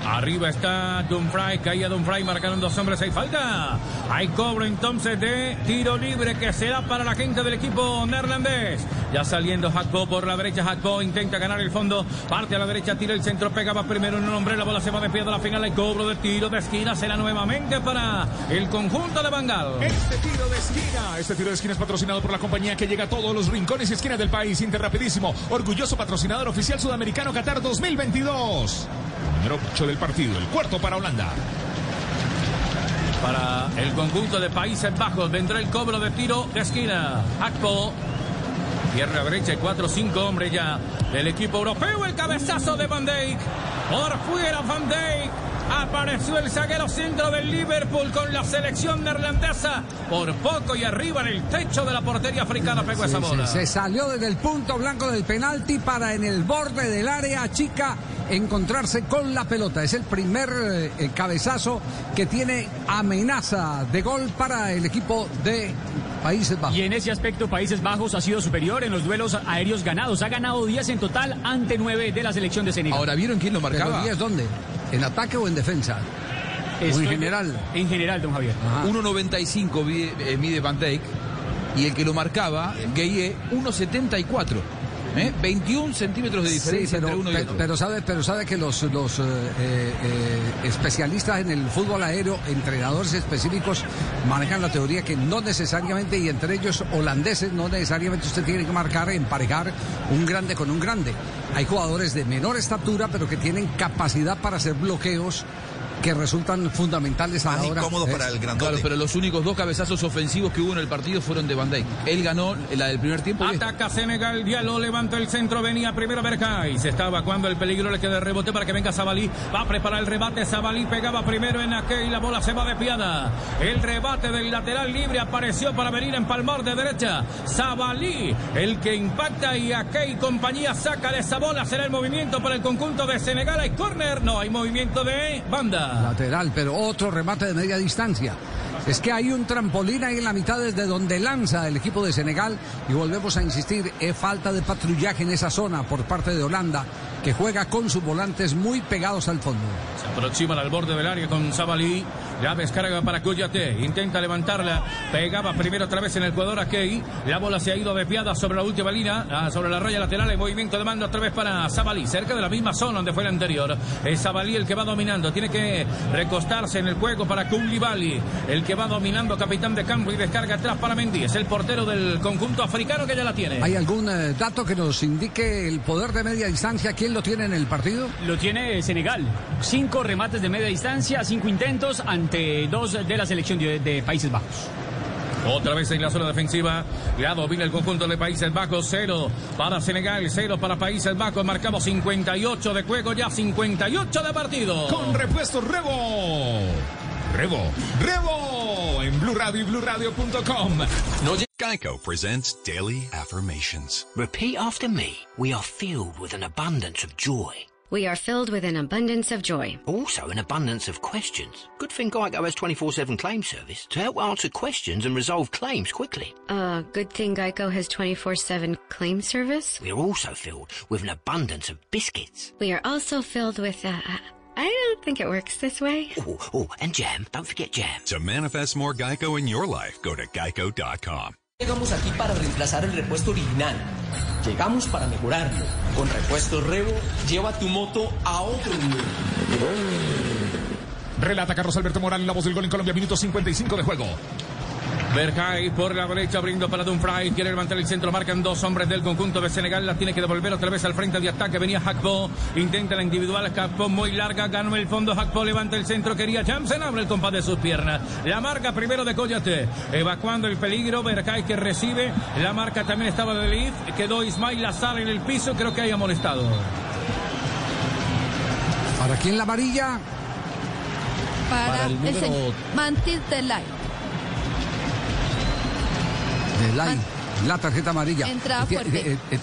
Arriba está Dumfries, caía Dumfries, marcaron dos hombres, hay falta. Hay cobro entonces de tiro libre que será para la gente del equipo neerlandés. Ya saliendo Jacob por la derecha, Jacob intenta ganar el fondo, parte a la derecha, tira el centro, pegaba primero en un hombre, la bola se va de pie a la final, hay cobro de tiro de esquina, será nuevamente para el conjunto de Bangal. Este tiro de esquina, este tiro de esquina es patrocinado por la compañía que llega a todos los rincones y esquinas del país. Interrapidísimo, orgulloso patrocinador oficial sudamericano Qatar 2022. Número 8 del partido, el cuarto para Holanda. Para el conjunto de Países Bajos vendrá el cobro de tiro de esquina. Akpo. Tierra derecha y 4-5 hombres ya del equipo europeo. El cabezazo de Van Dijk. Por fuera Van Dijk. Apareció el zaguero centro del Liverpool con la selección neerlandesa. Por poco y arriba en el techo de la portería africana pegó esa bola. sí, se salió desde el punto blanco del penalti para en el borde del área chica encontrarse con la pelota. Es el primer eh, cabezazo que tiene amenaza de gol para el equipo de Países Bajos. Y en ese aspecto, Países Bajos ha sido superior en los duelos aéreos ganados. Ha ganado 10 en total ante 9 de la selección de Senegal. Ahora, ¿vieron quién lo marcaba? ¿Pero 10 dónde? ¿En ataque o en defensa? ¿O en Estoy- general? En general, don Javier. 1.95 mide, eh, mide Van Dijk y el que lo marcaba, Gueye, 1.74. ¿eh? 21 centímetros de Sí, diferencia pero, entre uno y pe- otro. pero sabe, pero sabe que los, los eh, eh, eh, especialistas en el fútbol aéreo, entrenadores específicos, manejan la teoría que no necesariamente, y entre ellos holandeses, no necesariamente usted tiene que marcar, emparejar un grande con un grande. Hay jugadores de menor estatura, pero que tienen capacidad para hacer bloqueos que resultan fundamentales a la hora. ¿eh? Claro, pero los únicos dos cabezazos ofensivos que hubo en el partido fueron de Van Dijk. Él ganó la del primer tiempo. y Ataca Senegal, Diallo levanta el centro, venía primero Berkay. Se estaba cuando el peligro le queda el rebote para que venga Zabalí. Va a preparar el rebate, Zabalí pegaba primero en aquel, la bola se va desviada. El rebate del lateral libre apareció para venir a empalmar de derecha. Zabalí, el que impacta y aquel y compañía saca de esa bola. Será el movimiento para el conjunto de Senegal. Hay córner, no hay movimiento de banda. Lateral, pero otro remate de media distancia. Es que hay un trampolín ahí en la mitad desde donde lanza el equipo de Senegal y volvemos a insistir, es falta de patrullaje en esa zona por parte de Holanda que juega con sus volantes muy pegados al fondo. Se aproximan al borde del área con Zabalí. La descarga para Cuyate. Intenta levantarla. Pegaba primero otra vez en el jugador a Key. La bola se ha ido desviada sobre la última línea. ah, sobre la raya lateral. El movimiento de mando otra vez para Zabalí. Cerca de la misma zona donde fue el anterior. Es Zabalí el que va dominando. Tiene que recostarse en el juego para Koulibaly. El que va dominando capitán de campo y descarga atrás para Mendy. Es el portero del conjunto africano que ya la tiene. ¿Hay algún eh, dato que nos indique el poder de media distancia? ¿Quién lo tiene en el partido? Lo tiene Senegal. Cinco remates de media distancia, cinco intentos ante dos de la selección de, de Países Bajos. Otra vez en la zona defensiva. Ya domina el conjunto de Países Bajos. Cero para Senegal, cero para Países Bajos. Marcamos 58 de juego, ya 58 de partido. Con repuesto Rebo. Rebo, Rebo en Blue Radio y BlueRadio.com. Geico presents Daily Affirmations. Repeat after me. We are filled with an abundance of joy. We are filled with an abundance of joy. Also, an abundance of questions. Good thing Geico has 24 7 claim service to help answer questions and resolve claims quickly. Uh, good thing Geico has 24 7 claim service. We are also filled with an abundance of biscuits. We are also filled with, uh, I don't think it works this way. Oh, oh, and jam. Don't forget jam. To manifest more Geico in your life, go to geico.com. Llegamos aquí para reemplazar el repuesto original. Llegamos para mejorarlo. Con repuestos Revo, lleva tu moto a otro nivel. Relata Carlos Alberto Morales, la voz del gol en Colombia, minuto 55 de juego. Berkay por la derecha, abriendo para Dumfries. Quiere levantar el centro. Marcan dos hombres del conjunto de Senegal. La tiene que devolver otra vez al frente de ataque. Venía Hakpo. Intenta la individual. Hakpo muy larga. Ganó el fondo. Hakpo levanta el centro. Quería Jamsen. Abre el compás de sus piernas. La marca primero de Coyate. Evacuando el peligro. Berkay que recibe. La marca también estaba de Leaf. Quedó Ismail Lazar en el piso. Creo que haya molestado. ¿Para quién la amarilla? Para, Para el el, número- señor Mantis Delay. De Lai, la tarjeta amarilla. Entrada fuerte. eh, eh,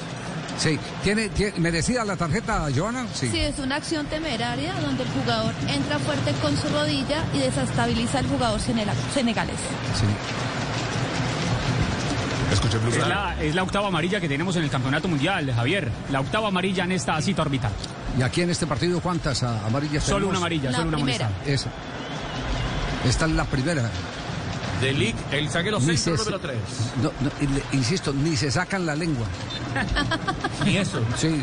sí, ¿Tiene, tiene- merecida la tarjeta, Joana? Sí. Sí, es una acción temeraria donde el jugador entra fuerte con su rodilla y desestabiliza al jugador senegalés. Sí. Es la, es la octava amarilla que tenemos en el campeonato mundial, Javier. La octava amarilla en esta cita orbital. ¿Y aquí en este partido cuántas ah, amarillas Solo tenemos? una amarilla, La solo una. Esa. Esta es la primera. De Lick, el zaguero Ni centro se- número 3. No, no, insisto, ni se sacan la lengua. Ni eso. Sí,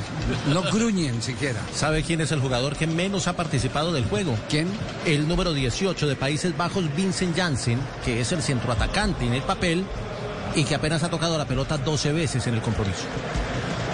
no gruñen siquiera. ¿Sabe quién es el jugador que menos ha participado del juego? ¿Quién? El número 18 de Países Bajos, Vincent Janssen, que es el centroatacante en el papel y que apenas ha tocado la pelota 12 veces en el compromiso.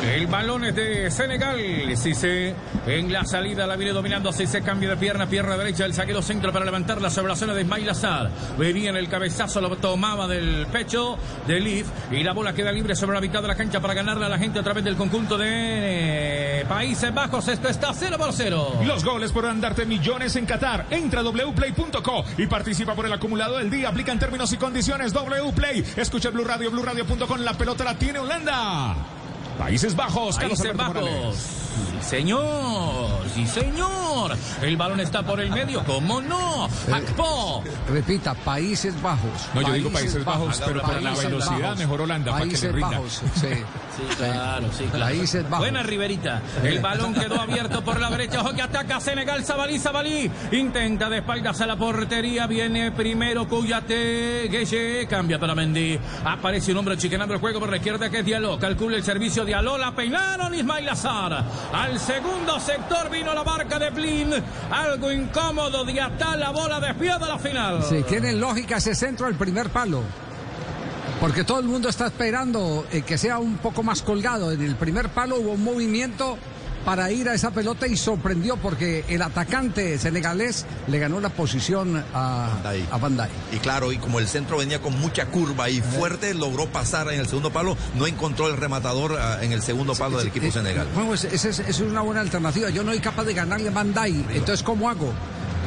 El balón es de Senegal. Cissé en la salida la viene dominando. Cissé cambio de pierna, pierna derecha. El saqueo centro para levantarla sobre la zona de Ismail Azar. Venía en el cabezazo, lo tomaba del pecho de Leaf. Y la bola queda libre sobre la mitad de la cancha para ganarle a la gente a través del conjunto de Países Bajos. Esto está 0 por 0. Los goles podrán darte millones en Qatar. Entra a wplay.co y participa por el acumulado del día. Aplican términos y condiciones. Wplay. Escucha Blue Radio, BlueRadio.com. La pelota la tiene Holanda. Países Bajos. Países Bajos. Morales. Señor. Sí, señor. El balón está por el medio. ¿Cómo no? Akpo. Repita, Países Bajos. No, yo digo Países Bajos, pero por la Países velocidad Bajos. mejor Holanda, para que le Países rinda. Bajos, sí. Sí, claro, sí, claro. Países Bajos. Buena Riverita. El balón quedó abierto por la derecha. Ojo que ataca Senegal. Zabalí, Zabalí. Intenta de espaldas a la portería. Viene primero Cuyate. Gueye. Cambia para Mendy. Aparece un hombre chiquenando el juego por la izquierda que es Diallo. Calcula el servicio. Diallo. La peinaron Ismail Azar. Al segundo sector vino la marca de Blin. Algo incómodo. Diatá la bola desviada a la final. Sí, tiene lógica ese centro al primer palo. Porque todo el mundo está esperando eh, que sea un poco más colgado. En el primer palo hubo un movimiento para ir a esa pelota y sorprendió porque el atacante senegalés le ganó la posición a Bandai. a Bandai. Y claro, y como el centro venía con mucha curva y fuerte, logró pasar en el segundo palo, no encontró el rematador ah, en el segundo palo del equipo Eh, Senegal. Bueno, esa es, una buena alternativa. Yo no soy capaz de ganarle a Bandai. Entonces, ¿cómo hago?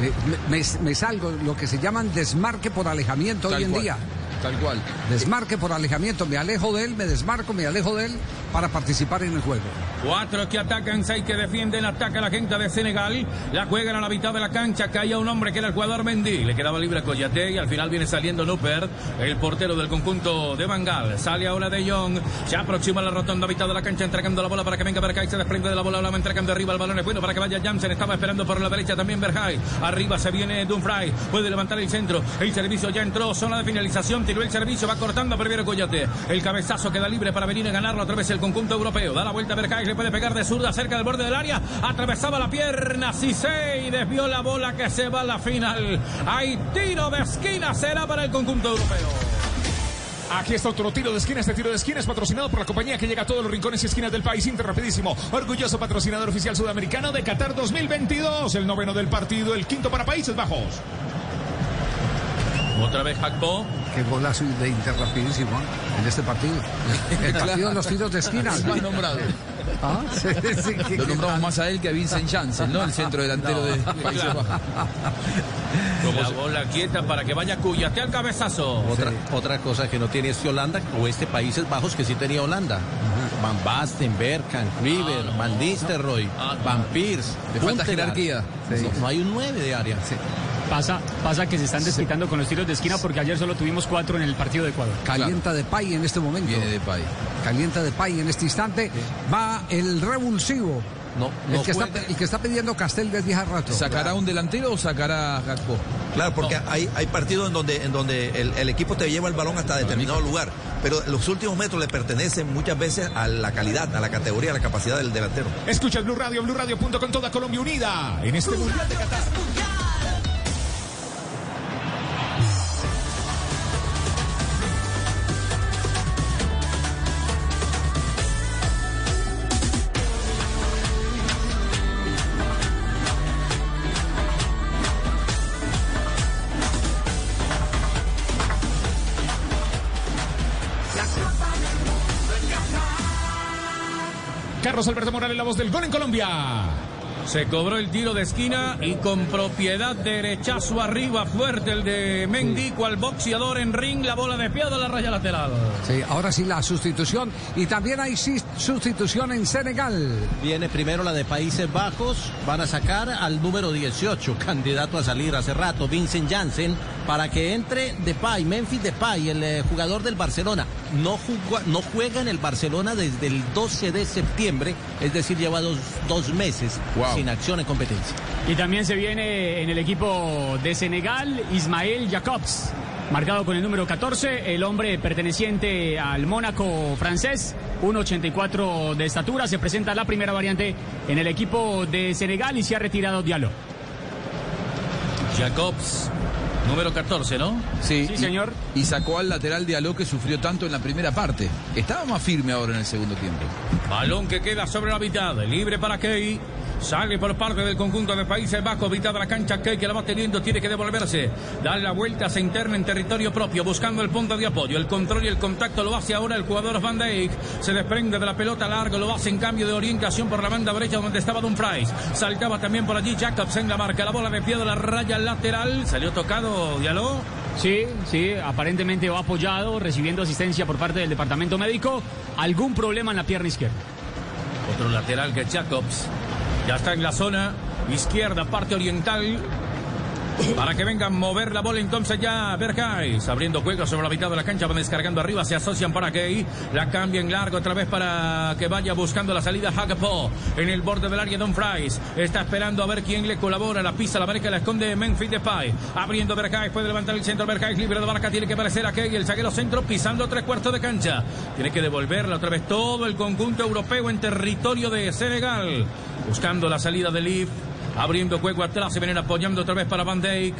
Eh, me, me- me salgo, lo que se llaman desmarque por alejamiento Tal hoy en cual. día. Tal cual. Desmarque por alejamiento. Me alejo de él, me desmarco, me alejo de él para participar en el juego. Cuatro que atacan, seis que defienden, ataca la gente de Senegal, la juegan a la mitad de la cancha, caía un hombre que era el jugador Mendy, le quedaba libre a Coyate y al final viene saliendo Nuper, el portero del conjunto de Bangal, sale ahora de Jong, se aproxima a la rotonda mitad de la cancha entregando la bola para que venga Berkay, se desprende de la bola, la entregando arriba, el balón es bueno para que vaya Jansen, estaba esperando por la derecha también Berkay, arriba se viene Dumfries, puede levantar el centro, el servicio ya entró, zona de finalización, tiró el servicio, va cortando primero Coyate, el cabezazo queda libre para venir a ganarlo otra vez el conjunto europeo, da la vuelta Berkay, le puede pegar de zurda cerca del borde del área, atravesaba la pierna, Cissé y desvió la bola que se va a la final, hay tiro de esquina, será para el conjunto europeo. Aquí está otro tiro de esquina. Este tiro de esquina es patrocinado por la compañía que llega a todos los rincones y esquinas del país. Inter Rapidísimo. Orgulloso patrocinador oficial sudamericano de Qatar 2022. El noveno del partido, el quinto para Países Bajos. Otra vez Hakpo. Qué golazo de Inter rapidísimo ¿eh? en este partido. El partido de los tiros de esquina. El más nombrado. Ah, sí, sí, que- Lo que- nombramos más a él que a Vincent Janssen, ¿no? El centro delantero de Países Claro. Bajos. La bola quieta para que vaya Cuyate al cabezazo. Otra, otra cosa que no tiene este Holanda o este Países Bajos que sí tenía Holanda. Van Basten, Bergkamp, Kluivert, Van Nistelrooy, Van Pierce. Le falta jerarquía. No, no hay un 9 de área. Pasa, pasa que se están desquitando con los tiros de esquina porque ayer solo tuvimos cuatro en el partido de Ecuador. Calienta de Pay en este momento. Viene de Pay. Calienta de Pay en este instante. Va el revulsivo. No, el, no que está, el que está pidiendo Castel desde hace rato. ¿Sacará un delantero o sacará a Gakpo? Claro, porque hay, hay partidos en donde, en donde el, el equipo te lleva el balón hasta determinado lugar, pero los últimos metros le pertenecen muchas veces a la calidad, a la categoría, a la capacidad del delantero. Escucha el Blue Radio, Blue Radio punto con toda Colombia unida en este Mundial de Qatar. Carlos Alberto Morales, la voz del gol en Colombia. Se cobró el tiro de esquina y con propiedad derechazo arriba fuerte el de Mendy, cual boxeador en ring, la bola de piedra a la raya lateral. Sí, ahora sí la sustitución. Y también hay sí- sustitución en Senegal. Viene primero la de Países Bajos. Van a sacar al número 18, candidato a salir hace rato, Vincent Janssen, para que entre Depay, Memphis Depay, el eh, jugador del Barcelona. No, jugó- no juega en el Barcelona desde el 12 de septiembre, es decir, lleva dos, dos meses sin acción en competencia. Y también se viene en el equipo de Senegal Ismael Jacobs, marcado con el número 14, el hombre perteneciente al Mónaco francés, 1.84 de estatura, se presenta la primera variante en el equipo de Senegal y se ha retirado Diallo. Jacobs, número 14, ¿no? Sí, Sí, y- señor. Y, sacó al lateral de Aló que sufrió tanto en la primera parte. Estaba más firme ahora en el segundo tiempo. Balón que queda sobre la mitad, libre para Key. Sale por parte del conjunto de Países Bajos, mitad de la cancha, que la va teniendo, tiene que devolverse. Da la vuelta, se interna en territorio propio, buscando el punto de apoyo. El control y el contacto lo hace ahora el jugador Van Dijk. Se desprende de la pelota larga, lo hace en cambio de orientación por la banda derecha donde estaba Dumfries. Saltaba también por allí Jacobs en la marca, la bola de pie de la raya lateral. Salió tocado, Diallo. Sí, sí, aparentemente va apoyado, recibiendo asistencia por parte del departamento médico. Algún problema en la pierna izquierda. Otro lateral que Jacobs. Ya está en la zona izquierda, parte oriental. Para que vengan a mover la bola entonces ya Berkais. Abriendo juego sobre la mitad de la cancha, van descargando arriba, se asocian para que la cambien largo otra vez para que vaya buscando la salida Hagapo en el borde del área Don Fries. Está esperando a ver quién le colabora. La pista, la marca la esconde Memphis Depay. Abriendo Berkais, puede levantar el centro. Berkais libre de tiene que aparecer a Key, el zaguero centro pisando tres cuartos de cancha. Tiene que devolverla otra vez todo el conjunto europeo en territorio de Senegal. Buscando la salida de Leaf. Abriendo juego atrás, se vienen apoyando otra vez para Van Dijk.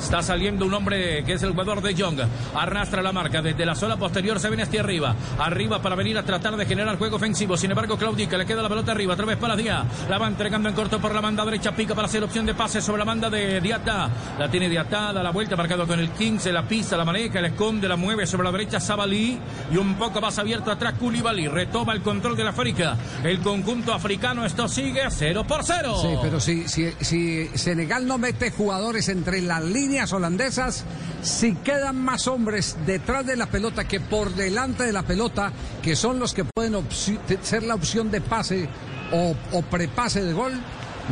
Está saliendo un hombre que es el jugador de Young. Arrastra la marca desde la zona posterior. Se viene hacia arriba. Arriba para venir a tratar de generar juego ofensivo. Sin embargo, Claudica le queda la pelota arriba. Otra vez para Díaz. La va entregando en corto por la banda derecha. Pica para hacer opción de pase sobre la banda de Diata. La tiene Diata. Da la vuelta marcado con el 15. La pisa, la maneja, la esconde, la mueve sobre la derecha Sabalí. Y un poco más abierto atrás Koulibaly. Retoma el control de la África. El conjunto africano. Esto sigue 0 por 0. Sí, pero si, si, si Senegal no mete jugadores entre las líneas holandesas, si quedan más hombres detrás de la pelota que por delante de la pelota, que son los que pueden ser la opción de pase o, o prepase de gol,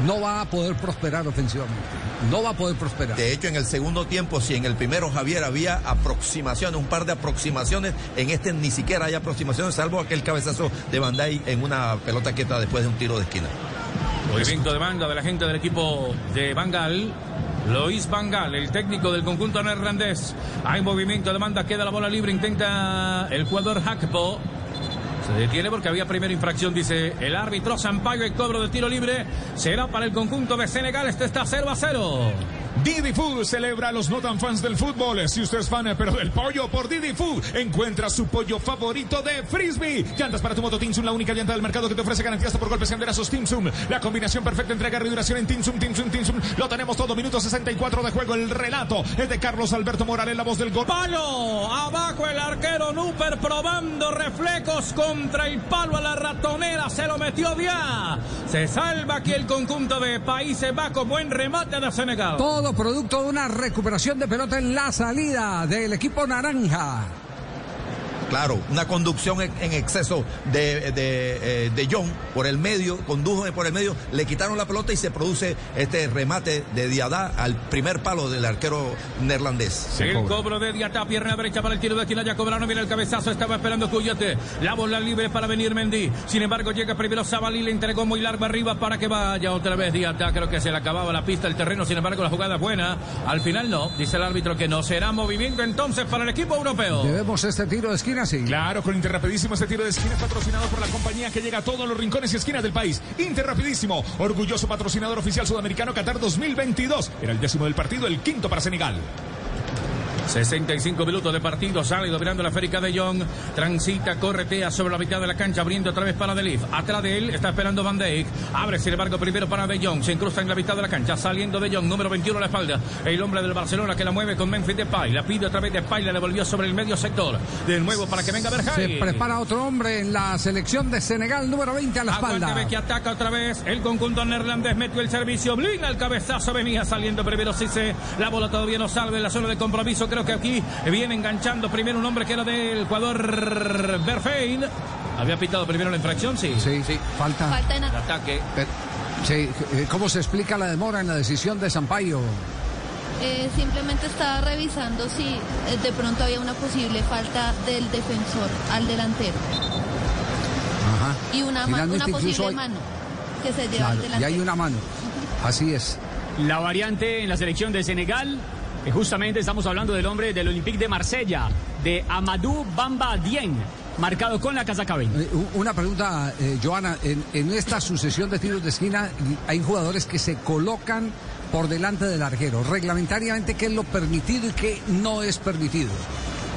no va a poder prosperar ofensivamente. No va a poder prosperar. De hecho, en el segundo tiempo, si en el primero Javier había aproximaciones, un par de aproximaciones, en este ni siquiera hay aproximaciones, salvo aquel cabezazo de Bandai en una pelota quieta después de un tiro de esquina. Movimiento de banda de la gente del equipo de Bangal. Lois Bangal, el técnico del conjunto neerlandés. Hay movimiento de banda, queda la bola libre, intenta el jugador Hakpo. Se detiene porque había primera infracción, dice el árbitro Sampaio. El cobro de tiro libre será para el conjunto de Senegal. Este está 0 a 0. Didi Food celebra a los no tan fans del fútbol. Si usted es fan, pero del pollo, por Didi Food encuentra su pollo favorito de frisbee. Llantas para tu moto Tinsum, la única llanta del mercado que te ofrece garantía hasta por golpes y anderazos Tinsum. La combinación perfecta entrega y duración en Tinsum, Tinsum, Tinsum. Lo tenemos todo, minuto 64 de juego. El relato es de Carlos Alberto Morales, la voz del gol. Palo, abajo el arquero Nuper probando reflejos contra el palo a la ratonera, se lo metió ya. Se salva aquí el conjunto de Países Bajos, buen remate de Senegal. Todo producto de una recuperación de pelota en la salida del equipo naranja. Claro, una conducción en en exceso de, de, eh, de John por el medio, condujo por el medio, le quitaron la pelota y se produce este remate de Diadá al primer palo del arquero neerlandés. El cobro de Diatá, pierna derecha para el tiro de esquina, ya cobraron, viene el cabezazo, estaba esperando Cuyate, la bola libre para venir Mendy, sin embargo llega primero Zabalí, le entregó muy largo arriba para que vaya otra vez Diatá, creo que se le acababa la pista, el terreno, sin embargo la jugada es buena, al final no, dice el árbitro que no será movimiento entonces para el equipo europeo. ¿Debemos este tiro de esquina? Claro, con Interrapidísimo este tiro de esquina es patrocinado por la compañía que llega a todos los rincones y esquinas del país. Interrapidísimo, orgulloso patrocinador oficial sudamericano Qatar 2022. Era el décimo del partido, el quinto para Senegal. 65 minutos de partido, sale dominando la Férica de Jong, transita, corretea sobre la mitad de la cancha, abriendo otra vez para Delif. Atrás de él está esperando Van Dijk, abre sin embargo primero para De Jong, se incrusta en la mitad de la cancha, saliendo De Jong, número 21 a la espalda, el hombre del Barcelona que la mueve con Memphis Depay, la pide otra vez Depay, la devolvió sobre el medio sector, de nuevo para que venga Se Berjay. prepara otro hombre en la selección de Senegal, número 20 a la Aguante espalda. que ataca otra vez. El conjunto neerlandés metió el servicio. Blin al cabezazo venía saliendo primero Cisse. La bola todavía no salve en la zona de compromiso. Creo que aquí viene enganchando primero un hombre que era del Ecuador, Berfein. ¿Había pitado primero la infracción? Sí. Sí, sí. Falta. Falta en ataque. Eh, Sí, eh, ¿cómo se explica la demora en la decisión de Sampaio? Eh, simplemente estaba revisando si eh, de pronto había una posible falta del defensor al delantero Ajá. y una, ma- Finalmente una posible hay- mano que se lleva Claro, al y delantero. hay una mano. Así es. La variante en la selección de Senegal, justamente estamos hablando del hombre del Olympique de Marsella, de Amadou Bamba Dieng, marcado con la casaca 20. Eh, Una pregunta, eh, Joana. En, en esta sucesión de tiros de esquina hay jugadores que se colocan por delante del arquero. Reglamentariamente, ¿qué es lo permitido y qué no es permitido?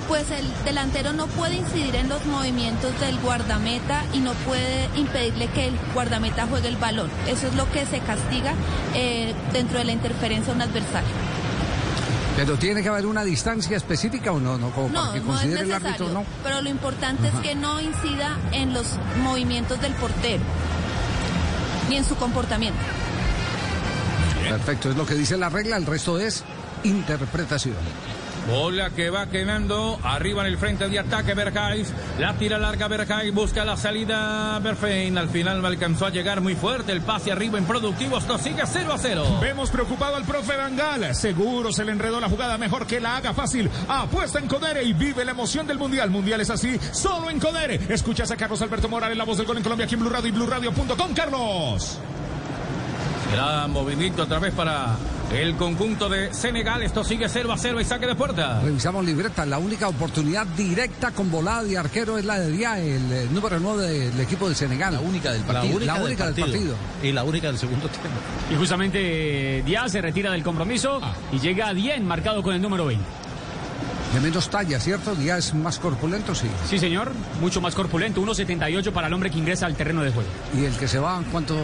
Pues el delantero no puede incidir en los movimientos del guardameta y no puede impedirle que el guardameta juegue el balón. Eso es lo que se castiga eh, dentro de la interferencia a un adversario. Pero tiene que haber una distancia específica o no, no como No, para que no es considere el necesario. árbitro, no. Pero lo importante Ajá. es que no incida en los movimientos del portero ni en su comportamiento. Perfecto, es lo que dice la regla, el resto es interpretación. Bola que va quedando arriba en el frente de ataque Berghain. La tira larga Berghain. Busca la salida Berfein. Al final no alcanzó a llegar muy fuerte. El pase arriba en productivo. Esto sigue 0 a 0. Vemos preocupado al profe Bangal. Seguro se le enredó la jugada. Mejor que la haga fácil. Apuesta en Codere y vive la emoción del Mundial. Mundial es así, solo en Codere. Escuchas a Carlos Alberto Morales, la voz del gol en Colombia, aquí en Blue Radio y BlueRadio.com. Carlos. Gran movimiento otra vez para el conjunto de Senegal. Esto sigue 0 a 0 y saque de puerta. Revisamos libreta. La única oportunidad directa con volada de arquero es la de Dia, el eh, número 9 del equipo de Senegal. La única del La única, La única del partido. Y la única del segundo tiempo. Y justamente eh, Díaz se retira del compromiso y llega Dien, marcado con el número 20. De menos talla, ¿cierto? Dia es más corpulento, sí. Sí, señor, mucho más corpulento, 1.78 para el hombre que ingresa al terreno de juego. ¿Y el que se va, cuánto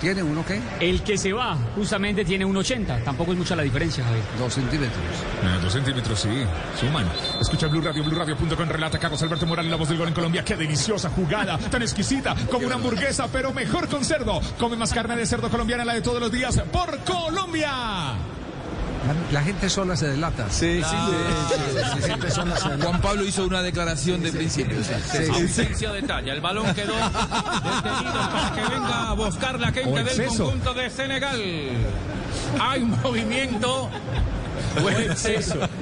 tiene? ¿Uno qué? El que se va, justamente tiene 1.80, tampoco es mucha la diferencia, Javier. Dos centímetros. Eh, dos centímetros, sí. Suman. Escucha Blue Radio, BlueRadio.com. Relata Carlos Alberto Morales, la voz del gol en Colombia. Qué deliciosa jugada, tan exquisita, como una hamburguesa, pero mejor con cerdo. Come más carne de cerdo colombiana, la de todos los días, por Colombia. La, gente sola se delata. Sí, delata. Juan Pablo hizo una declaración de principio. sí. Ausencia de talla. El balón quedó detenido para que venga a buscar la gente del conjunto de Senegal. Hay movimiento.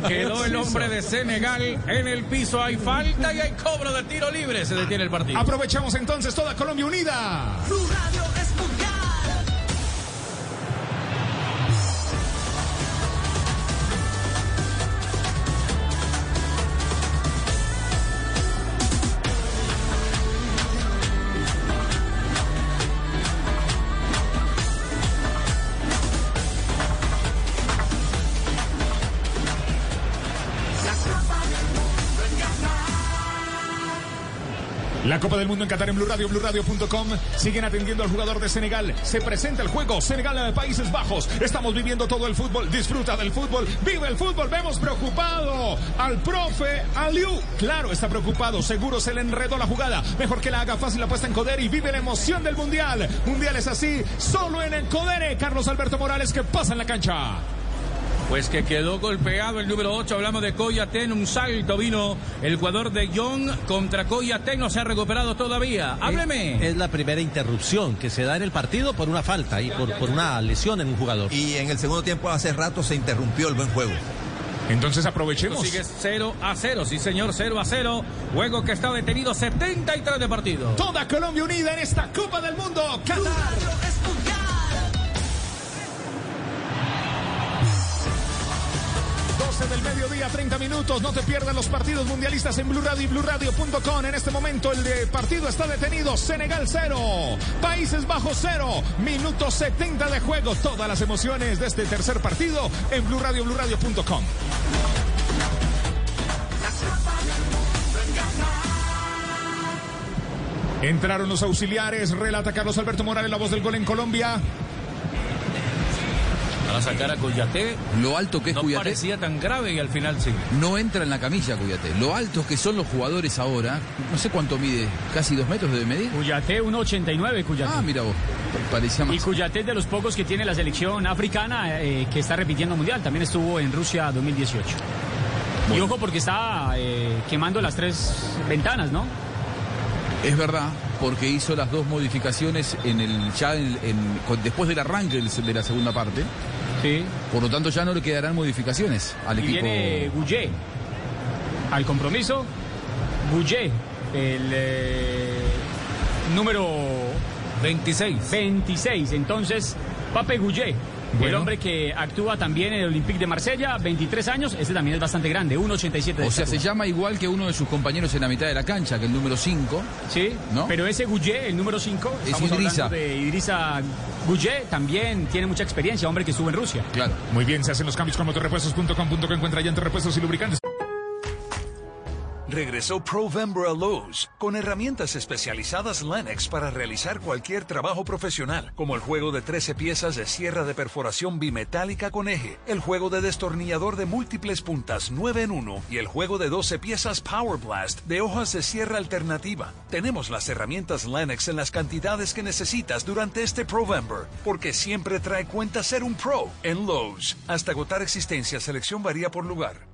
Quedó el hombre de Senegal en el piso. Hay falta y hay cobro de tiro libre. Se detiene el partido. Aprovechamos entonces toda Colombia unida. Copa del Mundo en Qatar en Blue Radio. Siguen atendiendo al jugador de Senegal. Se presenta el juego Senegal de Países Bajos. Estamos viviendo todo el fútbol. Disfruta del fútbol. Vive el fútbol. Vemos preocupado al profe Aliu. Claro, está preocupado. Seguro se le enredó la jugada. Mejor que la haga fácil la puesta en Codere y vive la emoción del Mundial. Mundial es así. Solo en el Codere. Carlos Alberto Morales que pasa en la cancha. Pues que quedó golpeado el número 8, hablamos de Coyaten, un salto vino el jugador de Young contra Coyaten, no se ha recuperado todavía. Hábleme. Es la primera interrupción que se da en el partido por una falta y por, por una lesión en un jugador. Y en el segundo tiempo hace rato se interrumpió el buen juego. Entonces aprovechemos. Esto sigue 0 a 0, sí señor, 0 a 0. Juego que está detenido 73 de partido. Toda Colombia unida en esta Copa del Mundo. Qatar. 12 del mediodía, 30 minutos. No te pierdas los partidos mundialistas en Blue Radio y BlueRadio.com. En este momento el partido está detenido. Senegal 0, Países Bajos 0, minuto 70 de juego. Todas las emociones de este tercer partido en Blue Radio, BlueRadio.com. Entraron los auxiliares, relata Carlos Alberto Morales, la voz del gol en Colombia. Para sacar a Coyaté. Lo alto que es no parecía tan grave y al final sí. No entra en la camilla Cuyate. Lo altos que son los jugadores ahora. No sé cuánto mide. Casi dos metros debe medir. Cuyaté 1.89, Cuyaté. Ah, mira vos. Parecía más. Y Cuyaté es de los pocos que tiene la selección africana eh, que está repitiendo mundial. También estuvo en Rusia 2018. Y ojo porque está eh, quemando las tres ventanas, ¿no? Es verdad, porque hizo las dos modificaciones en el ya en- en- con- después del arranque de la segunda parte. Sí. Por lo tanto, ya no le quedarán modificaciones al y equipo. viene Goulet al compromiso. Goulet, el eh, número 26. 26. Entonces, Pape El hombre que actúa también en el Olympique de Marsella, 23 años, este también es bastante grande, 1.87 de O sea, se llama igual que uno de sus compañeros en la mitad de la cancha, que el número 5. Sí, ¿no? pero ese Goulet, el número 5, Es hablando de Idrissa Goulet, también tiene mucha experiencia, hombre que estuvo en Rusia. Claro. Muy bien, se hacen los cambios con motorrepuestos.com.co. Encuentra llantas, repuestos y lubricantes. Regresó Provember a Lowe's con herramientas especializadas Lennox para realizar cualquier trabajo profesional, como el juego de 13 piezas de sierra de perforación bimetálica con eje, el juego de destornillador de múltiples puntas 9 en 1 y el juego de 12 piezas Power Blast de hojas de sierra alternativa. Tenemos las herramientas Lennox en las cantidades que necesitas durante este Provember, porque siempre trae cuenta ser un pro en Lowe's. Hasta agotar existencia, selección varía por lugar.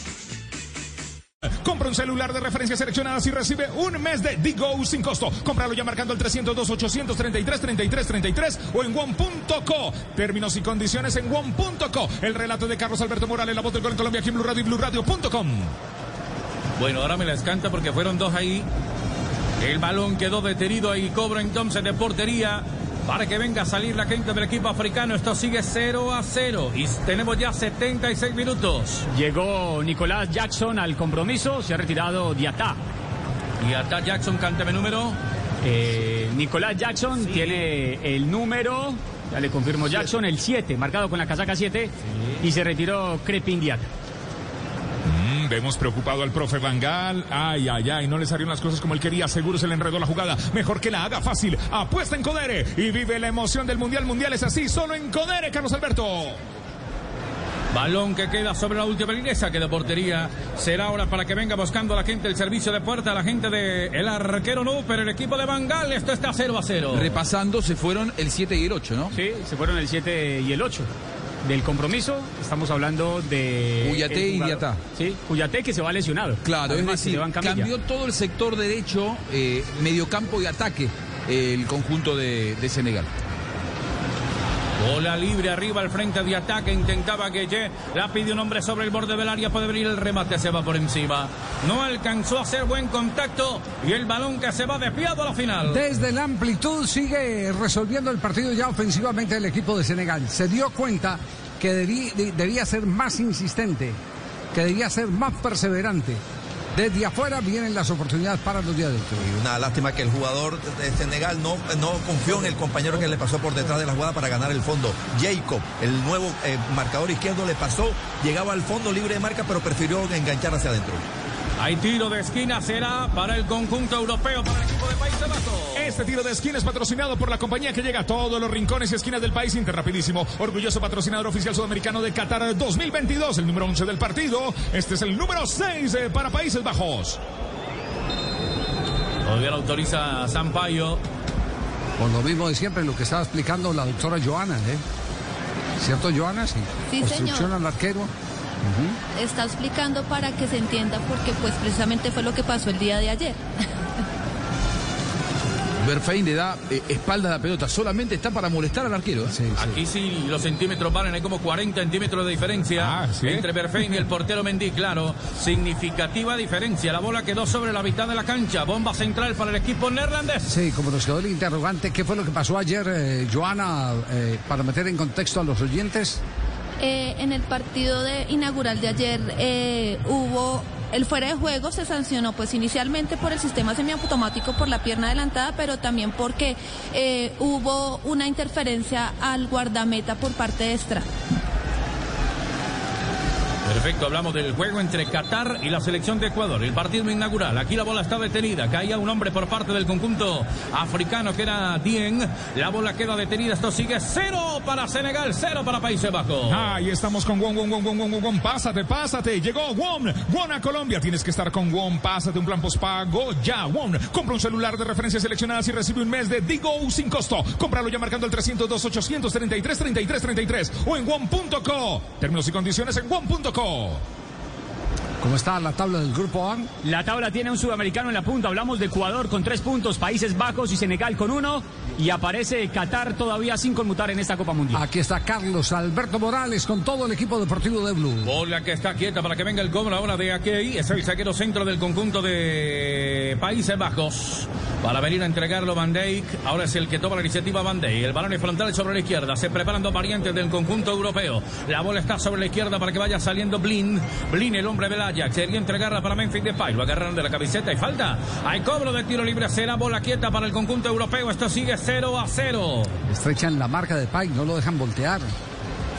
Compra un celular de referencia seleccionadas y recibe un mes de Digo sin costo. Cómpralo ya marcando el 302-833-3333 o en one.co. Términos y condiciones en one.co. El relato de Carlos Alberto Morales, la voz del gol en Colombia, aquí en Blue Radio y BlueRadio.com. Bueno, ahora me las canta porque fueron dos ahí. El balón quedó detenido y cobra entonces de portería para que venga a salir la gente del equipo africano. Esto sigue 0 a 0 y tenemos ya 76 minutos. Llegó Nicolás Jackson al compromiso, se ha retirado Diatá. Diatá Jackson, cánteme número. Eh, Nicolás Jackson tiene el número, ya le confirmo Jackson, el 7, marcado con la casaca 7, y se retiró Crepin Diatá. Vemos preocupado al profe Vangal. Ay, ay, ay, no le salieron las cosas como él quería. Seguro se le enredó la jugada. Mejor que la haga fácil. Apuesta en Codere y vive la emoción del Mundial. Mundial es así, solo en Codere, Carlos Alberto. Balón que queda sobre la última línea, saque de portería. Será ahora para que venga buscando a la gente el servicio de puerta, la gente de el arquero no, pero el equipo de Bangal, esto está 0 a 0. Repasando, se fueron el 7 y el 8, ¿no? Sí, se fueron el 7 y el 8. Del compromiso, estamos hablando de. Cuyaté el y Diatá. Sí, Cuyaté que se va lesionado. Claro, Además, es decir, cambió todo el sector derecho, eh, mediocampo y ataque, el conjunto de, de Senegal. Bola libre arriba al frente de ataque. Intentaba Gueye. La pidió un hombre sobre el borde del área. Puede venir el remate. Se va por encima. No alcanzó a hacer buen contacto. Y el balón que se va desviado a la final. Desde la amplitud sigue resolviendo el partido ya ofensivamente el equipo de Senegal. Se dio cuenta que debí- de- debía ser más insistente, que debía ser más perseverante. Desde afuera vienen las oportunidades para los de adentro. Y una lástima que el jugador de Senegal no, no confió en el compañero que le pasó por detrás de la jugada para ganar el fondo. Jacob, el nuevo eh, marcador izquierdo, le pasó, llegaba al fondo libre de marca, pero prefirió enganchar hacia adentro. Hay tiro de esquina. Será para el conjunto europeo, para el equipo de Países Bajos. Este tiro de esquina es patrocinado por la compañía que llega a todos los rincones y esquinas del país Interrapidísimo. Orgulloso patrocinador oficial sudamericano de Qatar 2022, el número 11 del partido. Este es el número 6 eh, para Países Bajos. Todavía lo autoriza Sampaio. Por lo mismo de siempre, lo que estaba explicando la doctora Joana, ¿eh? ¿Cierto, Joana? Sí. Sí, Obstrucción señor. al arquero. Está explicando para que se entienda porque pues precisamente fue lo que pasó el día de ayer. Berfein le da eh, espalda a la pelota, solamente está para molestar al arquero. ¿eh? Aquí sí los centímetros valen, hay como 40 centímetros de diferencia entre Berfein y el portero Mendy, claro. Significativa diferencia. La bola quedó sobre la mitad de la cancha. Bomba central para el equipo neerlandés. Sí, como nos quedó el interrogante, ¿qué fue lo que pasó ayer, eh, Joana, eh, para meter en contexto a los oyentes? Eh, en el partido de inaugural de ayer eh, hubo el fuera de juego se sancionó pues inicialmente por el sistema semiautomático por la pierna adelantada, pero también porque eh, hubo una interferencia al guardameta por parte de Extra. Perfecto, hablamos del juego entre Qatar y la selección de Ecuador. El partido inaugural. Aquí la bola está detenida. Caía un hombre por parte del conjunto africano que era Dien. La bola queda detenida. Esto sigue cero para Senegal, cero para Países Bajos. Ahí estamos con Won, Won, Won, Won, Won, Won. Pásate, pásate. Llegó Won. Won a Colombia. Tienes que estar con Won. Pásate un plan pospago ya. Won. Compra un celular de referencias seleccionadas y recibe un mes de Digo sin costo. Cómpralo ya marcando el 302 833 33 33 o en Won.co. Términos y condiciones en Won.co. México. ¿Cómo está la tabla del grupo A? La tabla tiene un sudamericano en la punta. Hablamos de Ecuador con tres puntos, Países Bajos y Senegal con uno. Y aparece Qatar todavía sin conmutar en esta Copa Mundial. Aquí está Carlos Alberto Morales con todo el equipo deportivo de Blue. Bola que está quieta para que venga el cobro ahora de aquí. Es el saquero centro del conjunto de Países Bajos. Para venir a entregarlo Van Dijk. Ahora es el que toma la iniciativa Van Dijk. El balón es frontal sobre la izquierda. Se preparan dos variantes del conjunto europeo. La bola está sobre la izquierda para que vaya saliendo Blin. Blin, el hombre del Ajax. Quería entregarla para Memphis Depay. Lo agarraron de la camiseta y falta. Hay cobro de tiro libre. Será bola quieta para el conjunto europeo. Esto sigue 0 a 0. Estrechan la marca de Pike, no lo dejan voltear.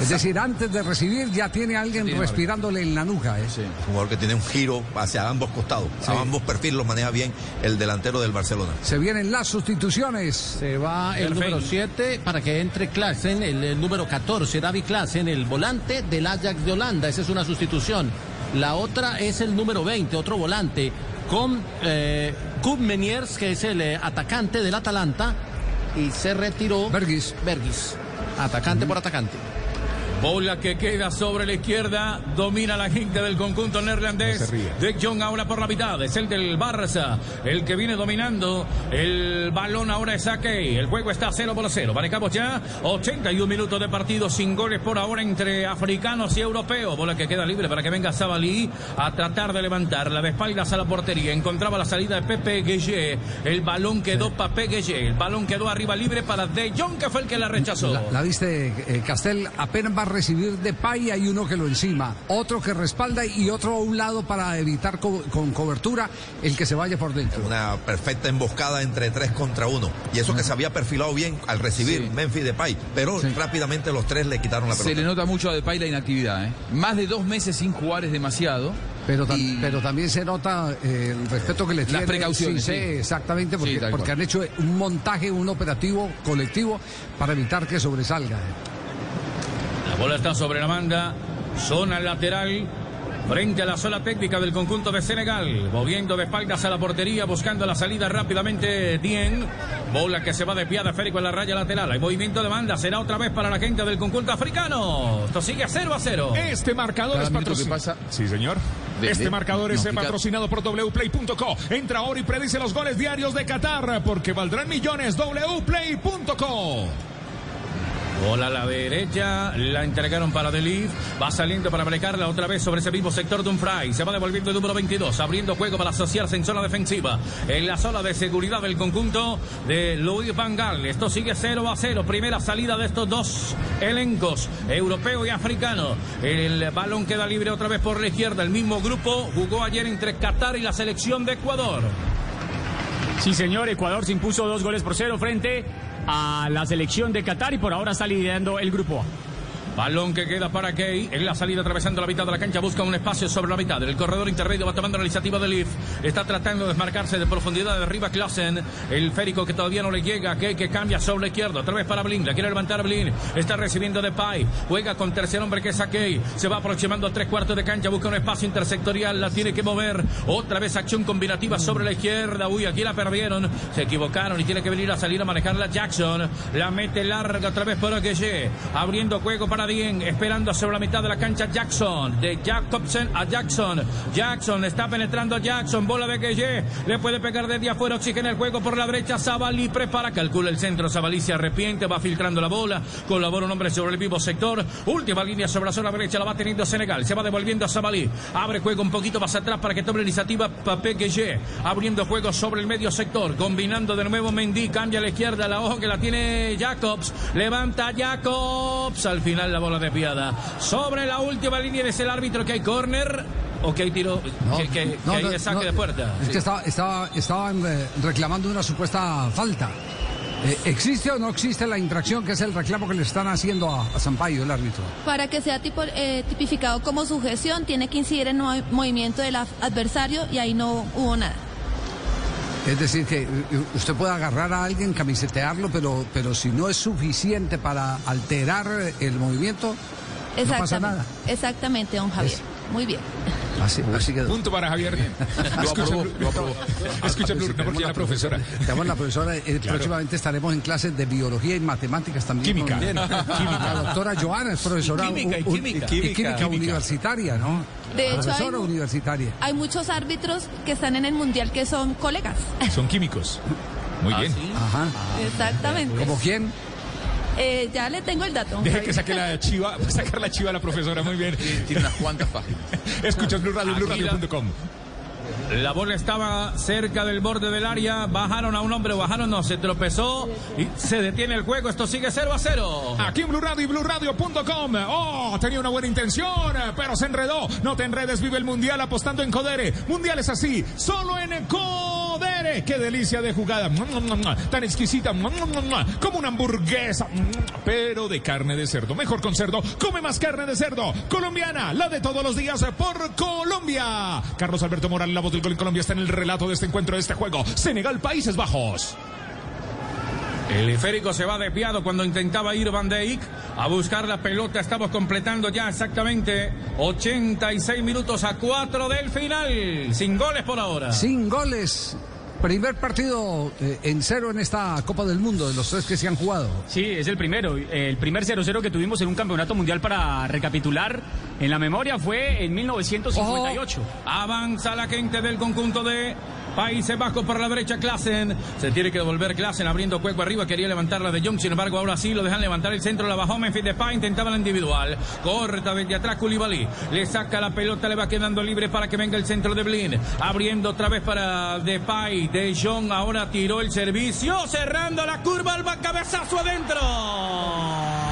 Es decir, antes de recibir ya tiene alguien Tiene respirándole en la nuca. ¿eh? Un jugador que tiene un giro hacia ambos costados. A ambos perfiles lo maneja bien el delantero del Barcelona. Se vienen las sustituciones. Se va el número 7 para que entre Klaassen, el, el número 14, David Klaassen, el volante del Ajax de Holanda. Esa es una sustitución. La otra es el número 20, otro volante, con eh, Meniers, que es el eh, atacante del Atalanta. Y se retiró. Bergis. Bergis. Atacante por atacante. Bola que queda sobre la izquierda, domina la gente del conjunto neerlandés. De Jong ahora por la mitad, es el del Barça, el que viene dominando. El balón ahora es Ake. El juego está 0 por 0. Manejamos ya 81 minutos de partido sin goles por ahora entre africanos y europeos. Bola que queda libre para que venga Sabalí a tratar de levantarla de espaldas a la portería. Encontraba la salida de Pepe Gueye. El balón quedó para Pepe Gueye. El balón quedó arriba libre para De Jong, que fue el que la rechazó. La, la viste, eh, Castel, apenas recibir de pay, hay uno que lo encima, otro que respalda y otro a un lado para evitar co- con cobertura el que se vaya por dentro. Una perfecta emboscada entre tres contra uno. Y eso que se había perfilado bien al recibir Memphis Depay. Pero rápidamente los tres le quitaron la Se pelota. le nota mucho a Depay la inactividad. ¿eh? Más de dos meses sin jugar es demasiado. Pero, tam- pero también se nota eh, el respeto que le Las tiene. precauciones, Sí, sí, sí. exactamente, porque, Sí, han hecho un montaje, un operativo colectivo para evitar que sobresalga. La bola está sobre la manga. Zona lateral. Frente a la sola técnica del conjunto de Senegal. Moviendo de espaldas a la portería. Buscando la salida rápidamente. Dien. Bola que se va desviada esférico en la raya lateral. Hay movimiento de banda. Será otra vez para la gente del conjunto africano. Esto sigue 0 a 0. Este marcador Cada es patrocinado. pasa- Sí, señor. De- este de- marcador no, es patrocinado por wplay.co. Entra ahora y predice los goles diarios de Qatar porque valdrán millones. wplay.co. Bola a la derecha, la entregaron para Delif. Va saliendo para marcarla otra vez sobre ese mismo sector fry. Se va devolviendo el número 22, abriendo juego para asociarse en zona defensiva. En la zona de seguridad del conjunto de Luis Van Gaal. Esto sigue 0 a 0. Primera salida de estos dos elencos, europeo y africano. El balón queda libre otra vez por la izquierda. El mismo grupo jugó ayer entre Qatar y la selección de Ecuador. Sí, señor, Ecuador se impuso dos goles por cero frente a la selección de Qatar y por ahora está liderando el grupo A. Balón que queda para Key. En la salida atravesando la mitad de la cancha busca un espacio sobre la mitad. El corredor intermedio va tomando la iniciativa de Leaf. Está tratando de desmarcarse de profundidad de arriba Klassen. El férico que todavía no le llega. Key que cambia sobre la izquierda. Otra vez para Blin. La quiere levantar Blin. Está recibiendo de Pai. Juega con tercer hombre que es a Key. Se va aproximando a tres cuartos de cancha. Busca un espacio intersectorial. La tiene que mover. Otra vez acción combinativa sobre la izquierda. Uy, aquí la perdieron. Se equivocaron y tiene que venir a salir a manejarla Jackson. La mete larga otra vez por Aguillé. Abriendo juego para Dien. Esperando sobre la mitad de la cancha Jackson. De Jacobsen a Jackson. Jackson está penetrando Jackson. Bola de Gueye. Le puede pegar desde afuera. Oxígena el juego por la brecha. Sabali prepara. Calcula el centro. Sabali se arrepiente. Va filtrando la bola. Colabora un hombre sobre el vivo sector. Última línea sobre la zona derecha. La va teniendo Senegal. Se va devolviendo a Sabali. Abre juego un poquito más atrás para que tome la iniciativa Papé Gueye. Abriendo juego sobre el medio sector. Combinando de nuevo Mendy. Cambia a la izquierda. La ojo que la tiene Jacobs. Levanta Jacobs. Al final la bola desviada. Sobre la última línea es el árbitro que hay córner. O que hay tiro, que, que- que hay saque de puerta. Es Sí. que estaba, estaba, estaban eh, reclamando una supuesta falta. Eh, ¿Existe o no existe la infracción que es el reclamo que le están haciendo a, a Sampaio, el árbitro? Para que sea tipo, eh, tipificado como sujeción, tiene que incidir en el movimiento del adversario y ahí no hubo nada. Es decir, que eh, usted puede agarrar a alguien, camisetearlo, pero, pero si no es suficiente para alterar el movimiento, no pasa nada. Exactamente, don Javier. Muy bien. Así, así quedó. Punto para Javier. Aprobó, lo aprobó. Escucha, Blue, no, porque ya la profesora. Tenemos la profesora. eh, Claro. Próximamente estaremos en clases de biología y matemáticas también. Química. con-. La doctora Joana es profesora. Y química, y un- un- química. y Química. química Química. universitaria, ¿no? De hecho, profesora hay- universitaria. Hay muchos árbitros que están en el mundial que son colegas. Son químicos. Muy bien. Ajá. Exactamente. ¿Como quién? Eh, ya le tengo el dato. Deje que saque la chiva, va a sacar la chiva a la profesora, muy bien. Tiene unas cuantas páginas. Escuchas Blue Radio, BlueRadio.com. La bola estaba cerca del borde del área. Bajaron a un hombre, bajaron, no, se tropezó y se detiene el juego. Esto sigue 0 a 0. Aquí en Blue Radio y BlueRadio.com. Oh, tenía una buena intención, pero se enredó. No te enredes, vive el Mundial apostando en Codere. Mundial es así, solo en Codere. Qué delicia de jugada. Tan exquisita, como una hamburguesa, pero de carne de cerdo. Mejor con cerdo, come más carne de cerdo. Colombiana, la de todos los días por Colombia. Carlos Alberto Moral, la voz del gol en Colombia, está en el relato de este encuentro, de este juego. Senegal, Países Bajos. El esférico se va desviado cuando intentaba ir Van Dijk a buscar la pelota. Estamos completando ya exactamente 86 minutos a 4 del final. Sin goles por ahora. Sin goles. Primer partido eh, en cero en esta Copa del Mundo, de los tres que se han jugado. Sí, es el primero. El primer 0-0 que tuvimos en un campeonato mundial para recapitular en la memoria fue en 1958. Avanza la gente del conjunto de Países Bajos por la derecha, Klassen. Se tiene que devolver Klassen abriendo cuerpo arriba. Quería levantarla de Jong, sin embargo, ahora sí lo dejan levantar el centro. La bajó Memphis Depay, intentaba la individual. Corta desde atrás Koulibaly. Le saca la pelota, le va quedando libre para que venga el centro de Blin. Abriendo otra vez para Depay. De Jong ahora tiró el servicio. Cerrando la curva, al cabezazo adentro.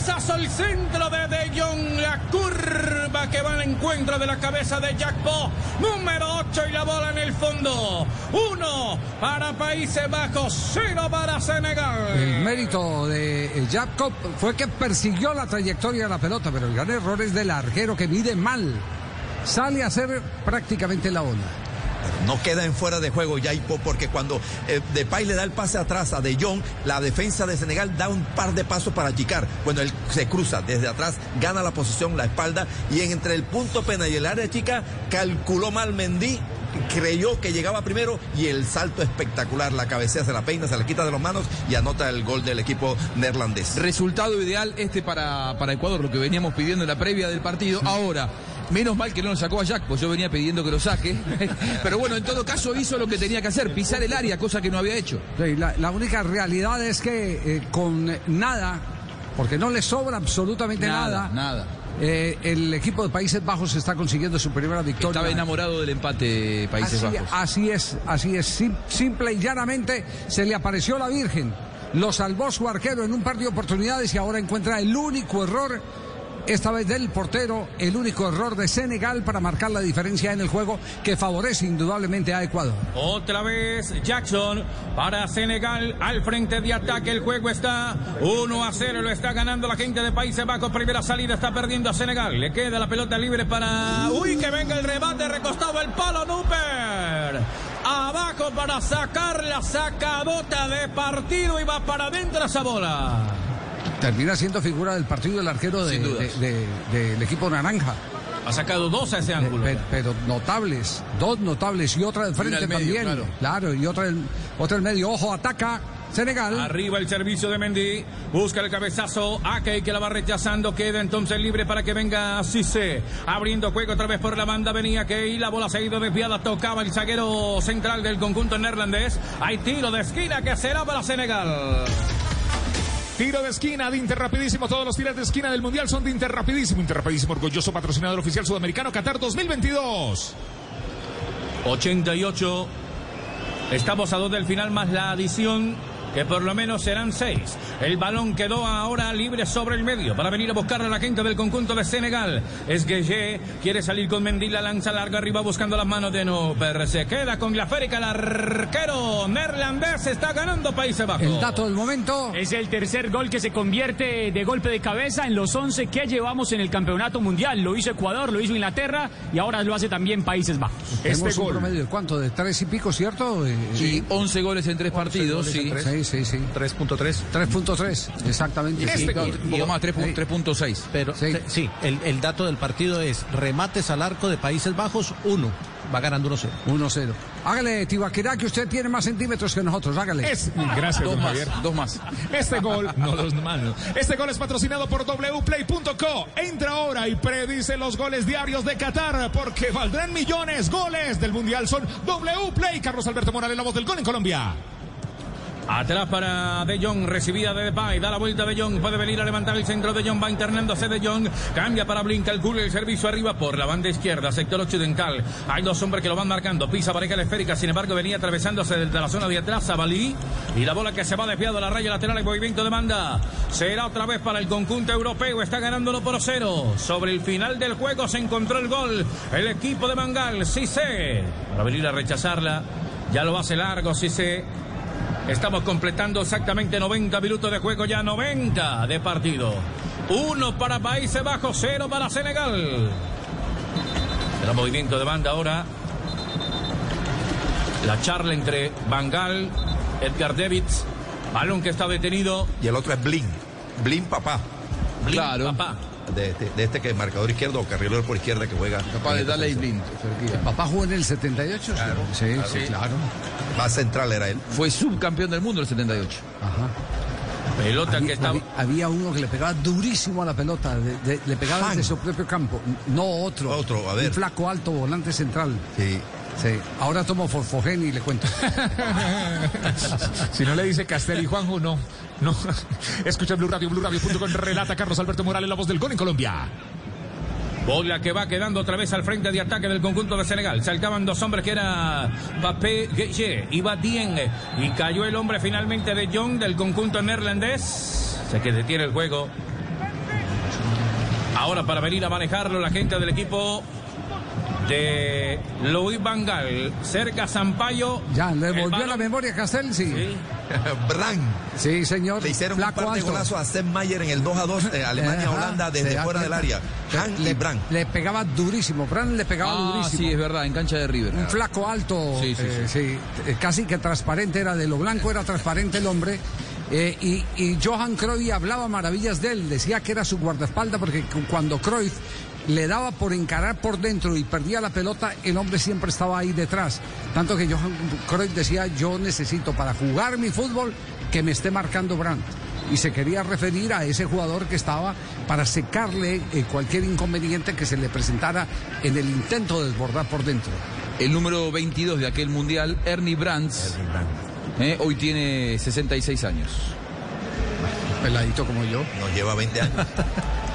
Cabezazo, el centro de De Jong, la curva que va al encuentro de la cabeza de Jackpo, número 8 y la bola en el fondo. Uno para Países Bajos, cero para Senegal. El mérito de eh, Jacob fue que persiguió la trayectoria de la pelota, pero el gran error es del arquero que mide mal. Sale a hacer prácticamente la bola. No queda en fuera de juego ya porque cuando eh, Depay le da el pase atrás a De Jong, la defensa de Senegal da un par de pasos para achicar. Bueno, él se cruza desde atrás, gana la posición, la espalda y entre el punto pena y el área chica calculó mal Mendy creyó que llegaba primero y el salto espectacular, la cabecea se la peina, se la quita de las manos y anota el gol del equipo neerlandés. Resultado ideal este para, para Ecuador, lo que veníamos pidiendo en la previa del partido. Ahora, Menos mal que no lo sacó a Jack, pues yo venía pidiendo que lo saque. Pero bueno, en todo caso hizo lo que tenía que hacer, pisar el área, cosa que no había hecho. la, única realidad es que eh, con nada, porque no le sobra absolutamente nada. Nada. Eh, el equipo de Países Bajos está consiguiendo su primera victoria. Estaba enamorado del empate Países Bajos. Así es, así es. simple y llanamente se le apareció la Virgen. Lo salvó su arquero en un par de oportunidades y ahora encuentra el único error esta vez del portero, el único error de Senegal para marcar la diferencia en el juego que favorece indudablemente a Ecuador. Otra vez Jackson para Senegal al frente de ataque. El juego está 1 a 0, lo está ganando la gente de Países Bajos. Primera salida está perdiendo a Senegal. Le queda la pelota libre para. Uy, que venga el remate, recostado el palo, Nuper. Abajo para sacar la sacadota de partido y va para adentro esa bola. Termina siendo figura del partido el arquero del equipo naranja. Ha sacado dos a ese ángulo. Pero, notables, dos notables y otra del frente también. Claro. y otra el, otra el medio. Ojo, ataca Senegal. Arriba el servicio de Mendy. Busca el cabezazo. Akei que la va rechazando. Queda entonces libre para que venga Cisse. Abriendo juego otra vez por la banda. Venía Kei. La bola se ha ido desviada. Tocaba el zaguero central del conjunto neerlandés. Hay tiro de esquina que será para Senegal. Tiro de esquina de Interrapidísimo. Todos los tiros de esquina del Mundial son de Interrapidísimo. Interrapidísimo, orgulloso patrocinador oficial sudamericano Qatar 2022. 88. Estamos a dos del final más la adición que por lo menos serán seis. El balón quedó ahora libre sobre el medio para venir a buscar a la gente del conjunto de Senegal. Es Gueye, quiere salir con Mendy, la lanza larga arriba buscando las manos de Nuper. Se queda con la férica, el arquero neerlandés está ganando Países Bajos. El dato del momento. Es el tercer gol que se convierte de golpe de cabeza en los 11 que llevamos en el campeonato mundial. Lo hizo Ecuador, lo hizo Inglaterra y ahora lo hace también Países Bajos. Este gol. un promedio de cuánto? ¿De tres y pico, cierto? Sí, 11 goles en tres partidos, sí. Sí, sí, 3.3. 3.3, exactamente. Este un poco más, 3.6. Pero sí, el, el, dato del partido es remates al arco de Países Bajos, 1. Va ganando 1-0. 1-0. Hágale, Tibaquerá, que usted tiene más centímetros que nosotros. Hágale. Es, gracias, dos más, Javier. Dos más. Este gol, no los malos. Este gol es patrocinado por wplay.co. Entra ahora y predice los goles diarios de Qatar, porque valdrán millones. Goles del Mundial son Wplay. Carlos Alberto Morales, la voz del gol en Colombia. Atrás para De Jong, recibida de Depay, da la vuelta De Jong, puede venir a levantar el centro De Jong, va internándose De Jong, cambia para Blin, calcula el servicio arriba por la banda izquierda, sector occidental. Hay dos hombres que lo van marcando, pisa pareja la esférica, sin embargo venía atravesándose desde la zona de atrás Zabalí y la bola que se va desviado a la raya lateral, el movimiento de banda. Será otra vez para el conjunto europeo, está ganándolo por cero. Sobre el final del juego se encontró el gol, el equipo de Mangal, sé para venir a rechazarla. Ya lo hace largo, sé Estamos completando exactamente 90 minutos de juego, ya 90 de partido. Uno para Países Bajos, cero para Senegal. El movimiento de banda ahora. La charla entre Bangal, Edgar Davids, balón que está detenido. Y el otro es Blin. Blin papá. Blin claro. papá. De, este que es marcador izquierdo o carrilero por izquierda que juega. Papá de Daley Blin. papá jugó en el 78. Claro, sí, sí, claro. Más central era él. Fue subcampeón del mundo en el 78. Ajá. Pelota había, que estaba. Había, uno que le pegaba durísimo a la pelota, le pegaba desde su propio campo. No otro. Otro, a ver. Un flaco alto, volante central. Sí. Sí, ahora tomo Forfogen y le cuento. si no le dice Castel y Juanjo, no. No. Escucha Blue Radio, Blue Radio.com, relata Carlos Alberto Morales, la voz del gol en Colombia. Bola que va quedando otra vez al frente de ataque del conjunto de Senegal. Saltaban dos hombres que era Papé Gueye y Batien. Y cayó el hombre finalmente de John del conjunto neerlandés. Se que detiene el juego. Ahora para venir a manejarlo la gente del equipo de Luis Vangal, cerca Sampaio. Ya, le volvió balón- la memoria a Castel, sí. Bran. Sí, señor. Le hicieron Flaco un par de alto. golazos a Sepp Mayer en el 2 a 2 de Alemania-Holanda desde fuera del área. Han le, y Bran. le pegaba durísimo. Bran le pegaba Ah, durísimo. sí, es verdad, en cancha de River. Un flaco alto, Sí, sí, eh, sí, eh, casi que transparente era de lo blanco, era transparente el hombre. eh, y, y Johan Cruyff hablaba maravillas de él, decía que era su guardaespaldas porque cu- cuando Cruyff le daba por encarar por dentro y perdía la pelota, el hombre siempre estaba ahí detrás. Tanto que Johan Cruyff decía, yo necesito para jugar mi fútbol que me esté marcando Brandt. Y se quería referir a ese jugador que estaba para secarle eh, cualquier inconveniente que se le presentara en el intento de desbordar por dentro. El número 22 de aquel mundial, Ernie Brands, eh, hoy tiene 66 años. Peladito como yo. Nos lleva 20 años.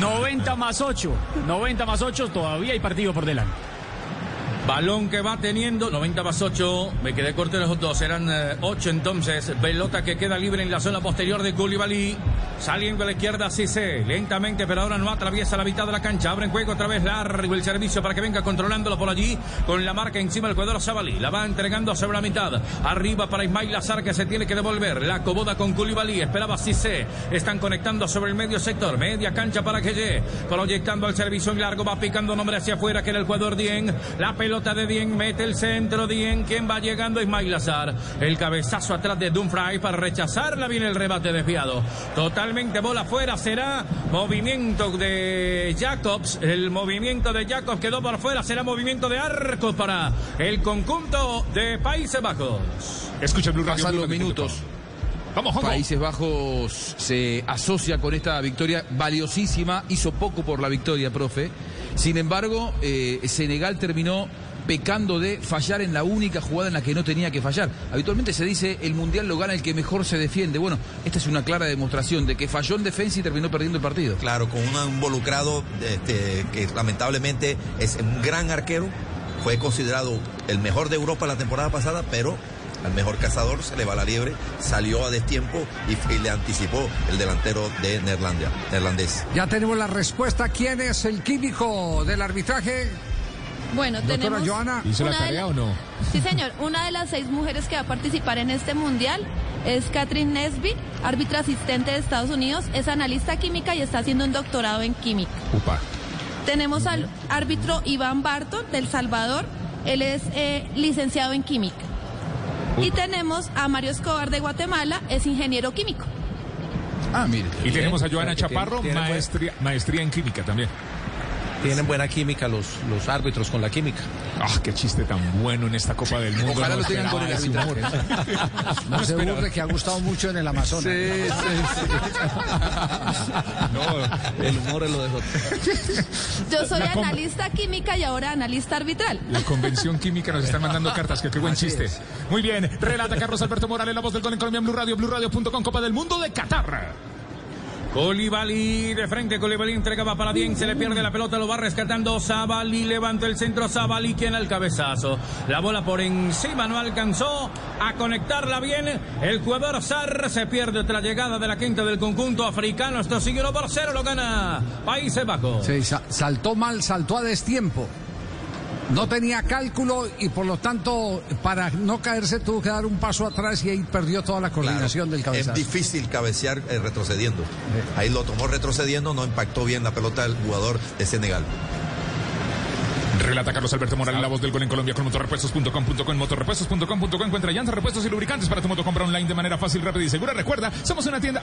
90 más 8. 90 más 8, todavía hay partido por delante. Balón que va teniendo, 90 más 8, me quedé corto los dos, eran 8 entonces, pelota que queda libre en la zona posterior de Koulibaly, saliendo a la izquierda Cissé, lentamente pero ahora no atraviesa la mitad de la cancha, abre en juego otra vez largo el servicio para que venga controlándolo por allí, con la marca encima del jugador Sabali, la va entregando sobre la mitad, arriba para Ismail Lazar que se tiene que devolver, la acomoda con Koulibaly, esperaba Cissé, están conectando sobre el medio sector, media cancha para que proyectando el servicio en largo, va picando nombre hacia afuera que era el jugador Dien, la pelota de Dien, mete el centro Dien, quien va llegando Ismail Lazar, el cabezazo atrás de Dumfries para rechazarla, viene el rebate desviado, totalmente bola afuera, será movimiento de Jacobs, el movimiento de Jacobs quedó por fuera, será movimiento de arcos para el conjunto de Países Bajos. Escucha Blue Radio. Pasan los minutos. Vamos. Países Bajos se asocia con esta victoria valiosísima, hizo poco por la victoria, profe. Sin embargo, eh, Senegal terminó pecando de fallar en la única jugada en la que no tenía que fallar. Habitualmente se dice el mundial lo gana el que mejor se defiende. Bueno, esta es una clara demostración de que falló en defensa y terminó perdiendo el partido. Claro, con un involucrado este, que lamentablemente es un gran arquero. Fue considerado el mejor de Europa la temporada pasada, pero al mejor cazador se le va la liebre, salió a destiempo y, y le anticipó el delantero de Neerlandia, neerlandés. Ya tenemos la respuesta. ¿Quién es el químico del arbitraje? Bueno, Doctora tenemos. Joana. ¿Hizo la una de tarea la- o no? Sí, señor. Una de las seis mujeres que va a participar en este mundial es Catherine Nesbitt, árbitra asistente de Estados Unidos, es analista química y está haciendo un doctorado en química. Upa. Tenemos al árbitro Iván Barton del Salvador, él es eh, licenciado en química. Y tenemos a Mario Escobar de Guatemala, es ingeniero químico. Ah, mire. Y tenemos a Joana Chaparro, tiene- tiene maestría, maestría en química también. Tienen buena química los, los árbitros con la química. Ah, qué chiste tan bueno en esta Copa del Mundo. Ojalá No lo tengan con el esperaba ese arbitraje. humor. No se burle que ha gustado mucho en el Amazonas. No, el humor es lo de Yo soy La analista química y ahora analista arbitral. La convención química nos están mandando cartas, que qué buen Así chiste. es. Muy bien, relata Carlos Alberto Morales, la voz del gol en Colombia en Blue Radio, BlueRadio.com, Copa del Mundo de Qatar. Koulibaly de frente, Koulibaly entregaba para Dien, se le pierde la pelota, lo va rescatando Zabali, levanta el centro, Zabali quien al cabezazo. La bola por encima no alcanzó a conectarla bien. El jugador Sar se pierde otra llegada de la quinta del conjunto africano. Esto sigue 1 por 0, lo gana Países Bajos. Sí, sa- saltó mal, saltó a destiempo. No tenía cálculo y por lo tanto, para no caerse, tuvo que dar un paso atrás y ahí perdió toda la coordinación del Es cabezazo. difícil cabecear eh, retrocediendo. Ahí lo tomó retrocediendo, no impactó bien la pelota del jugador de Senegal. Relata Carlos Alberto Morales, la voz del gol en Colombia con motorrepuestos.com.co. En motorrepuestos.com.co encuentra llantas, repuestos y lubricantes para tu moto. Compra online de manera fácil, rápida y segura. Recuerda, somos una tienda.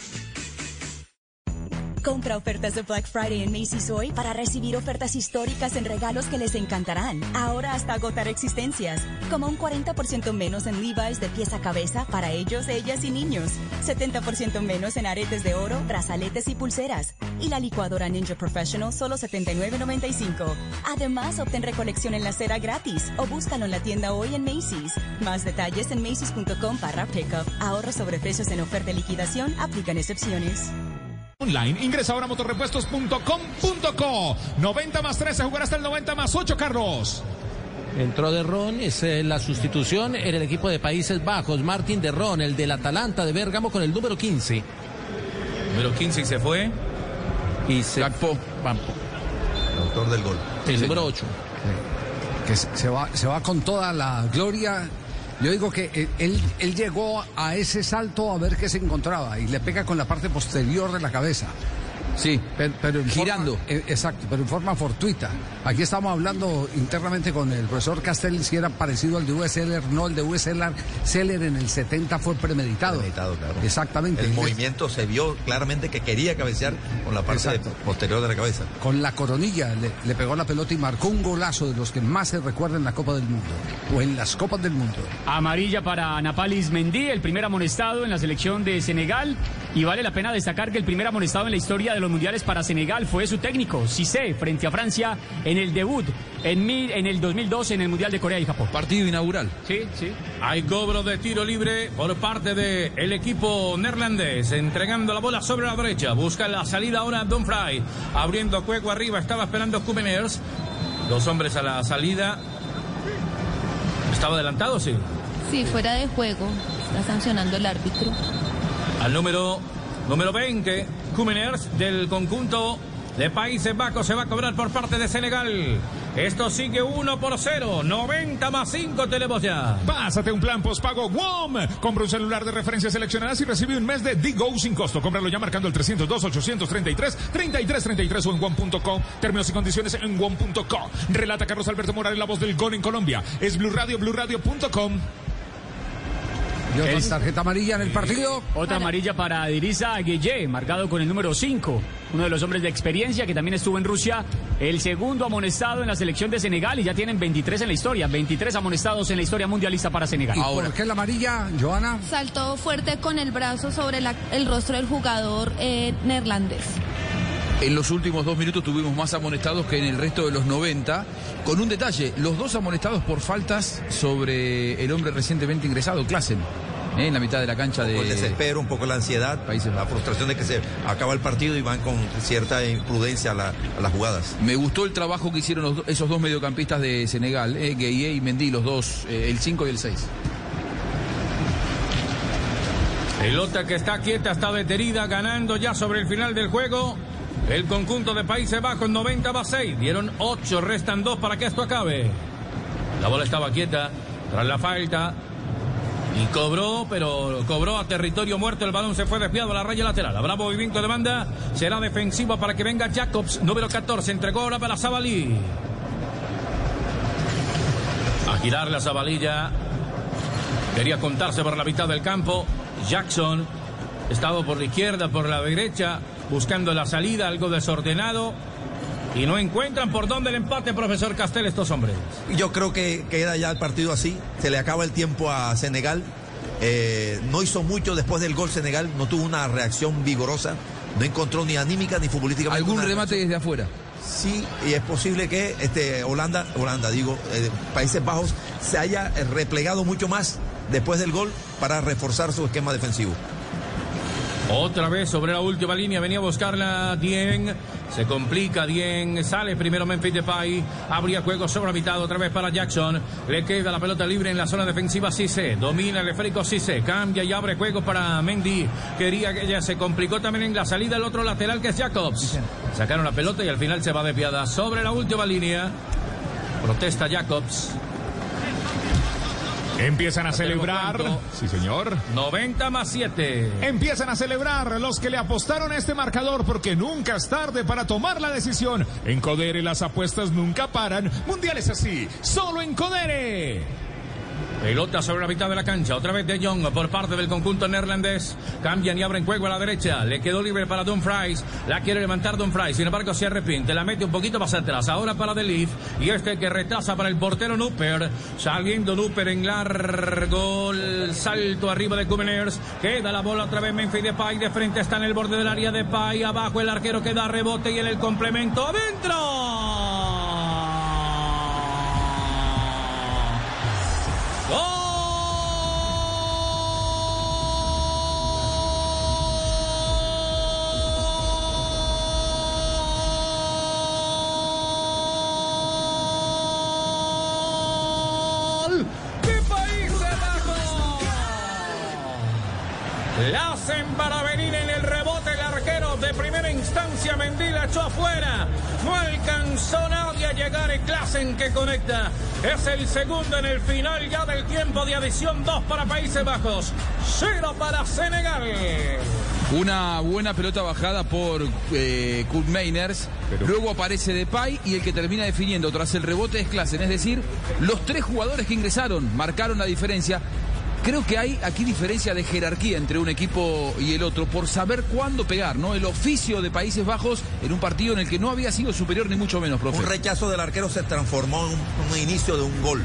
Compra ofertas de Black Friday en Macy's hoy para recibir ofertas históricas en regalos que les encantarán. Ahora hasta agotar existencias. Como un 40% menos en Levi's de pieza a cabeza para ellos, ellas y niños. 70% menos en aretes de oro, brazaletes y pulseras. Y la licuadora Ninja Professional solo $79.95. Además, obtén recolección en la cera gratis o búscalo en la tienda hoy en Macy's. Más detalles en macy's.com para pickup. Ahorro sobre precios en oferta y liquidación. Aplican excepciones. Online. Ingresa ahora a motorrepuestos.com.co. 90 más 13, jugar hasta el 90 más 8, Carlos. Entró de Ron, es eh, la sustitución en el equipo de Países Bajos. Martín de Ron, el del Atalanta de Bérgamo con el número 15. Número 15 y se fue. Y se Gakpo. Vampo. El autor del gol. El número 8. que se se va, se va con toda la gloria. Yo digo que eh, él, él llegó a ese salto a ver qué se encontraba y le pega con la parte posterior de la cabeza. Sí, pero, pero en Girando. forma- eh, exacto, pero en forma fortuita. Aquí estamos hablando internamente con el profesor Castel si era parecido al de Seller. No, el de Uwe Seller, Seller en el 70 fue premeditado. Premeditado, claro. Exactamente. El movimiento se vio claramente que quería cabecear con la parte Exacto. posterior de la cabeza. Con la coronilla le, le pegó la pelota y marcó un golazo de los que más se recuerdan en la Copa del Mundo o en las Copas del Mundo. Amarilla para Napalis Mendy, el primer amonestado en la selección de Senegal. Y vale la pena destacar que el primer amonestado en la historia de los mundiales para Senegal fue su técnico, Cissé, frente a Francia en el debut en, mil- en el 2012 en el Mundial de Corea y Japón. Partido inaugural. Sí, sí. Hay cobro de tiro libre por parte del equipo neerlandés, entregando la bola sobre la derecha. Busca la salida ahora Dumfries, abriendo juego arriba. Estaba esperando Kumeners. Dos hombres a la salida. ¿Estaba adelantado? Sí. Sí, fuera de juego. Está sancionando el árbitro. Al número, número 20, Kumeners del conjunto de Países Bajos se va a cobrar por parte de Senegal. Esto sigue 1 por 0. 90 más 5 tenemos ya. Pásate un plan postpago WOM. Compra un celular de referencias seleccionadas y recibe un mes de Digo sin costo. Cómpralo ya marcando el 302-833-3333 o en WOM.co. Términos y condiciones en WOM.co. Relata Carlos Alberto Morales, la voz del gol en Colombia. Es Blue Radio, BlueRadio.com. Y otra tarjeta amarilla en el partido. Otra amarilla para Dirisa Gueye, marcado con el número 5. Uno de los hombres de experiencia que también estuvo en Rusia. El segundo amonestado en la selección de Senegal y ya tienen 23 en la historia. 23 amonestados en la historia mundialista para Senegal. ¿Y por qué la amarilla, Joana? Saltó fuerte con el brazo sobre la- el rostro del jugador eh, neerlandés. En los últimos dos minutos tuvimos más amonestados que en el resto de los 90, con un detalle, los dos amonestados por faltas sobre el hombre recientemente ingresado, Klassen, ¿eh? en la mitad de la cancha de... Un poco el desespero, un poco la ansiedad, la frustración de que se acaba el partido y van con cierta imprudencia a, la- a las jugadas. Me gustó el trabajo que hicieron los esos dos mediocampistas de Senegal, eh, Gueye y Mendy, los dos, eh, el 5 y el 6. Pelota que está quieta, está detenida, ganando ya sobre el final del juego. El conjunto de Países Bajos 90 más 6. Dieron 8, restan 2 para que esto acabe. La bola estaba quieta tras la falta. Y cobró, pero cobró a territorio muerto. El balón se fue desviado a la raya lateral. Habrá movimiento de banda. Será defensivo para que venga Jacobs, número 14. Entregó ahora para Zabalí. A girar la Zabalilla. Quería contarse por la mitad del campo. Jackson estaba por la izquierda, por la derecha, buscando la salida, algo desordenado. Y no encuentran por dónde el empate, profesor Castel, estos hombres. Yo creo que queda ya el partido así. Se le acaba el tiempo a Senegal. Eh, no hizo mucho después del gol Senegal. No tuvo una reacción vigorosa. No encontró ni anímica ni futbolísticamente. ¿Algún remate desde afuera? Sí, y es posible que este, Holanda, Holanda, digo, eh, Países Bajos, se haya replegado mucho más después del gol para reforzar su esquema defensivo. Otra vez sobre la última línea, venía a buscarla Dien. Se complica Dien, sale primero Memphis Depay. Habría juego sobre la mitad otra vez para Jackson. Le queda la pelota libre en la zona defensiva Cisse. Domina el esférico Cisse. Cambia y abre juego para Mendy. Quería que ella se complicó también en la salida el otro lateral que es Jacobs. Sacaron la pelota y al final se va desviada sobre la última línea. Protesta Jacobs. Empiezan a celebrar. Sí, señor. 90 más 7. Empiezan a celebrar los que le apostaron a este marcador porque nunca es tarde para tomar la decisión. En Codere las apuestas nunca paran. Mundiales así, solo en Codere. Pelota sobre la mitad de la cancha. Otra vez de Jong por parte del conjunto neerlandés. Cambian y abren juego a la derecha. Le quedó libre para Dumfries. La quiere levantar Dumfries. Sin embargo, se arrepiente. La mete un poquito más atrás. Ahora para Delif. Y este que retrasa para el portero Nuper. Saliendo Nuper en largo. El salto arriba de Cumeners. Queda la bola otra vez Memphis Depay. De frente está en el borde del área de Pay. Abajo el arquero que da rebote y en el complemento. ¡Adentro! Hacen para venir en el rebote el arquero de primera instancia. Mendy la echó afuera. No alcanzó nadie a llegar en Klassen que conecta. Es el segundo en el final ya del tiempo de adición. Dos para Países Bajos. Cero para Senegal. Una buena pelota bajada por eh, Kurt Meiners. Luego aparece Depay y el que termina definiendo tras el rebote es Klassen. Es decir, los tres jugadores que ingresaron marcaron la diferencia. Creo que hay aquí diferencia de jerarquía entre un equipo y el otro por saber cuándo pegar, ¿no? El oficio de Países Bajos en un partido en el que no había sido superior ni mucho menos, profe. Un rechazo del arquero se transformó en un, un inicio de un gol.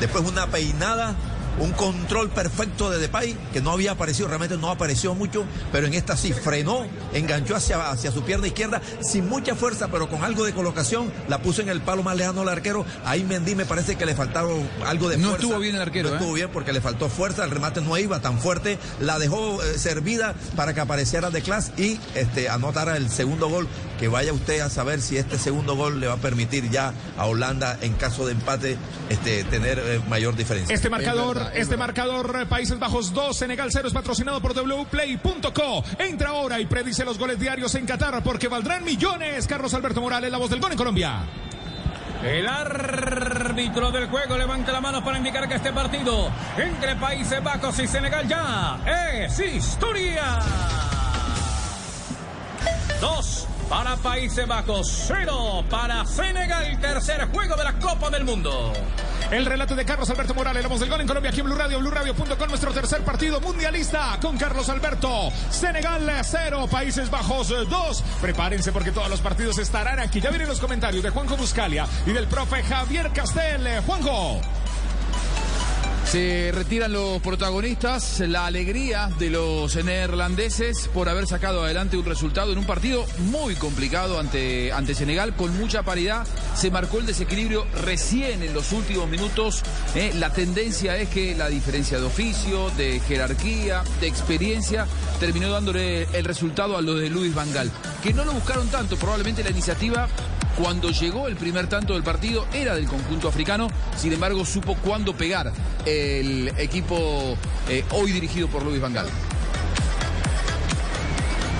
Después una peinada, un control perfecto de Depay, que no había aparecido, realmente no apareció mucho, pero en esta sí frenó, enganchó hacia, hacia su pierna izquierda sin mucha fuerza, pero con algo de colocación, la puso en el palo más lejano al arquero. Ahí Mendy me parece que le faltaba algo de No fuerza. estuvo bien el arquero, No ¿eh? estuvo bien porque le faltó fuerza, el remate no iba tan fuerte, la dejó eh, servida para que apareciera de clase y este, anotara el segundo gol, que vaya usted a saber si este segundo gol le va a permitir ya a Holanda, en caso de empate, este, tener eh, mayor diferencia. Este marcador, este marcador, eh, Países Bajos 2, Senegal 0 es patrocinado por wplay.co. Entra ahora y predice los goles diarios en Qatar porque valdrán millones. Carlos Alberto Morales, la voz del gol en Colombia. El árbitro del juego levanta la mano para indicar que este partido entre Países Bajos y Senegal ya es historia. Dos para Países Bajos, cero para Senegal, tercer juego de la Copa del Mundo. El relato de Carlos Alberto Morales, la del gol en Colombia, aquí en Blue Radio, BlueRadio.com, nuestro tercer partido mundialista con Carlos Alberto. Senegal 0, Países Bajos 2. Prepárense porque todos los partidos estarán aquí. Ya vienen los comentarios de Juanjo Buscalia y del profe Javier Castel. Juanjo. Se retiran los protagonistas, la alegría de los neerlandeses por haber sacado adelante un resultado en un partido muy complicado ante, ante Senegal, con mucha paridad. Se marcó el desequilibrio recién en los últimos minutos. eh. La tendencia es que la diferencia de oficio, de jerarquía, de experiencia, terminó dándole el resultado a los de Luis Vangal, que no lo buscaron tanto, probablemente la iniciativa cuando llegó el primer tanto del partido era del conjunto africano, sin embargo supo cuándo pegar el equipo eh, hoy dirigido por Luis Vangal.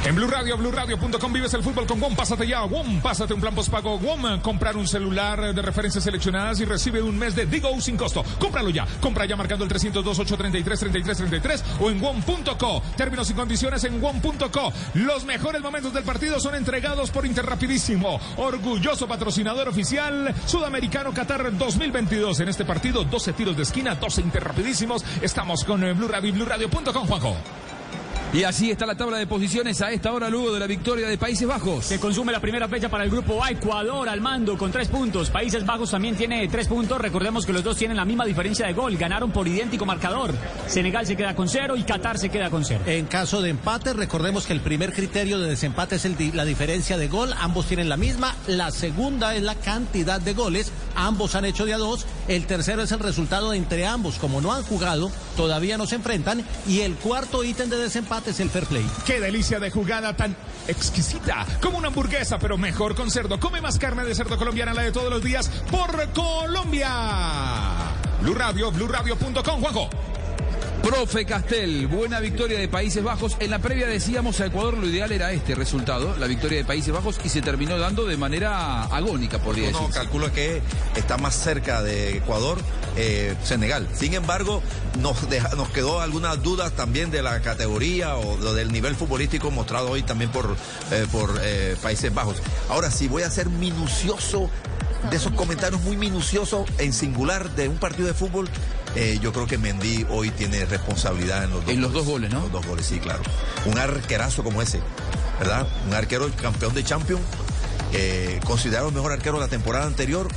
En Blue Radio, BlueRadio.com vives el fútbol con WOM. Pásate ya, WOM. Pásate un plan postpago WOM. Comprar un celular de referencias seleccionadas y recibe un mes de Digo sin costo. Cómpralo ya. Compra ya marcando el 302-833-3333 o en WOM.co. Términos y condiciones en WOM.co. Los mejores momentos del partido son entregados por Interrapidísimo. Orgulloso patrocinador oficial Sudamericano Qatar 2022. En este partido, 12 tiros de esquina, 12 Interrapidísimos. Estamos con eh, Blue Radio y BlueRadio.com, Juanjo. Y así está la tabla de posiciones a esta hora luego de la victoria de Países Bajos. Se consume la primera fecha para el grupo A, Ecuador al mando con tres puntos. Países Bajos también tiene tres puntos. Recordemos que los dos tienen la misma diferencia de gol. Ganaron por idéntico marcador. Senegal se queda con cero y Qatar se queda con cero. En caso de empate, recordemos que el primer criterio de desempate es el di- la diferencia de gol. Ambos tienen la misma. La segunda es la cantidad de goles. Ambos han hecho de a dos. El tercero es el resultado entre ambos. Como no han jugado, todavía no se enfrentan. Y el cuarto ítem de desempate es el fair play. Qué delicia de jugada tan exquisita, como una hamburguesa, pero mejor con cerdo. Come más carne de cerdo colombiana, la de todos los días, por Colombia. Blue Radio, BlueRadio.com, Juanjo. Profe Castel, buena victoria de Países Bajos. En la previa decíamos a Ecuador lo ideal era este resultado, la victoria de Países Bajos, y se terminó dando de manera agónica, podría No, decir. calculo que está más cerca de Ecuador, eh, Senegal. Sin embargo, nos, deja- nos quedó algunas dudas también de la categoría o del nivel futbolístico mostrado hoy también por, eh, por eh, Países Bajos. Ahora, si voy a ser minucioso de esos comentarios muy minuciosos en singular de un partido de fútbol, Eh, yo creo que Mendy hoy tiene responsabilidad en los dos En los dos goles, ¿no? Los dos goles, sí, claro. Un arquerazo como ese, ¿verdad? Un arquero campeón de Champions, eh, considerado el mejor arquero de la temporada anterior,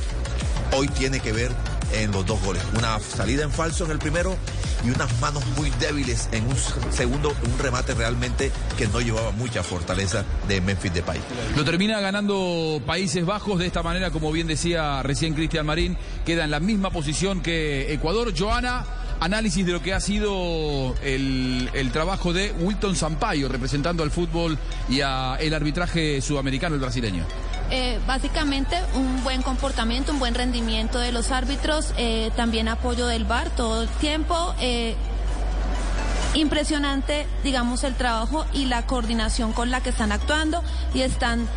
hoy tiene que ver en los dos goles. Una salida en falso en el primero y unas manos muy débiles en un segundo, un remate realmente que no llevaba mucha fortaleza de Memphis Depay. Lo termina ganando Países Bajos de esta manera, como bien decía recién Cristian Marín, queda en la misma posición que Ecuador. Joana, análisis de lo que ha sido el, trabajo de Wilton Sampaio representando al fútbol y al arbitraje sudamericano, el brasileño. Eh, básicamente un buen comportamiento, un buen rendimiento de los árbitros, eh, también apoyo del VAR todo el tiempo. eh, impresionante, digamos, el trabajo y la coordinación con la que están actuando y están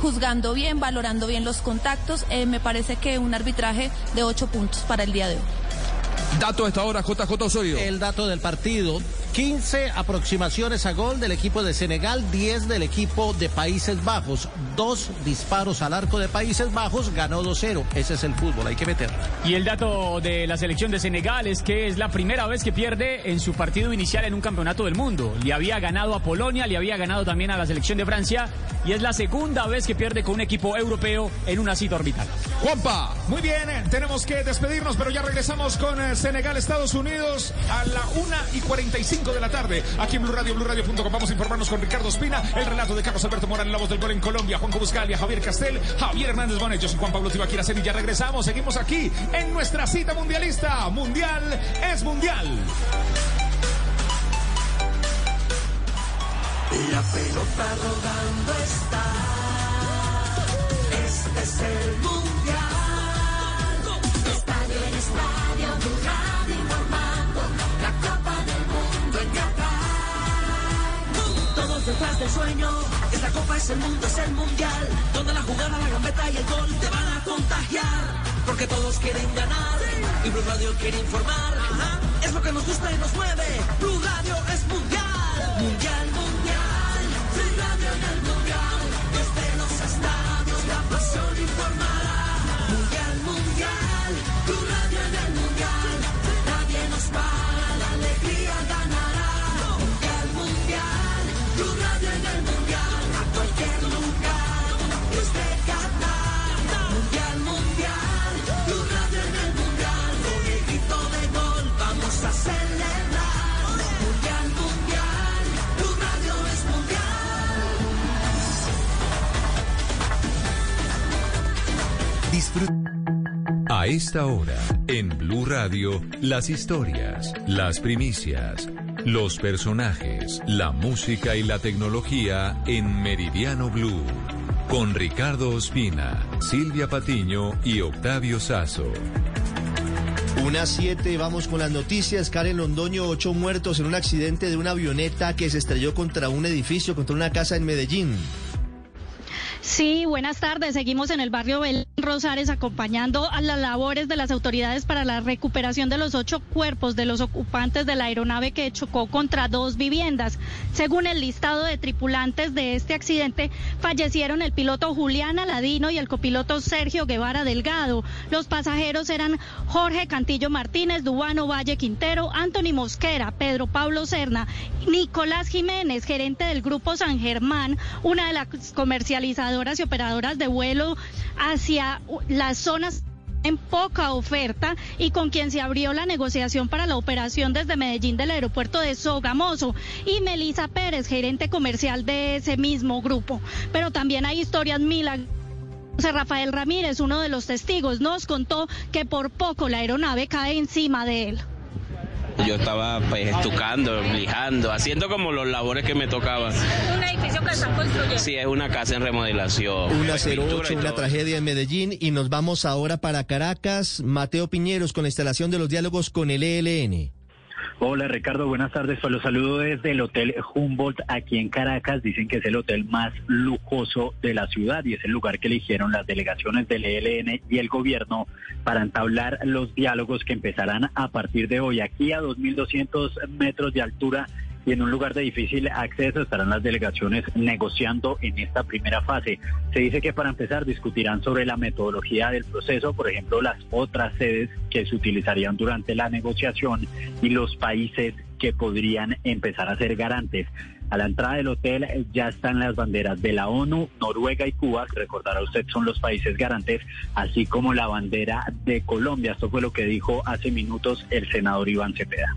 juzgando bien, valorando bien los contactos. Me parece que un arbitraje de ocho puntos para el día de hoy. Dato a esta hora, JJ Osorio. El dato del partido. 15 aproximaciones a gol del equipo de Senegal, 10 del equipo de Países Bajos. Dos disparos al arco de Países Bajos, ganó 2-0. Ese es el fútbol, hay que meterlo. Y el dato de la selección de Senegal es que es la primera vez que pierde en su partido inicial en un campeonato del mundo. Le había ganado a Polonia, le había ganado también a la selección de Francia y es la segunda vez que pierde con un equipo europeo en una cita orbital. Juanpa. Muy bien, eh, tenemos que despedirnos, pero ya regresamos con eh, Senegal, Estados Unidos a la 1 y 45 de la tarde. Aquí en Blue Radio, BlueRadio.com. Vamos a informarnos con Ricardo Espina, el relato de Carlos Alberto Morán, la voz del gol en Colombia, Juanjo Buscalia, Javier Castel, Javier Hernández Bonet. Yo soy Juan Pablo Tibaquira y ya regresamos. Seguimos aquí en nuestra cita mundialista. Mundial es mundial. La pelota rodando está. Este es el mundial. Estadio en estadio, detrás del sueño. Esta copa es el mundo, es el mundial. Donde la jugada, la gambeta y el gol te van a contagiar. Porque todos quieren ganar. Y Blue Radio quiere informar. Es lo que nos gusta y nos mueve. Blue Radio es mundial. Mundial, mundial. Blue Radio en el mundial. Desde los estadios, la pasión informará. Mundial, mundial. Blue Radio en el mundial. Nadie nos para, A esta hora, en Blue Radio, las historias, las primicias, los personajes, la música y la tecnología en Meridiano Blue. Con Ricardo Ospina, Silvia Patiño y Octavio Sazo. Unas 7, vamos con las noticias. Karen Londoño, ocho muertos en un accidente de una avioneta que se estrelló contra un edificio, contra una casa en Medellín. Sí, buenas tardes. Seguimos en el barrio Belén Rosales acompañando a las labores de las autoridades para la recuperación de los ocho cuerpos de los ocupantes de la aeronave que chocó contra dos viviendas. Según el listado de tripulantes de este accidente, fallecieron el piloto Julián Aladino y el copiloto Sergio Guevara Delgado. Los pasajeros eran Jorge Cantillo Martínez, Dubano Valle Quintero, Anthony Mosquera, Pedro Pablo Serna, Nicolás Jiménez, gerente del Grupo San Germán, una de las comercializadoras y operadoras de vuelo hacia las zonas en poca oferta y con quien se abrió la negociación para la operación desde Medellín del aeropuerto de Sogamoso y Melisa Pérez, gerente comercial de ese mismo grupo. Pero también hay historias milagrosas. Rafael Ramírez, uno de los testigos, nos contó que por poco la aeronave cae encima de él. Yo estaba pues estucando, lijando, haciendo como los labores que me tocaban. Un edificio que están construyendo. Sí, es una casa en remodelación. Una pues, pintura 08, y una tragedia en Medellín y nos vamos ahora para Caracas. Mateo Piñeros con la instalación de los diálogos con el ELN. Hola Ricardo, buenas tardes. Pues los saludo desde el Hotel Humboldt aquí en Caracas. Dicen que es el hotel más lujoso de la ciudad y es el lugar que eligieron las delegaciones del ELN y el gobierno para entablar los diálogos que empezarán a partir de hoy. Aquí a 2.200 metros de altura y en un lugar de difícil acceso estarán las delegaciones negociando en esta primera fase. Se dice que para empezar discutirán sobre la metodología del proceso, por ejemplo, las otras sedes que se utilizarían durante la negociación y los países que podrían empezar a ser garantes. A la entrada del hotel ya están las banderas de la ONU, Noruega y Cuba, que recordará usted son los países garantes, así como la bandera de Colombia. Esto fue lo que dijo hace minutos el senador Iván Cepeda.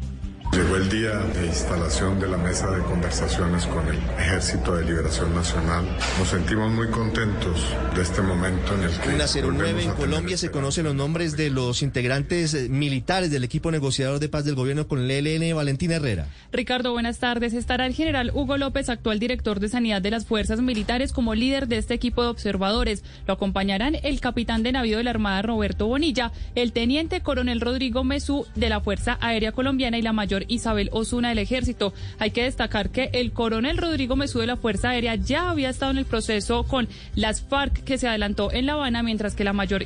Llegó el día de instalación de la mesa de conversaciones con el Ejército de Liberación Nacional. Nos sentimos muy contentos de este momento en el que... Una 09 en Colombia se conocen los nombres de los integrantes eh, militares del equipo negociador de paz del gobierno con el ELN, Valentina Herrera. Ricardo, buenas tardes. Estará el general Hugo López, actual director de Sanidad de las Fuerzas Militares, como líder de este equipo de observadores. Lo acompañarán el capitán de navío de la Armada Roberto Bonilla, el teniente coronel Rodrigo Mesú de la Fuerza Aérea Colombiana y la Isabel Osuna del Ejército. Hay que destacar que el coronel Rodrigo Mesú de la Fuerza Aérea ya había estado en el proceso con las FARC que se adelantó en La Habana, mientras que la mayor